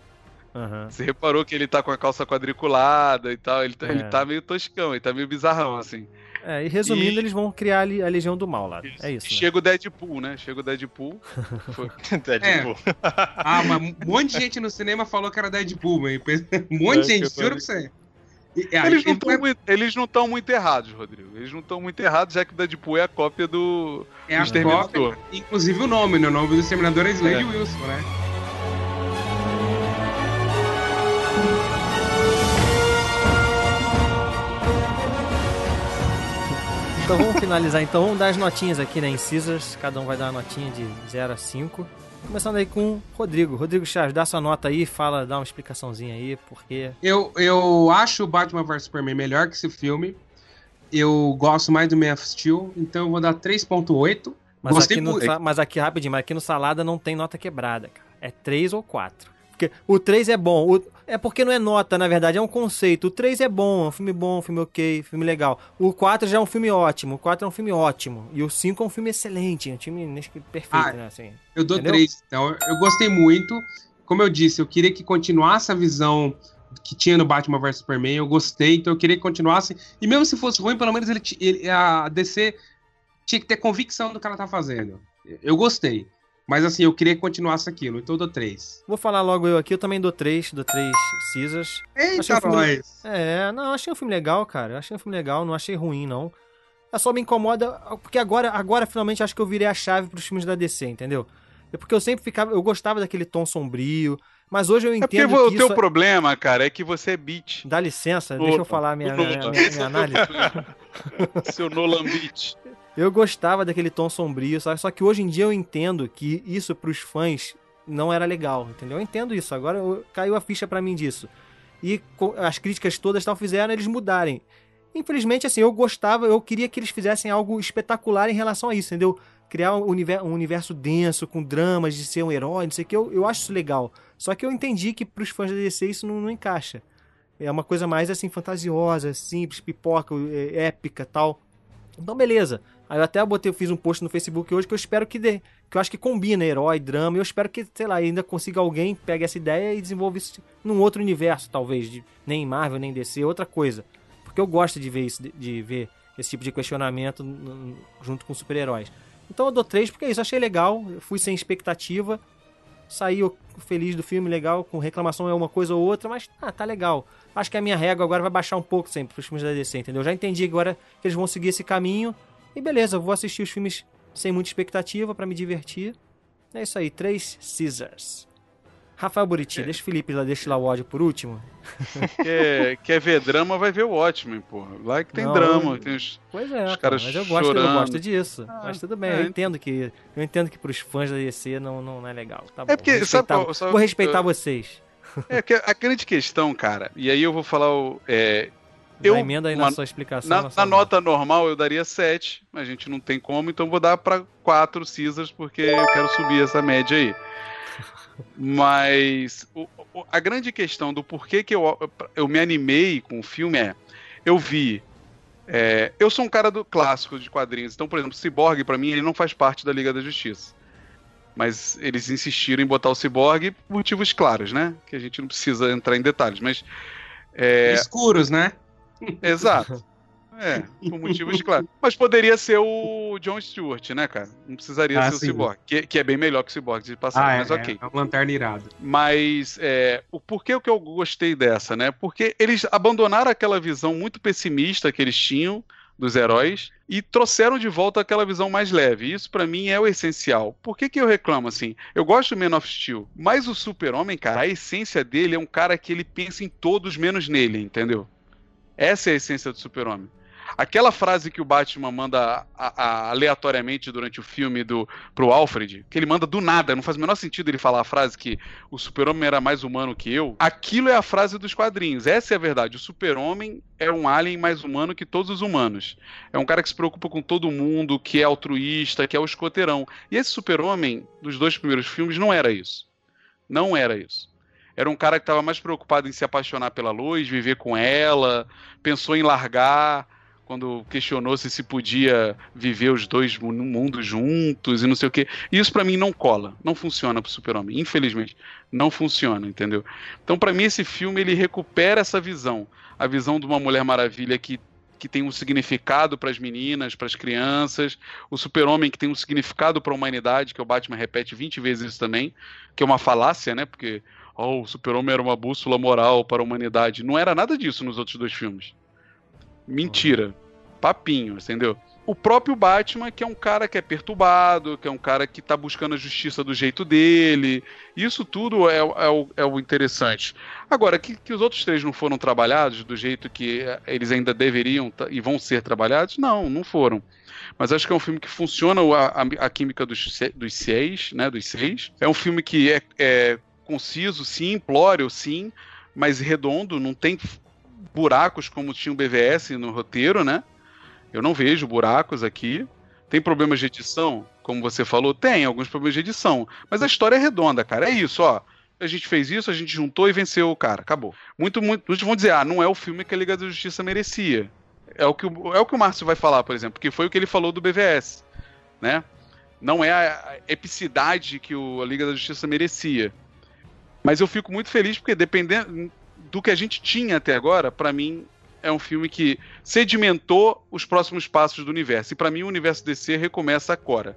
Uhum. Você reparou que ele tá com a calça quadriculada e tal, ele tá, É. ele tá meio toscão, ele tá meio bizarrão, assim. É, e resumindo, E- eles vão criar ali a Legião do Mal lá. É isso. né? Chega o Deadpool, né? Chega o Deadpool. Foi. Deadpool. Ah, mas um monte de gente no cinema falou que era Deadpool, mas um monte de É, gente, juro pra você. Aí, Eles não estão muito, muito errados, Rodrigo. Eles não estão muito errados, já que o Deadpool é a cópia do, É do a Exterminador. cópia, inclusive o nome, né? O nome do Exterminador é Slade É. Wilson, né? Então vamos finalizar então, vamos dar as notinhas aqui, né, em Caesars, cada um vai dar uma notinha de 0 a 5. Começando aí com o Rodrigo. Rodrigo Chaves, dá sua nota aí, fala, dá uma explicaçãozinha aí, porque... Eu, eu acho o Batman vs Superman melhor que esse filme. Eu gosto mais do Man of Steel, então eu vou dar 3.8. Mas Gostei aqui, no, mas aqui, rapidinho, mas aqui no Salada não tem nota quebrada, cara. É 3 ou 4. Porque o 3 é bom. o- é porque não é nota, na verdade, é um conceito. O 3 é bom, é um filme bom, um filme ok, filme legal. O 4 já é um filme ótimo. O 4 é um filme ótimo. E o 5 é um filme excelente. Um filme acho que perfeito, Ah, né? Assim. Eu dou Entendeu? 3. Então, eu gostei muito. Como eu disse, eu queria que continuasse a visão que tinha no Batman vs Superman. Eu gostei, então eu queria que continuasse. E mesmo se fosse ruim, pelo menos ele, ele- a DC tinha que ter convicção do que ela tá fazendo. Eu gostei. Mas assim, eu queria que continuasse aquilo, então eu dou 3. Vou falar logo eu aqui, eu também dou 3, dou 3 Caesars. Eita, Achei filme- nós! É, não, achei um filme legal, cara. Eu Achei um filme legal, não achei ruim, não. É só me incomoda, porque agora, agora finalmente acho que eu virei a chave pros filmes da DC, entendeu? É porque eu sempre ficava, eu gostava daquele tom sombrio, mas hoje eu É porque entendo o teu isso... problema, cara, é que você é beat. Dá licença, Opa, deixa eu falar a minha, o minha, minha- minha análise. Seu Nolan Beat. Eu gostava daquele tom sombrio, sabe? Só que hoje em dia eu entendo que isso pros fãs não era legal, entendeu? Eu entendo isso, agora eu- caiu a ficha pra mim disso. E as críticas todas tal fizeram eles mudarem. Infelizmente, assim, eu gostava, eu queria que eles fizessem algo espetacular em relação a isso, entendeu? Criar um universo, um universo denso, com dramas de ser um herói, não sei o que, eu, eu acho isso legal. Só que eu entendi que pros fãs da DC isso não, não encaixa. É uma coisa mais, assim, fantasiosa, simples, pipoca, é, épica tal. Então, beleza. Aí eu até botei, eu fiz um post no Facebook hoje que eu espero que dê. Que eu acho que combina herói, drama. Eu espero que, sei lá, ainda consiga alguém pegue essa ideia e desenvolva isso num outro universo, talvez. De, nem Marvel, nem DC, outra coisa. Porque eu gosto de ver isso, de, de ver esse tipo de questionamento junto com super-heróis. Então eu dou três porque é isso, achei legal. Eu fui sem expectativa. Saí eu feliz do filme, legal, com reclamação é uma coisa ou outra, mas ah, tá legal. Acho que a minha régua agora vai baixar um pouco sempre pros filmes da DC, entendeu? Já entendi agora que eles vão seguir esse caminho. E beleza, eu vou assistir os filmes sem muita expectativa pra me divertir. É isso aí, três Caesars. Rafael Buriti, deixa o Felipe lá, deixa lá o ódio por último. Quer, quer ver drama, vai ver o Watchmen, porra. Lá que tem Não, drama, eu- tem os, Pois é, os pô, caras mas eu gosto, eu chorando. gosto disso. mas tudo bem, é, eu entendo que eu entendo que pros fãs da DC não, não é legal. Tá bom, porque, vou sabe respeitar, qual- sabe- vou respeitar eu- vocês. É que a grande questão, cara, e aí eu vou falar o. É, Já eu, emenda aí na uma- sua explicação. Na, na na nota normal eu daria 7, a gente não tem como, então eu vou dar pra 4 Caesars, porque eu quero subir essa média aí. Mas o- o- a grande questão do porquê que eu, eu me animei com o filme é: eu vi. é, eu sou um cara do clássico de quadrinhos, então, por exemplo, Cyborg, pra mim, ele não faz parte da Liga da Justiça. Mas eles insistiram em botar o Cyborg por motivos claros, né? Que a gente não precisa entrar em detalhes, mas. é, Escuros, né? Exato. É, por motivos claros. Mas poderia ser o John Stewart, né, cara? Não precisaria Ah, ser sim. o Cyborg, que, que é bem melhor que o Cyborg de passar, Ah, é, mas ok. é um lanterna irado. Mas é, o porquê que eu gostei dessa, né? Porque eles abandonaram aquela visão muito pessimista que eles tinham dos heróis e trouxeram de volta aquela visão mais leve. Isso pra mim é o essencial. Por que, que eu reclamo assim? Eu gosto do Man of Steel, mas o Super-Homem, cara, a essência dele é um cara que ele pensa em todos menos nele, entendeu? Essa é a essência do Super-Homem. Aquela frase que o Batman manda a- a- aleatoriamente durante o filme do, pro Alfred, que ele manda do nada, não faz o menor sentido ele falar a frase que o Super-Homem era mais humano que eu. Aquilo é a frase dos quadrinhos. Essa é a verdade. O Super-Homem é um alien mais humano que todos os humanos. É um cara que se preocupa com todo mundo, que é altruísta, que é o escoteirão. E esse Super-Homem, dos dois primeiros filmes, não era isso. Não era isso. Era um cara que estava mais preocupado em se apaixonar pela luz, viver com ela, pensou em largar. quando questionou se se podia viver os dois mundos juntos e não sei o que. Isso para mim não cola, não funciona pro Super-Homem, infelizmente, não funciona, entendeu? Então para mim esse filme ele recupera essa visão, a visão de uma Mulher Maravilha que que tem um significado para as meninas, para as crianças, o Super-Homem que tem um significado para a humanidade, que o Batman repete 20 vezes isso também, que é uma falácia, né? Porque oh, o Super-Homem era uma bússola moral para a humanidade. Não era nada disso nos outros dois filmes. Mentira. Papinho, entendeu? O próprio Batman, que é um cara que é perturbado, que é um cara que tá buscando a justiça do jeito dele. Isso tudo é, é, o, é o, interessante. Agora, que, que, os outros três não foram trabalhados do jeito que eles ainda deveriam e vão ser trabalhados? Não, não foram. Mas acho que é um filme que funciona a, a, a química dos, dos seis, né? Dos seis. É um filme que é, é conciso, sim, implório, sim, mas redondo, não tem buracos como tinha o BVS no roteiro, né? Eu não vejo buracos aqui. Tem problemas de edição, como você falou? Tem alguns problemas de edição. Mas a história é redonda, cara. É isso, ó. A gente fez isso, a gente juntou e venceu o cara. Acabou. Muito, muito. Muitos vão dizer, ah, não é o filme que a Liga da Justiça merecia. É o que o, é o, que o Márcio vai falar, por exemplo, que foi o que ele falou do BVS. Né? Não é a epicidade que o, a Liga da Justiça merecia. Mas eu fico muito feliz porque, dependendo do que a gente tinha até agora, para mim é um filme que sedimentou os próximos passos do universo. E para mim o universo DC recomeça agora.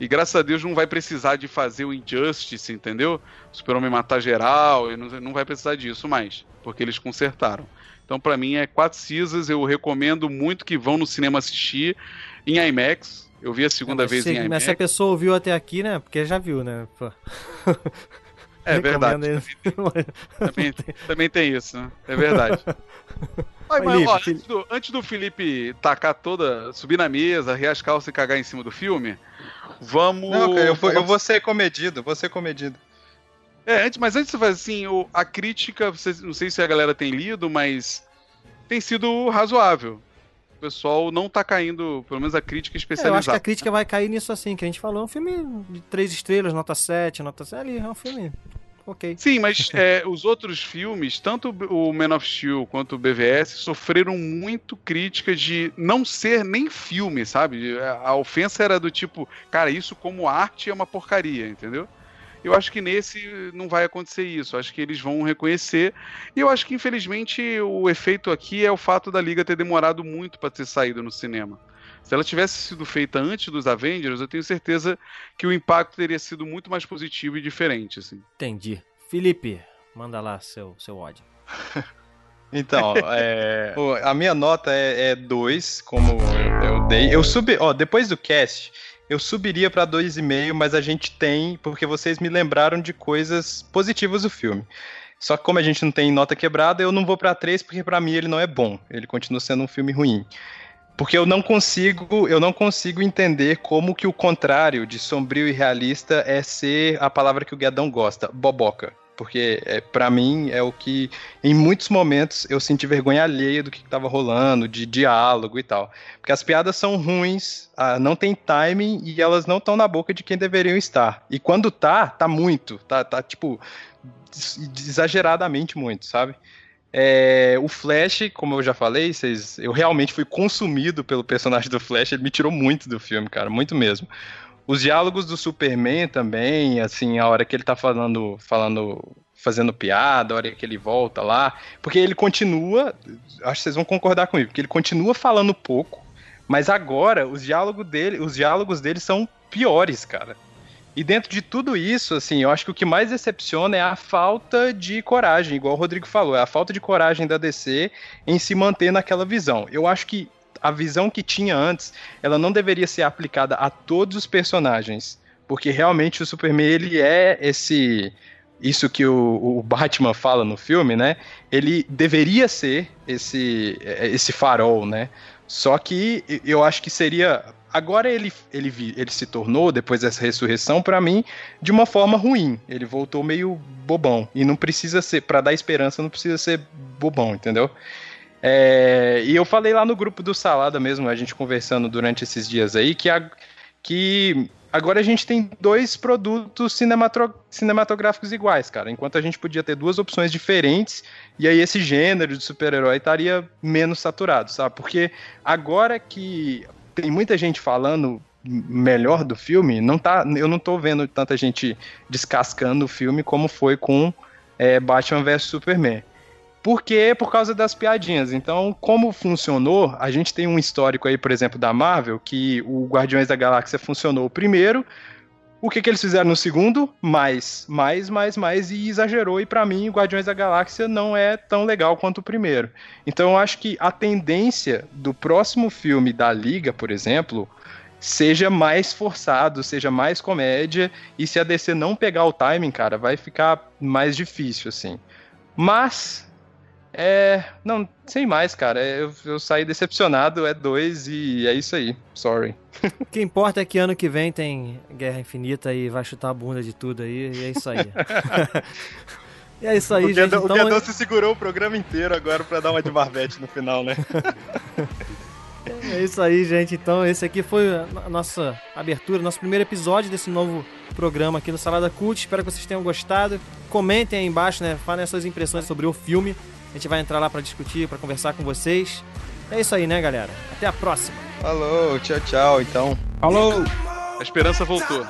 E graças a Deus não vai precisar de fazer o Injustice, entendeu? Super-Homem matar geral, não, vai precisar disso mais, porque eles consertaram. Então, para mim, é quatro cisas. Eu recomendo muito que vão no cinema assistir em IMAX. Eu vi a segunda é, vez em IMAX. Mas se a pessoa ouviu até aqui, né? Porque já viu, né? É verdade. Também, também, tem isso, né? É verdade. Mas, mas, ó, antes, do, antes do Felipe tacar toda, subir na mesa, rir as calças e cagar em cima do filme, vamos. Não, cara, eu, vou, eu vou ser comedido, vou ser comedido. É, antes, mas antes de fazer assim, o, a crítica, não sei se a galera tem lido, mas tem sido razoável. Pessoal não tá caindo, pelo menos a crítica especializada. É, eu acho que a crítica vai cair nisso assim, que a gente falou, é um filme de três estrelas, nota 7, nota 7, ali, é um filme ok. Sim, mas é, os outros filmes, tanto o Man of Steel quanto o BVS, sofreram muito crítica de não ser nem filme, sabe? A ofensa era do tipo, cara, isso como arte é uma porcaria, entendeu? Eu acho que nesse não vai acontecer isso. Eu acho que eles vão reconhecer. E eu acho que, infelizmente, o efeito aqui é o fato da Liga ter demorado muito para ter saído no cinema. Se ela tivesse sido feita antes dos Avengers, eu tenho certeza que o impacto teria sido muito mais positivo e diferente, assim. Entendi. Felipe, manda lá seu, seu ódio. Então, é, a minha nota é 2, é como eu, eu, dei. Eu subi, ó, depois do cast, eu subiria para 2,5, mas a gente tem, porque vocês me lembraram de coisas positivas do filme. Só que como a gente não tem nota quebrada, eu não vou para 3, porque para mim ele não é bom. Ele continua sendo um filme ruim. Porque eu não consigo, eu não consigo entender como que o contrário de sombrio e realista é ser a palavra que o Guedão gosta, boboca. Porque é, para mim é o que em muitos momentos eu senti vergonha alheia do que estava rolando, de diálogo e tal. Porque as piadas são ruins, ah, não tem timing e elas não estão na boca de quem deveriam estar. E quando tá, tá muito, tá, tá tipo exageradamente muito, sabe? É, o Flash, como eu já falei, vocês, eu realmente fui consumido pelo personagem do Flash, ele me tirou muito do filme, cara, muito mesmo. Os diálogos do Superman também, assim, a hora que ele tá falando, falando, fazendo piada, a hora que ele volta lá, porque ele continua, acho que vocês vão concordar comigo, porque ele continua falando pouco, mas agora os diálogos dele, os diálogos dele são piores, cara. E dentro de tudo isso, assim, eu acho que o que mais decepciona é a falta de coragem, igual o Rodrigo falou, é a falta de coragem da DC em se manter naquela visão. Eu acho que a visão que tinha antes, ela não deveria ser aplicada a todos os personagens, porque realmente o Superman ele é esse isso que o, o, Batman fala no filme, né? Ele deveria ser esse esse farol, né? Só que eu acho que seria Agora ele, ele, ele se tornou, depois dessa ressurreição, para mim, de uma forma ruim. Ele voltou meio bobão. E não precisa ser, para dar esperança, não precisa ser bobão, entendeu? É, e eu falei lá no grupo do Salada mesmo, a gente conversando durante esses dias aí, que, a, que agora a gente tem dois produtos cinematográficos iguais, cara. Enquanto a gente podia ter duas opções diferentes, e aí esse gênero de super-herói estaria menos saturado, sabe? Porque agora que tem muita gente falando melhor do filme, não tá, eu não tô vendo tanta gente descascando o filme como foi com é, Batman vs Superman. Por quê? Por causa das piadinhas. Então, como funcionou, a gente tem um histórico aí, por exemplo, da Marvel, que o Guardiões da Galáxia funcionou primeiro. O que, que eles fizeram no segundo? Mais, mais, mais, mais, e exagerou. E para mim, o Guardiões da Galáxia não é tão legal quanto o primeiro. Então, eu acho que a tendência do próximo filme da Liga, por exemplo, seja mais forçado, seja mais comédia, e se a DC não pegar o timing, cara, vai ficar mais difícil, assim. Mas, é. Não, sem mais, cara. É, eu, eu saí decepcionado, é dois e é isso aí. Sorry. O que importa é que ano que vem tem Guerra Infinita e vai chutar a bunda de tudo aí, e é isso aí. e é isso aí, o gente. O então... Guedão se segurou o programa inteiro agora pra dar uma de Marvete no final, né? É isso aí, gente. Então, esse aqui foi a nossa abertura, nosso primeiro episódio desse novo programa aqui no Salada Cult. Espero que vocês tenham gostado. Comentem aí embaixo, né? Falem as suas impressões sobre o filme. A gente vai entrar lá para discutir, para conversar com vocês. É isso aí, né, galera? Até a próxima. Falou, tchau, tchau, então. Falou! A esperança voltou.